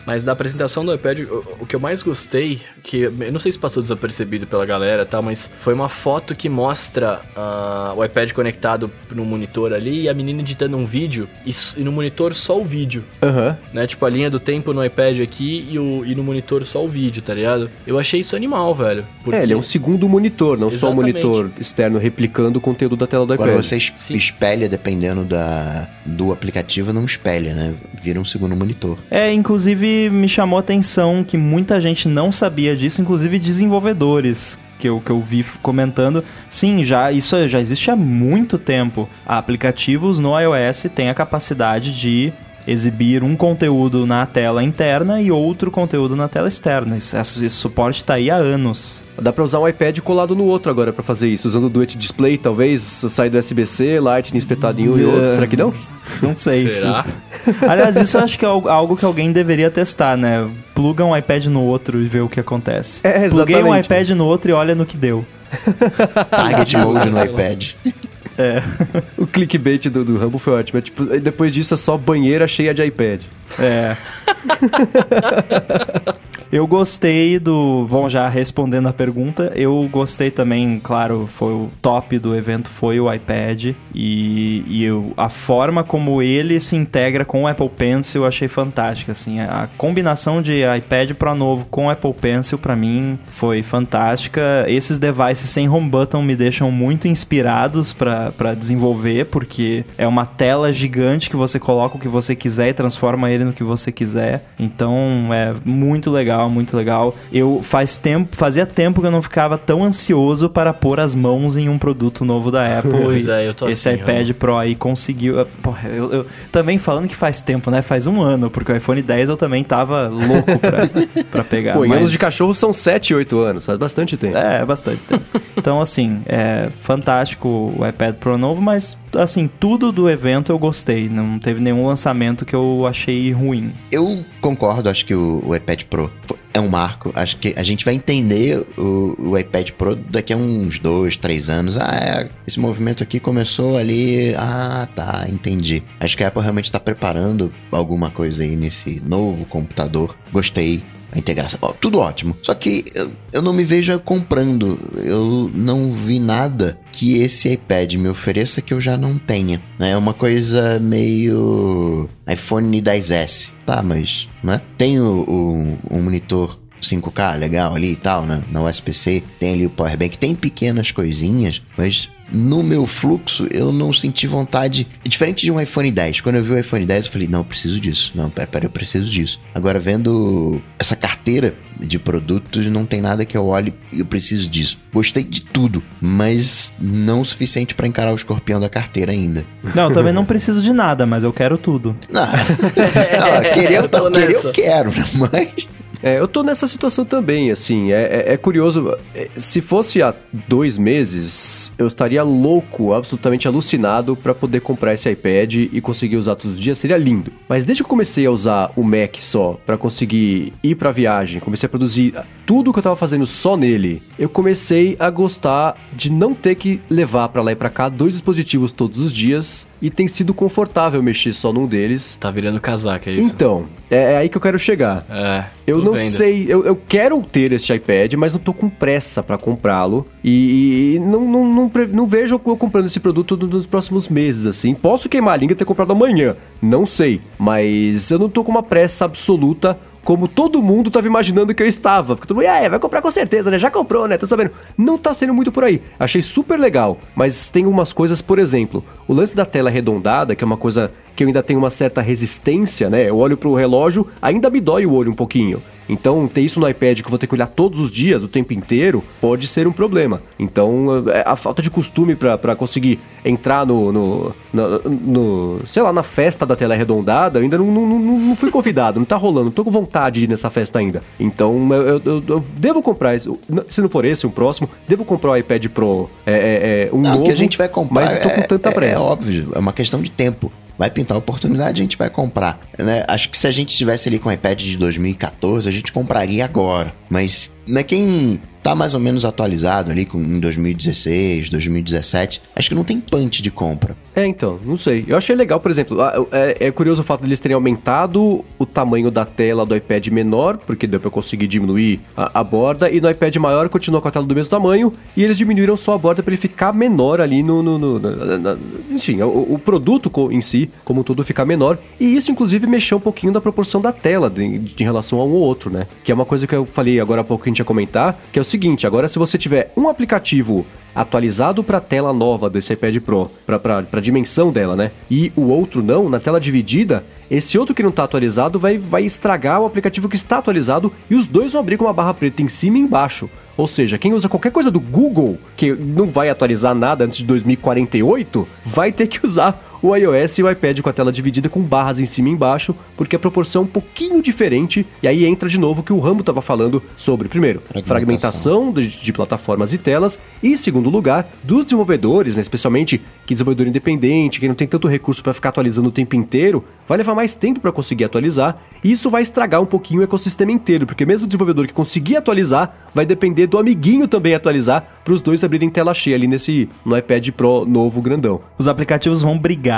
Mas da apresentação do iPad, o, o, que eu mais gostei, que eu não sei se passou desapercebido pela galera, tá? Mas foi uma foto que mostra uh, o iPad conectado no monitor ali e a menina editando um vídeo e, e no monitor só o vídeo. Uhum. Né? Tipo, a linha do tempo no iPad aqui e, o, e no monitor só o vídeo, tá ligado? Eu achei isso animal, velho. Porque... É, ele é um segundo monitor, não Exatamente. só o monitor externo replicando o conteúdo da tela do iPad. Agora você espelha, dependendo da, do aplicativo, não espelha, né? Vira um segundo monitor. É, inclusive me chamou a atenção que muita gente não sabia disso, inclusive desenvolvedores que eu, que eu vi comentando. Sim, já isso já existe há muito tempo. Aplicativos no iOS têm a capacidade de exibir um conteúdo na tela interna e outro conteúdo na tela externa. Esse, esse suporte está aí há anos. Dá para usar um iPad colado no outro agora para fazer isso, usando o Duet Display, talvez sair do USB-C, Lightning espetado em um e outro. Será que não? Não sei. Será? Aliás, isso eu acho que é algo que alguém deveria testar, né? Pluga um iPad no outro e vê o que acontece. É, exatamente. Pluguei um iPad no outro e olha no que deu. Target mode no iPad. É. o clickbait do, do Rambo foi ótimo. É, tipo, depois disso é só banheira cheia de iPad. É. Eu gostei do. Bom, já respondendo a pergunta, eu gostei também, claro, foi o top do evento foi o iPad. E, e eu, a forma como ele se integra com o Apple Pencil eu achei fantástica. Assim, a combinação de iPad Pro novo com Apple Pencil, para mim, foi fantástica. Esses devices sem home button me deixam muito inspirados para desenvolver, porque é uma tela gigante que você coloca o que você quiser e transforma ele no que você quiser. Então é muito legal muito legal. Eu faz tempo, fazia tempo que eu não ficava tão ansioso para pôr as mãos em um produto novo da Apple. Pois é, eu tô Esse assim, iPad eu... Pro aí conseguiu. Eh, porra, eu, eu, também falando que faz tempo, né? Faz um ano, porque o iPhone 10 eu também tava louco pra, pra pegar. Pô, mas... anos de cachorro são 7, 8 anos, faz bastante tempo. É, bastante tempo. Então, assim, é fantástico o iPad Pro novo, mas, assim, tudo do evento eu gostei. Não teve nenhum lançamento que eu achei ruim. Eu concordo, acho que o, o iPad Pro é um marco. Acho que a gente vai entender o, o iPad Pro daqui a uns dois, três anos. Ah, é, esse movimento aqui começou ali. Ah, tá, entendi. Acho que a Apple realmente está preparando alguma coisa aí nesse novo computador. Gostei a integração. tudo ótimo. Só que eu, eu não me vejo comprando. Eu não vi nada que esse iPad me ofereça que eu já não tenha. Né? É uma coisa meio iPhone 10S. Tá, mas né? tem o, o, um monitor 5K legal ali e tal, né? Na USB-C, tem ali o power bank, tem pequenas coisinhas, mas no meu fluxo eu não senti vontade. Diferente de um iPhone 10. Quando eu vi o iPhone 10, eu falei, não, eu preciso disso. Não, pera, pera, eu preciso disso. Agora, vendo essa carteira de produtos, não tem nada que eu olhe e eu preciso disso. Gostei de tudo, mas não o suficiente para encarar o escorpião da carteira ainda. Não, eu também não preciso de nada, mas eu quero tudo. Não, não querer, eu, tô querer eu quero, né? mas É, eu tô nessa situação também, assim, é, é- é curioso. é, Se fosse há dois meses, eu estaria louco, absolutamente alucinado pra poder comprar esse iPad e conseguir usar todos os dias, seria lindo. Mas desde que eu comecei a usar o Mac só pra conseguir ir pra viagem, comecei a produzir tudo que eu tava fazendo só nele, eu comecei a gostar de não ter que levar pra lá e pra cá dois dispositivos todos os dias e tem sido confortável mexer só num deles. Tá virando casaca, é isso? Então, é, é aí que eu quero chegar. É. Eu tô não vendo. sei, eu, eu quero ter este iPad, mas não tô com pressa pra comprá-lo. E, e não, não, não, não vejo eu comprando esse produto no- nos próximos meses, assim. Posso queimar a língua e ter comprado amanhã, não sei. Mas eu não tô com uma pressa absoluta. Como todo mundo tava imaginando que eu estava. Porque todo mundo, é, vai comprar com certeza, né? Já comprou, né? Tô sabendo. Não tá sendo muito por aí. Achei super legal. Mas tem umas coisas, por exemplo, o lance da tela arredondada, que é uma coisa que eu ainda tenho uma certa resistência, né? Eu olho pro relógio, ainda me dói o olho um pouquinho. Então, ter isso no iPad que eu vou ter que olhar todos os dias, o tempo inteiro, pode ser um problema. Então, é, a falta de costume pra conseguir entrar no, no, na- no- sei lá, na festa da tela arredondada, eu ainda não, não, não, não fui convidado, não tá rolando, não tô com vontade de ir nessa festa ainda. Então, eu, eu- eu- eu devo comprar, esse, se não for esse, um próximo, devo comprar o iPad Pro, é, é, é, um Não, novo, o que a gente vai comprar mas eu tô com é- tanta é, pressa. É, óbvio, é uma questão de tempo. Vai pintar a oportunidade, a gente vai comprar. Né? Acho que se a gente estivesse ali com o iPad de 2014, a gente compraria agora. Mas né, quem tá mais ou menos atualizado ali com, em 2016, 2017, acho que não tem punch de compra. É, então, não sei. Eu achei legal, por exemplo, é, é curioso o fato deles terem aumentado o tamanho da tela do iPad menor, porque deu pra conseguir diminuir a, a borda, e no iPad maior continua com a tela do mesmo tamanho, e eles diminuíram só a borda pra ele ficar menor ali no. no- no- na- na- enfim, o, o produto em si, como um todo, ficar menor. E isso, inclusive, mexeu um pouquinho da proporção da tela de, de- em relação a um ou outro, né? Que é uma coisa que eu falei agora há pouco gente ia comentar, que é o seguinte: agora, se você tiver um aplicativo atualizado para a tela nova desse iPad Pro, para a dimensão dela, né? E o outro não, na tela dividida, esse outro que não está atualizado vai, vai estragar o aplicativo que está atualizado e os dois vão abrir com uma barra preta em cima e embaixo. Ou seja, quem usa qualquer coisa do Google, que não vai atualizar nada antes de 2048, vai ter que usar o iOS e o iPad com a tela dividida com barras em cima e embaixo, porque a proporção é um pouquinho diferente, e aí entra de novo o que o Rambo estava falando sobre, primeiro, fragmentação de, de plataformas e telas, e segundo lugar, dos desenvolvedores, né, especialmente que desenvolvedor independente, que não tem tanto recurso para ficar atualizando o tempo inteiro, vai levar mais tempo para conseguir atualizar, e isso vai estragar um pouquinho o ecossistema inteiro, porque mesmo o desenvolvedor que conseguir atualizar, vai depender do amiguinho também atualizar, para os dois abrirem tela cheia ali nesse no iPad Pro novo grandão. Os aplicativos vão brigar.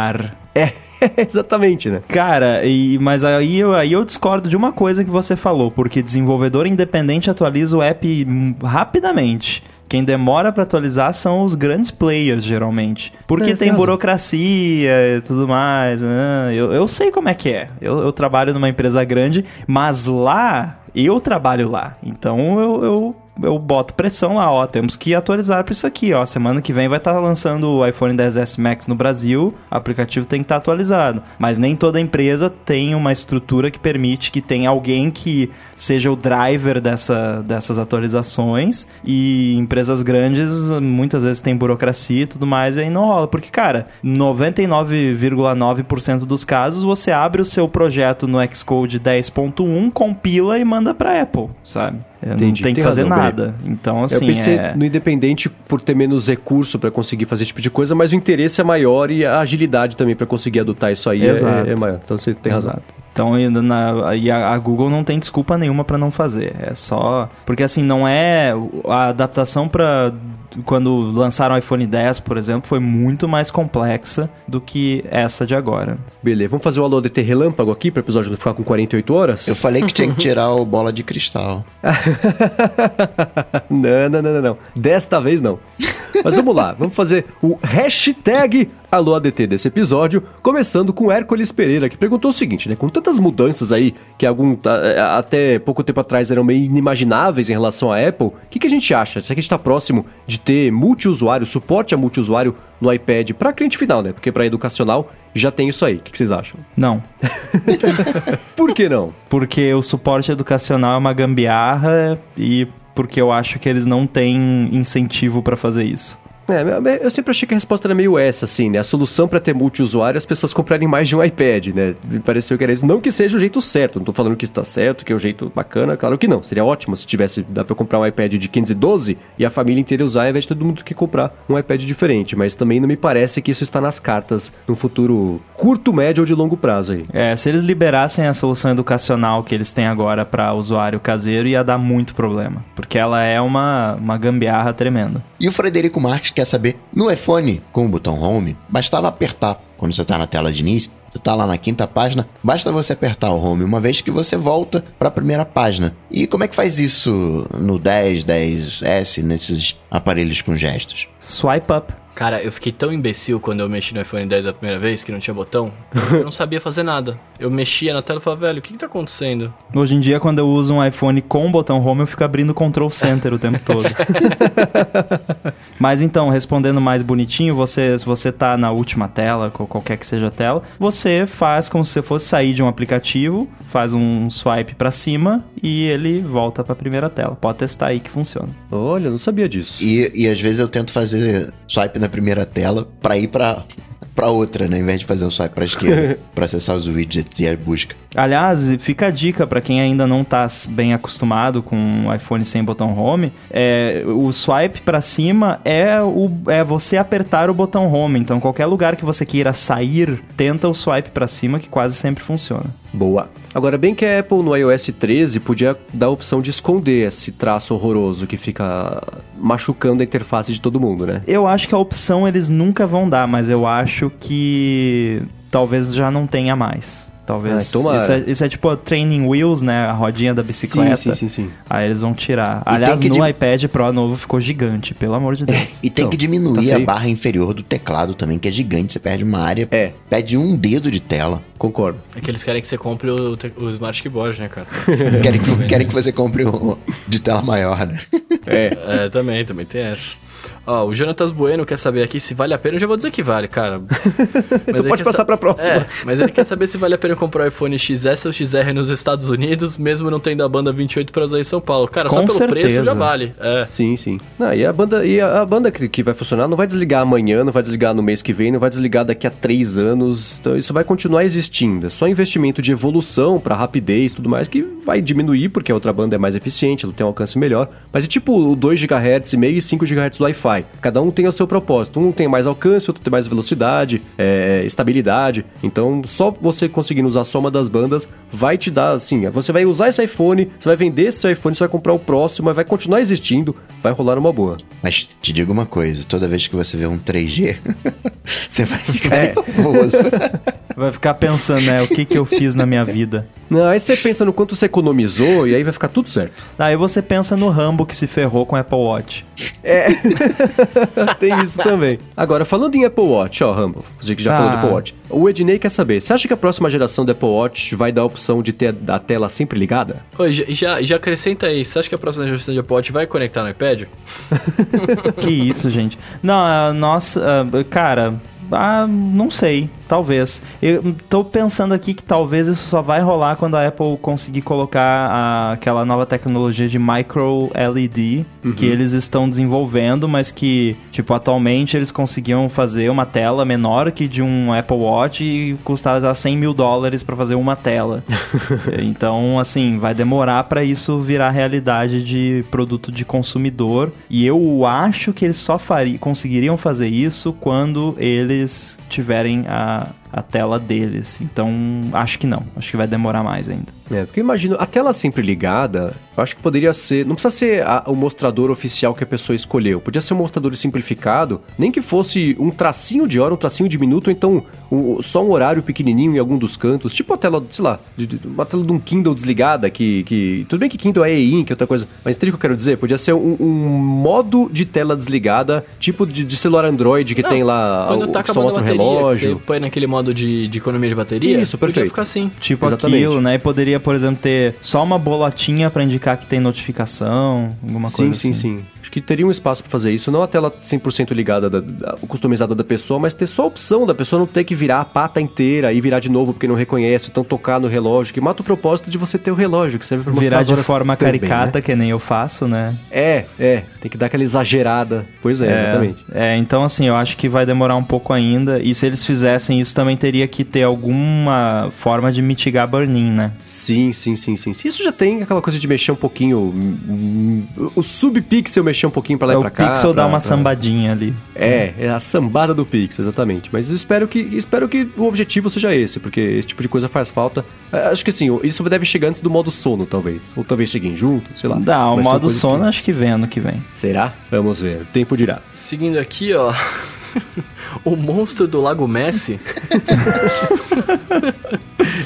É, exatamente, né? Cara, e, mas aí eu, aí eu discordo de uma coisa que você falou, porque desenvolvedor independente atualiza o app rapidamente. Quem demora pra atualizar são os grandes players, geralmente. Porque É, tem burocracia e tudo mais. né? Eu, eu sei como é que é. Eu, eu trabalho numa empresa grande, mas lá, eu trabalho lá. Então eu, eu, eu boto pressão lá, ó. Temos que atualizar pra isso aqui, ó. Semana que vem vai estar lançando o iPhone 10S Max no Brasil. O aplicativo tem que estar atualizado. Mas nem toda empresa tem uma estrutura que permite que tenha alguém que seja o driver dessa, dessas atualizações. E empresas grandes muitas vezes tem burocracia e tudo mais, e aí não rola. Porque, cara, 99,9% dos casos você abre o seu projeto no Xcode 10.1, compila e manda pra Apple, sabe? É, Não Entendi. tem que Tem fazer razão, nada. Então, assim, eu pensei é... no independente por ter menos recurso para conseguir fazer esse tipo de coisa, mas o interesse é maior e a agilidade também para conseguir adotar isso aí é- Exato. é, é maior. Então você tem razão. Exato. Então, ainda na, e a, a Google não tem desculpa nenhuma pra não fazer. É só. Porque, assim, não é. A adaptação pra. Quando lançaram o iPhone 10, por exemplo, foi muito mais complexa do que essa de agora. Beleza, vamos fazer o Alô DT relâmpago aqui para o episódio não ficar com 48 horas? Eu falei que tinha que tirar o bola de cristal. não, não, não, não, não. Desta vez não. Mas vamos lá, vamos fazer o hashtag Alô ADT desse episódio, começando com Hércules Pereira, que perguntou o seguinte, né? Com tantas mudanças aí, que algum, até pouco tempo atrás eram meio inimagináveis em relação à Apple, o que, que a gente acha? Será que a gente está próximo de ter multiusuário, suporte a multiusuário no iPad para cliente final, né? Porque para educacional já tem isso aí. O que, que vocês acham? Não. Por que não? Porque o suporte educacional é uma gambiarra e porque eu acho que eles não têm incentivo para fazer isso. É, eu sempre achei que a resposta era meio essa, assim, né? A solução para ter multiusuário é as pessoas comprarem mais de um iPad, né? Me pareceu que era isso. Não que seja o jeito certo, não tô falando que está certo, que é o jeito bacana, claro que não. Seria ótimo se tivesse, dá pra comprar um iPad de 512 e a família inteira usar, ao invés de todo mundo que comprar um iPad diferente. Mas também não me parece que isso está nas cartas no futuro curto, médio ou de longo prazo aí. É, se eles liberassem a solução educacional que eles têm agora para usuário caseiro, ia dar muito problema. Porque ela é uma, uma gambiarra tremenda. E o Frederico Marques quer saber, no iPhone, com o botão Home, bastava apertar quando você está na tela de início, você está lá na quinta página, basta você apertar o Home uma vez que você volta para a primeira página. E como é que faz isso no 10, 10S, nesses aparelhos com gestos? Swipe up. Cara, eu fiquei tão imbecil quando eu mexi no iPhone 10 a primeira vez, que não tinha botão. Eu não sabia fazer nada. Eu mexia na tela e falava, velho, o que, que tá acontecendo? Hoje em dia, quando eu uso um iPhone com botão home, eu fico abrindo Control Center o tempo todo. Mas então, respondendo mais bonitinho, você, se você tá na última tela, qualquer que seja a tela, você faz como se você fosse sair de um aplicativo, faz um swipe para cima e ele volta para a primeira tela. Pode testar aí que funciona. Olha, não sabia disso. E, e às vezes eu tento fazer swipe na primeira tela para ir para para outra, né? Em vez de fazer um swipe para esquerda, para acessar os widgets e a busca. Aliás, fica a dica para quem ainda não está bem acostumado com o iPhone sem botão home, é, o swipe para cima é, o, é você apertar o botão home. Então, qualquer lugar que você queira sair, tenta o swipe para cima que quase sempre funciona. Boa. Agora, bem que a Apple no iOS 13 podia dar a opção de esconder esse traço horroroso que fica machucando a interface de todo mundo, né? Eu acho que a opção eles nunca vão dar, mas eu acho que talvez já não tenha mais. Talvez. Isso, é, isso, é, tipo a training wheels, né? A rodinha da bicicleta. Sim, sim, sim. sim. Aí eles vão tirar. E Aliás, no dim... iPad Pro novo ficou gigante, pelo amor de é, Deus. É, e tem então, que diminuir tá a barra inferior do teclado também, que é gigante. Você perde uma área. É. Perde um dedo de tela. Concordo. É que eles querem que você compre o, o Smart Keyboard, né, cara? querem, que, querem que você compre o de tela maior, né? É. é, também, também tem essa. Ó, o Jonatas Bueno quer saber aqui se vale a pena. Eu já vou dizer que vale, cara. Mas tu pode passar sa... pra próxima. É, mas ele quer saber se vale a pena comprar o iPhone XS ou XR nos Estados Unidos, mesmo não tendo a banda 28 pra usar em São Paulo. Cara, Com só pelo certeza. preço já vale. É. Sim, sim. Não, e a banda, e a, a banda que, vai funcionar não vai desligar amanhã, não vai desligar no mês que vem, não vai desligar daqui a três anos. Então isso vai continuar existindo. É só investimento de evolução para rapidez e tudo mais que vai diminuir, porque a outra banda é mais eficiente, ela tem um alcance melhor. Mas é tipo o 2 GHz e meio e 5 GHz do Wi-Fi. Cada um tem o seu propósito. Um tem mais alcance, outro tem mais velocidade, é, estabilidade. Então, só você conseguindo usar a soma das bandas vai te dar, assim, você vai usar esse iPhone, você vai vender esse iPhone, você vai comprar o próximo, vai continuar existindo, vai rolar uma boa. Mas te digo uma coisa, toda vez que você vê um 3G, você vai ficar é. nervoso. Vai ficar pensando, né, o que que eu fiz na minha vida. Não, aí você pensa no quanto você economizou e aí vai ficar tudo certo. Aí você pensa no Rambo que se ferrou com o Apple Watch. É. Tem isso também. Agora, falando em Apple Watch, ó, Rambo, você que já ah. falou do Apple Watch. O Ednei quer saber, você acha que a próxima geração do Apple Watch vai dar a opção de ter a tela sempre ligada? Oi, já, já, já acrescenta aí, você acha que a próxima geração do Apple Watch vai conectar no iPad? que isso, gente. Não, nossa, cara, ah, não sei. Talvez. Eu tô pensando aqui que talvez isso só vai rolar quando a Apple conseguir colocar a, aquela nova tecnologia de micro LED uhum. que eles estão desenvolvendo, mas que, tipo, atualmente eles conseguiam fazer uma tela menor que de um Apple Watch e custava 100 mil dólares para fazer uma tela. então, assim, vai demorar para isso virar realidade de produto de consumidor. E eu acho que eles só fari conseguiriam fazer isso quando eles tiverem a a, tela deles. Então, acho que não. Acho que vai demorar mais ainda. É, porque eu imagino, a tela sempre ligada, eu acho que poderia ser. Não precisa ser a- o mostrador oficial que a pessoa escolheu. Podia ser um mostrador simplificado, nem que fosse um tracinho de hora, um tracinho de minuto, ou então um- só um horário pequenininho em algum dos cantos. Tipo a tela, sei lá, de- de- uma tela de um Kindle desligada, que. que tudo bem que Kindle é e-ink, outra coisa. Mas entende o que eu quero dizer? Podia ser um, um modo de tela desligada, tipo de, de celular Android que Não, tem lá Quando o, tá que só acabando a bateria, que relógio. você põe naquele modo de, de economia de bateria, Isso, podia perfeito. ficar assim. Tipo Exatamente. aquilo, né? E poderia, por exemplo, ter só uma bolotinha pra indicar que tem notificação, alguma Sim, coisa sim, assim. sim. Acho que teria um espaço pra fazer isso. Não a tela 100% ligada, da, da- customizada da pessoa, mas ter só a opção da pessoa não ter que virar a pata inteira e virar de novo porque não reconhece, então tocar no relógio, que mata o propósito de você ter o relógio, que serve pra mostrar Virar de forma também, caricata, né? que nem eu faço, né? É, é. Tem que dar aquela exagerada. Pois é, exatamente. É, então assim, eu acho que vai demorar um pouco ainda. E se eles fizessem isso, também teria que ter alguma forma de mitigar burn-in, né? Sim, sim, sim, sim. Isso já tem aquela coisa de mexer um pouquinho. hum, O subpixel mexer um pouquinho pra lá É e o pra cá. pixel dá pra- uma pra- sambadinha ali. É, é a sambada do Pixel, exatamente. Mas eu espero que, espero que o objetivo seja esse, porque esse tipo de coisa faz falta. É, Acho que sim, isso deve chegar antes do modo sono, talvez. Ou talvez cheguem juntos, sei lá. Dá, o Mas modo sono que- acho que vem ano que vem. Será? Vamos ver. O tempo dirá. Seguindo aqui, ó. o monstro do Lago Messi.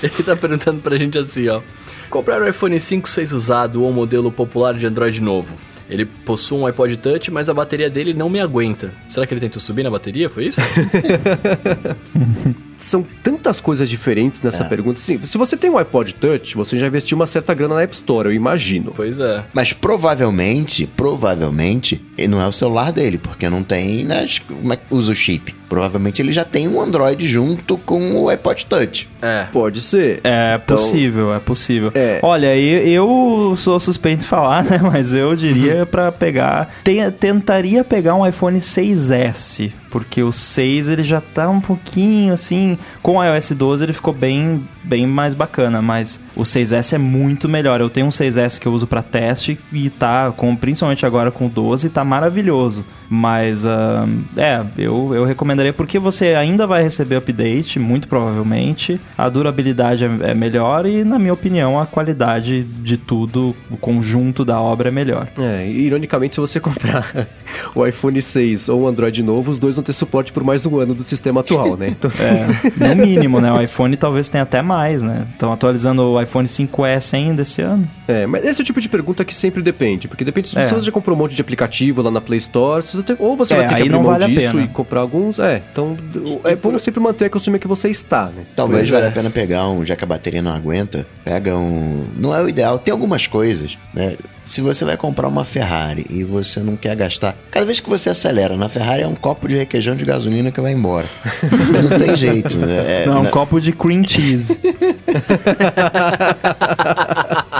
Ele tá perguntando pra gente assim, ó. Comprar o iPhone 5 6 usado ou um modelo popular de Android novo. Ele possui um iPod Touch, mas a bateria dele não me aguenta. Será que ele tentou subir na bateria? Foi isso? São tantas coisas diferentes nessa pergunta. Sim, se você tem um iPod Touch, você já investiu uma certa grana na App Store, eu imagino. pois é. Mas provavelmente, provavelmente, não é o celular dele, porque não tem, né? acho que- Como é que usa o chip? Provavelmente ele já tem um Android junto com o iPod Touch. É. Pode ser. É Então- possível, é possível. É. Olha, eu, eu sou suspeito de falar, né? Mas eu diria pra pegar. Tem- tentaria pegar um iPhone 6S. Porque o 6 ele já tá um pouquinho assim. Com o iOS 12 ele ficou bem, bem mais bacana. Mas o 6S é muito melhor. Eu tenho um 6S que eu uso pra teste e tá, com, principalmente agora com o 12, tá maravilhoso. Mas, ah, é, eu, eu recomendaria porque você ainda vai receber update, muito provavelmente. A durabilidade é, é melhor e, na minha opinião, a qualidade de tudo, o conjunto da obra é melhor. É, e, ironicamente, se você comprar o iPhone 6 ou um Android novo, os dois vão ter suporte por mais um ano do sistema atual, né? Então, É, no mínimo, né? O iPhone talvez tenha até mais, né? Estão atualizando o iPhone 5S ainda esse ano. É, mas esse é o tipo de pergunta que sempre depende, porque depende se É. você já comprou um monte de aplicativo lá na Play Store, se você tem- ou você É, vai ter que abrir não mão vale a disso pena. e comprar alguns. É, então é bom sempre manter a consumir que você está, né? Talvez Pois valha é. a pena pegar um, já que a bateria não aguenta, pega um. Não é o ideal, tem algumas coisas, né? Se você vai comprar uma Ferrari e você não quer gastar. Cada vez que você acelera na Ferrari é um copo de requeijão de gasolina que vai embora. não tem jeito. É, Não, um na- copo de cream cheese.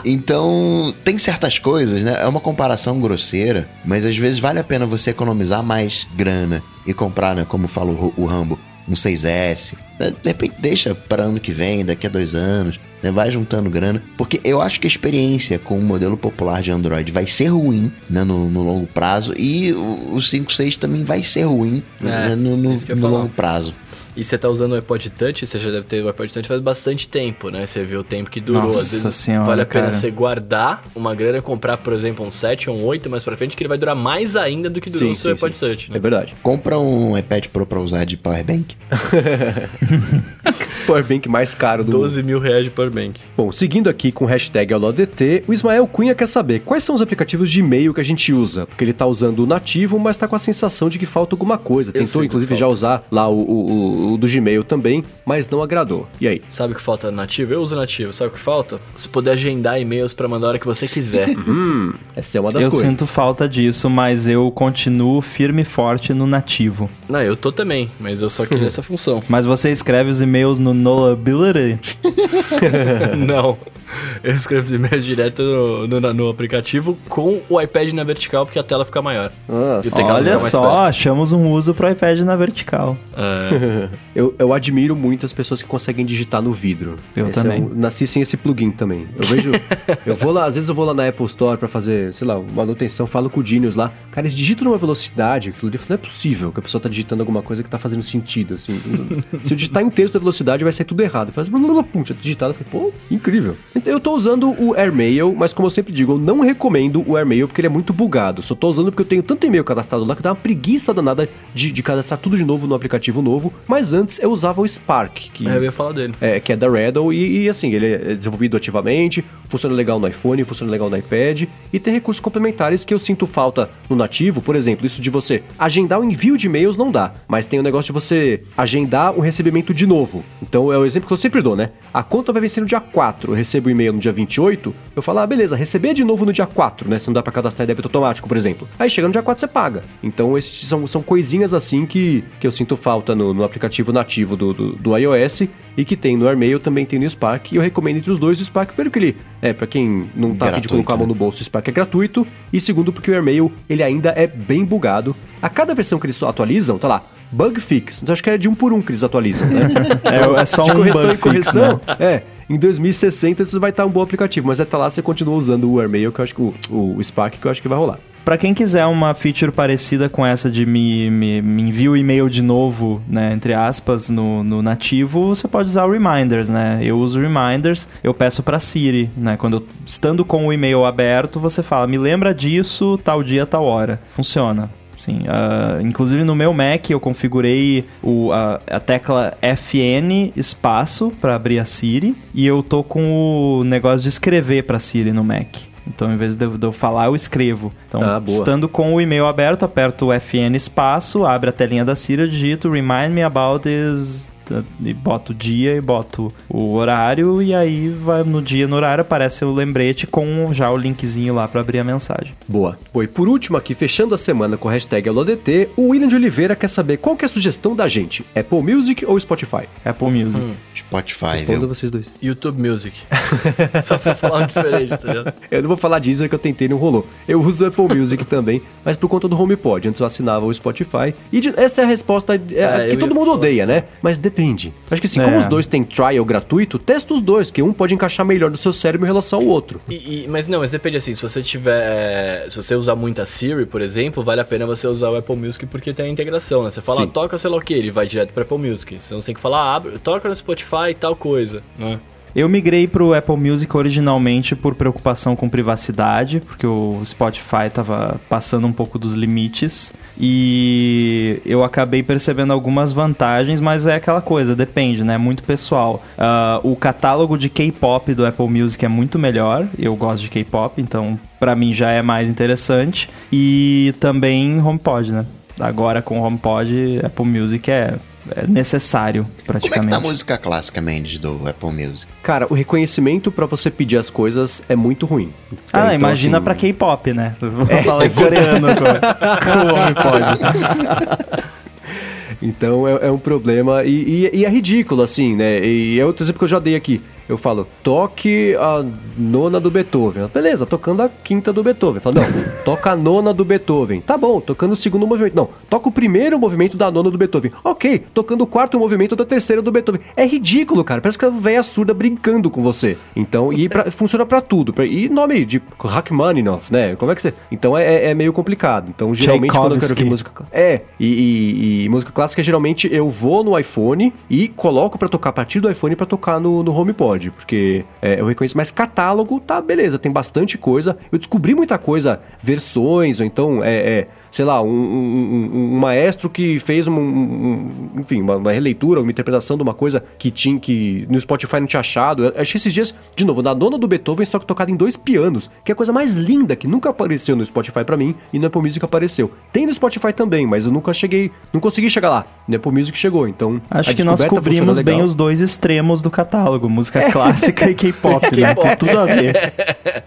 Então, tem certas coisas, né? É uma comparação grosseira, mas às vezes vale a pena você economizar mais grana e comprar, né? Como fala o, o Rambo, um 6S. né? De repente deixa para ano que vem, daqui a dois anos, né? Vai juntando grana. Porque eu acho que a experiência com o modelo popular de Android vai ser ruim, né? No, no longo prazo. E o, o 5.6 também vai ser ruim né? É, no, no- no falar. longo prazo. E você tá usando o iPod Touch, você já deve ter o iPod Touch faz bastante tempo, né? Você vê o tempo que durou. Nossa Às vezes senhora, vale a pena cara. você guardar uma grana e comprar, por exemplo, um 7 ou um 8 mais pra frente, que ele vai durar mais ainda do que durou Sim, o seu sim, iPod sim. Touch, né? É verdade. Compra um iPad Pro pra usar de powerbank. Powerbank mais caro do mundo. 12 mil reais de powerbank. Bom, seguindo aqui com o hashtag AloDT, o Ismael Cunha quer saber quais são os aplicativos de e-mail que a gente usa. Porque ele tá usando o nativo, mas tá com a sensação de que falta alguma coisa. Eu Tentou, inclusive, já usar lá o, o- o- o do Gmail também, mas não agradou. E aí? Sabe o que falta no nativo? Eu uso nativo. Sabe o que falta? Você poder agendar e-mails pra mandar a hora que você quiser. Hum, essa é uma das eu coisas. sinto falta disso, mas eu continuo firme e forte no nativo. Não, eu tô também, mas eu só queria essa função. Mas você escreve os e-mails no Nullability? Não. Eu escrevo os e-mails direto no, no- no aplicativo com o iPad na vertical, porque a tela fica maior. Olha só, perto. achamos um uso pro iPad na vertical. É. Eu, eu admiro muito as pessoas que conseguem digitar no vidro. Eu Esse é também. um- nasci sem esse plugin também. Eu vejo. eu vou lá, às vezes eu vou lá na Apple Store pra fazer, sei lá, manutenção, falo com o Genius lá. Cara, eles digitam numa velocidade, aquilo ali, não é possível que a pessoa tá digitando alguma coisa que tá fazendo sentido, assim. Se eu digitar em terço da velocidade, vai sair tudo errado. Faz blá, blá, blá, pum, tinha digitado, eu falei, pô, incrível. Então, Eu tô usando o AirMail, mas como eu sempre digo, eu não recomendo o AirMail porque ele é muito bugado. Só tô usando porque eu tenho tanto e-mail cadastrado lá que dá uma preguiça danada de, de cadastrar tudo de novo no aplicativo novo. Mas antes eu usava o Spark, que É, eu ia falar dele. é, que é da Redel, e, e, assim, ele é desenvolvido ativamente, funciona legal no iPhone, funciona legal no iPad, e tem recursos complementares que eu sinto falta no nativo, por exemplo, isso de você agendar o envio de e-mails não dá, mas tem o negócio de você agendar o recebimento de novo. Então é o exemplo que eu sempre dou, né? A conta vai vencer no dia 4, eu recebo o e-mail no dia 28, eu falo, ah, beleza, receber de novo no dia 4, né? Se não dá pra cadastrar em débito automático, por exemplo. Aí chega no dia 4 você paga. Então esses são, são coisinhas assim que, que eu sinto falta no, no aplicativo nativo do, do, do iOS e que tem no AirMail, também tem no Spark. E eu recomendo entre os dois o Spark, primeiro que ele, é, pra quem não tá afim de colocar a mão né? no bolso, o Spark é gratuito. E segundo, porque o AirMail, ele ainda é bem bugado. A cada versão que eles atualizam, tá lá, bug fix. Então acho que é de um por um que eles atualizam, né? É, é só de um correção bug em fix, correção. né? É. Em 2060 isso vai estar um bom aplicativo, mas até lá você continua usando o AirMail, que eu acho que o, o Spark que eu acho que vai rolar. Pra quem quiser uma feature parecida com essa de me, me, me envia o e-mail de novo, né, entre aspas, no, no nativo, você pode usar o Reminders, né? Eu uso Reminders, eu peço pra Siri, né? Quando eu, estando com o e-mail aberto, você fala, me lembra disso, tal dia, tal hora. Funciona. Sim, ah, inclusive no meu Mac eu configurei o, a, a tecla FN espaço para abrir a Siri e eu tô com o negócio de escrever para Siri no Mac. Então, em vez de eu, falar, eu escrevo. Então, Ah, estando com o e-mail aberto, aperto o FN espaço, abre a telinha da Siri, digito Remind me about this... E boto o dia e boto o horário, e aí vai no dia, no horário, aparece o lembrete com já o linkzinho lá para abrir a mensagem. Boa. Bom, e por último aqui, fechando a semana com a hashtag AloDT, o William de Oliveira quer saber qual que é a sugestão da gente, Apple Music ou Spotify? Apple Music. Spotify, Responda viu? vocês dois. YouTube Music. Só pra falar um diferente, tá ligado? Eu não vou falar Deezer que eu tentei e não rolou. Eu uso o Apple Music também, mas por conta do HomePod. Antes eu assinava o Spotify. E de- essa é a resposta é, É, que eu todo mundo odeia, isso. né? Mas depende. Acho que assim, É. como os dois têm trial gratuito, testa os dois, que um pode encaixar melhor no seu cérebro em relação ao outro. E- e- mas não, mas depende assim, se você tiver. Se você usar muito a Siri, por exemplo, vale a pena você usar o Apple Music porque tem a integração, né? Você fala, Sim. ah, toca sei lá o que, ele vai direto pro Apple Music. Senão você tem que falar, ah, abre, toca no Spotify e tal coisa. Né? Eu migrei pro Apple Music originalmente por preocupação com privacidade, porque o Spotify tava passando um pouco dos limites e eu acabei percebendo algumas vantagens, mas é aquela coisa, depende, né? É muito pessoal. Ah, o catálogo de K-pop do Apple Music é muito melhor, eu gosto de K-pop, então pra mim já é mais interessante. E também HomePod, né? Agora com o HomePod, Apple Music é, é necessário Como é praticamente. que tá a música clássica, Mendes, do Apple Music? Cara, o reconhecimento pra você pedir as coisas é muito ruim. Ah, Então, imagina assim, pra K-pop, né? Vou falar em coreano com, com o HomePod. Então é, é um problema e, e- e é ridículo, assim, né? E é outro exemplo que eu já dei aqui. Eu falo, toque a nona do Beethoven. Beleza, tocando a quinta do Beethoven. Fala, não, toca a nona do Beethoven. Tá bom, tocando o segundo movimento. Não, toca o primeiro movimento da nona do Beethoven. Ok, tocando o quarto movimento da terceira do Beethoven. É ridículo, cara. Parece que a velha surda brincando com você. Então, e pra- funciona pra tudo. E nome de Rachmaninoff, né? Como é que você. Então é, é meio complicado. Então, geralmente, quando eu quero ouvir música É, e, e- e música clássica, geralmente eu vou no iPhone e coloco pra tocar a partir do iPhone pra tocar no, no HomePod, porque é, eu reconheço. Mas catálogo, tá, beleza, tem bastante coisa. Eu descobri muita coisa, versões, ou então, é, é, sei lá, um, um- um- maestro que fez um, um- enfim, uma, uma releitura, uma interpretação de uma coisa que tinha que no Spotify não tinha achado. Eu achei esses dias, de novo, na dona do Beethoven, só que tocada em dois pianos, que é a coisa mais linda que nunca apareceu no Spotify pra mim e no Apple Music apareceu. Tem no Spotify também, mas eu nunca cheguei, não consegui chegar lá. No Apple Music chegou, então. Acho que nós cobrimos bem os dois extremos do catálogo, música clássica e K-pop, né? Tem tudo a ver.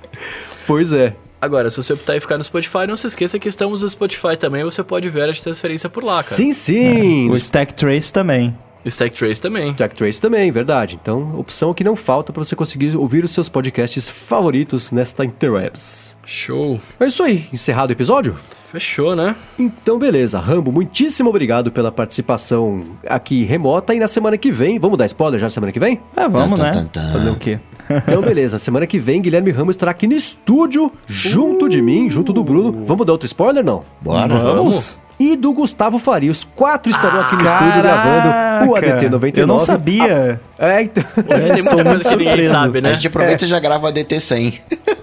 Pois é. Agora, se você optar em ficar no Spotify, não se esqueça que estamos no Spotify também, você pode ver a transferência por lá, cara. Sim, sim. O No Stack Trace também. Stack Trace também. Track Trace também, verdade. Então, opção que não falta pra você conseguir ouvir os seus podcasts favoritos nesta interwebs. Show. É isso aí, encerrado o episódio? Fechou, né? Então, beleza. Rambo, muitíssimo obrigado pela participação aqui remota. E na semana que vem, vamos dar spoiler já na semana que vem? É, vamos, né? Fazer o quê? Então, beleza. Semana que vem, Guilherme Ramos estará aqui no estúdio, junto de mim, junto do Bruno. Vamos dar outro spoiler, não? Bora. Vamos? e do Gustavo Faria. Os quatro estarão aqui no estúdio gravando o ADT 99. Eu não sabia. É, então. Hoje tem muita coisa que ninguém sabe, A né? gente aproveita e já grava o ADT 100.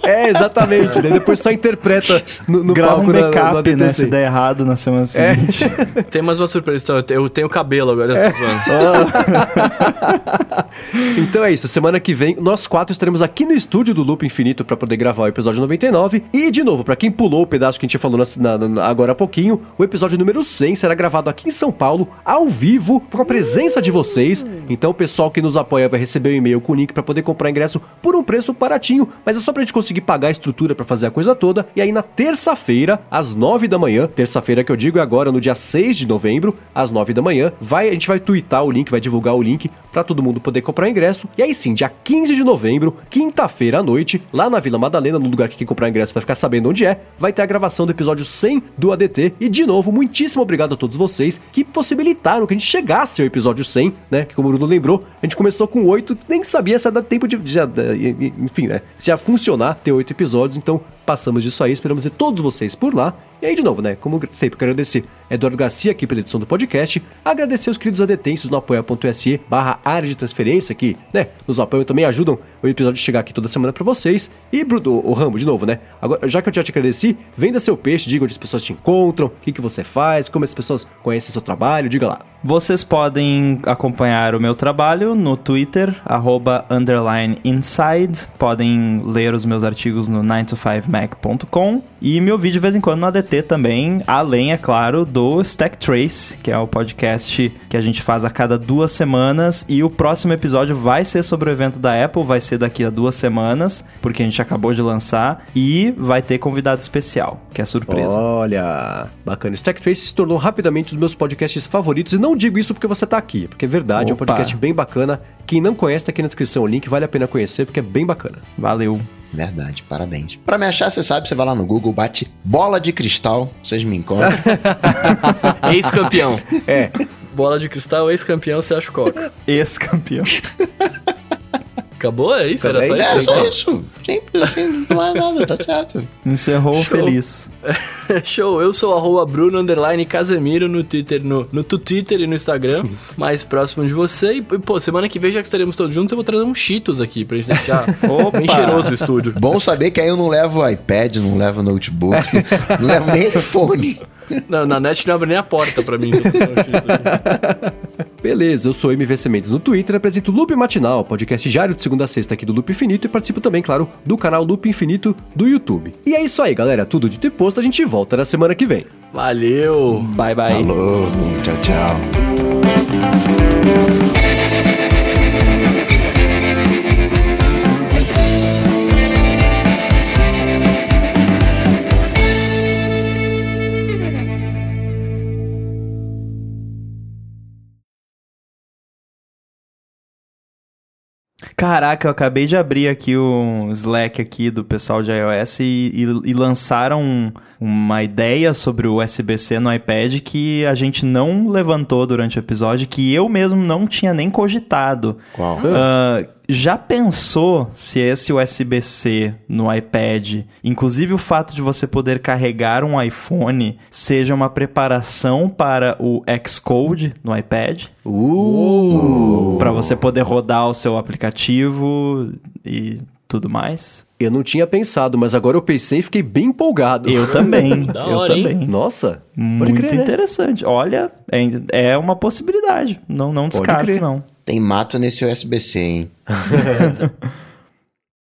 É, exatamente. Daí depois só interpreta no, no Grava um palco no backup, né? Se 100. der errado na semana É. seguinte. Tem mais uma surpresa, então. eu te- Eu tenho cabelo agora, tô zoando. Então é isso, semana que vem nós quatro estaremos aqui no estúdio do Loop Infinito para poder gravar o episódio 99. E de novo, para quem pulou o pedaço que a gente falou na- na- na- agora há pouquinho, o episódio número 100 será gravado aqui em São Paulo, ao vivo, com a presença de vocês. Então o pessoal que nos apoia vai receber um e-mail com o link para poder comprar ingresso por um preço baratinho, mas é só pra gente conseguir pagar a estrutura para fazer a coisa toda. E aí na terça-feira, às 9 da manhã, terça-feira que eu digo é agora, no dia 6 de novembro, às 9 da manhã, vai, a gente vai twittar o link, vai divulgar o link para todo mundo poder comprar ingresso. E aí sim, dia 15 de novembro, quinta-feira à noite, lá na Vila Madalena, no lugar que quem comprar ingresso vai ficar sabendo onde é, vai ter a gravação do episódio 100 do ADT. E de novo, muitíssimo obrigado a todos vocês que possibilitaram que a gente chegasse ao episódio 100, né? Que como o Bruno lembrou, a gente começou com 8, nem sabia se ia dar tempo de. de- enfim, né? Se ia funcionar ter 8 episódios, então passamos disso aí. Esperamos ver todos vocês por lá. E aí, de novo, né? Como sempre, quero agradecer Eduardo Garcia aqui pela edição do podcast. Agradecer os queridos adetensos no apoia.se barra área de transferência que, né, nos apoiam também ajudam o episódio chegar aqui toda semana pra vocês. E, Bruno, o Rambo, de novo, né? Agora, já que eu já te agradeci, venda seu peixe, diga onde as pessoas te encontram, o que, que você faz, como as pessoas conhecem seu trabalho, diga lá. Vocês podem acompanhar o meu trabalho no Twitter, arroba underline inside. Podem ler os meus artigos no 9to5mac.com e me ouvir de vez em quando no ADT também, além, é claro, do Stack Trace, que é o podcast que a gente faz a cada duas semanas. E o próximo episódio vai ser sobre o evento da Apple, vai ser daqui a duas semanas, porque a gente acabou de lançar. E vai ter convidado especial, que é surpresa. Olha, bacana. Stack Trace se tornou rapidamente um dos meus podcasts favoritos. E não digo isso porque você tá aqui, porque é verdade, é um Opa. podcast bem bacana. Quem não conhece, tá aqui na descrição o link, vale a pena conhecer, porque é bem bacana. Valeu. Verdade, parabéns. Pra me achar, você sabe, você vai lá no Google, bate bola de cristal, vocês me encontram. Ex-campeão. É, Bola de cristal, ex-campeão, você acha coca. Ex-campeão. Acabou? É isso? Era só isso? é só isso. Simples assim, não é nada, tá certo. Encerrou Show. feliz. Show, eu sou arroba Bruno Underline Casemiro no Twitter, no, no tu Twitter e no Instagram, mais próximo de você. E, pô, semana que vem, já que estaremos todos juntos, eu vou trazer uns Cheetos aqui pra gente deixar bem cheiroso o estúdio. Bom saber que aí eu não levo iPad, não levo notebook, não levo nem iPhone. Na, na net não abre nem a porta pra mim. Beleza, eu sou MV Sementes no Twitter, apresento o Loop Matinal, podcast diário de segunda a sexta aqui do Loop Infinito e participo também, claro, do canal Loop Infinito do YouTube. E é isso aí, galera, tudo dito e posto, a gente volta na semana que vem. Valeu! Bye, bye. Falou, tchau, tchau. Caraca, eu acabei de abrir aqui o Slack aqui do pessoal de iOS e, e- e lançaram uma ideia sobre o USB-C no iPad que a gente não levantou durante o episódio, que eu mesmo não tinha nem cogitado. Qual? Ah, já pensou se esse USB-C no iPad, inclusive o fato de você poder carregar um iPhone, seja uma preparação para o Xcode no iPad? Uh! Para você poder rodar o seu aplicativo e tudo mais? Eu não tinha pensado, mas agora eu pensei e fiquei bem empolgado. Eu também. Da eu hora, hein? também. Nossa, Muito crer, né? interessante. Olha, é, é uma possibilidade. Não, não descarto, não. Tem mato nesse USB-C, hein?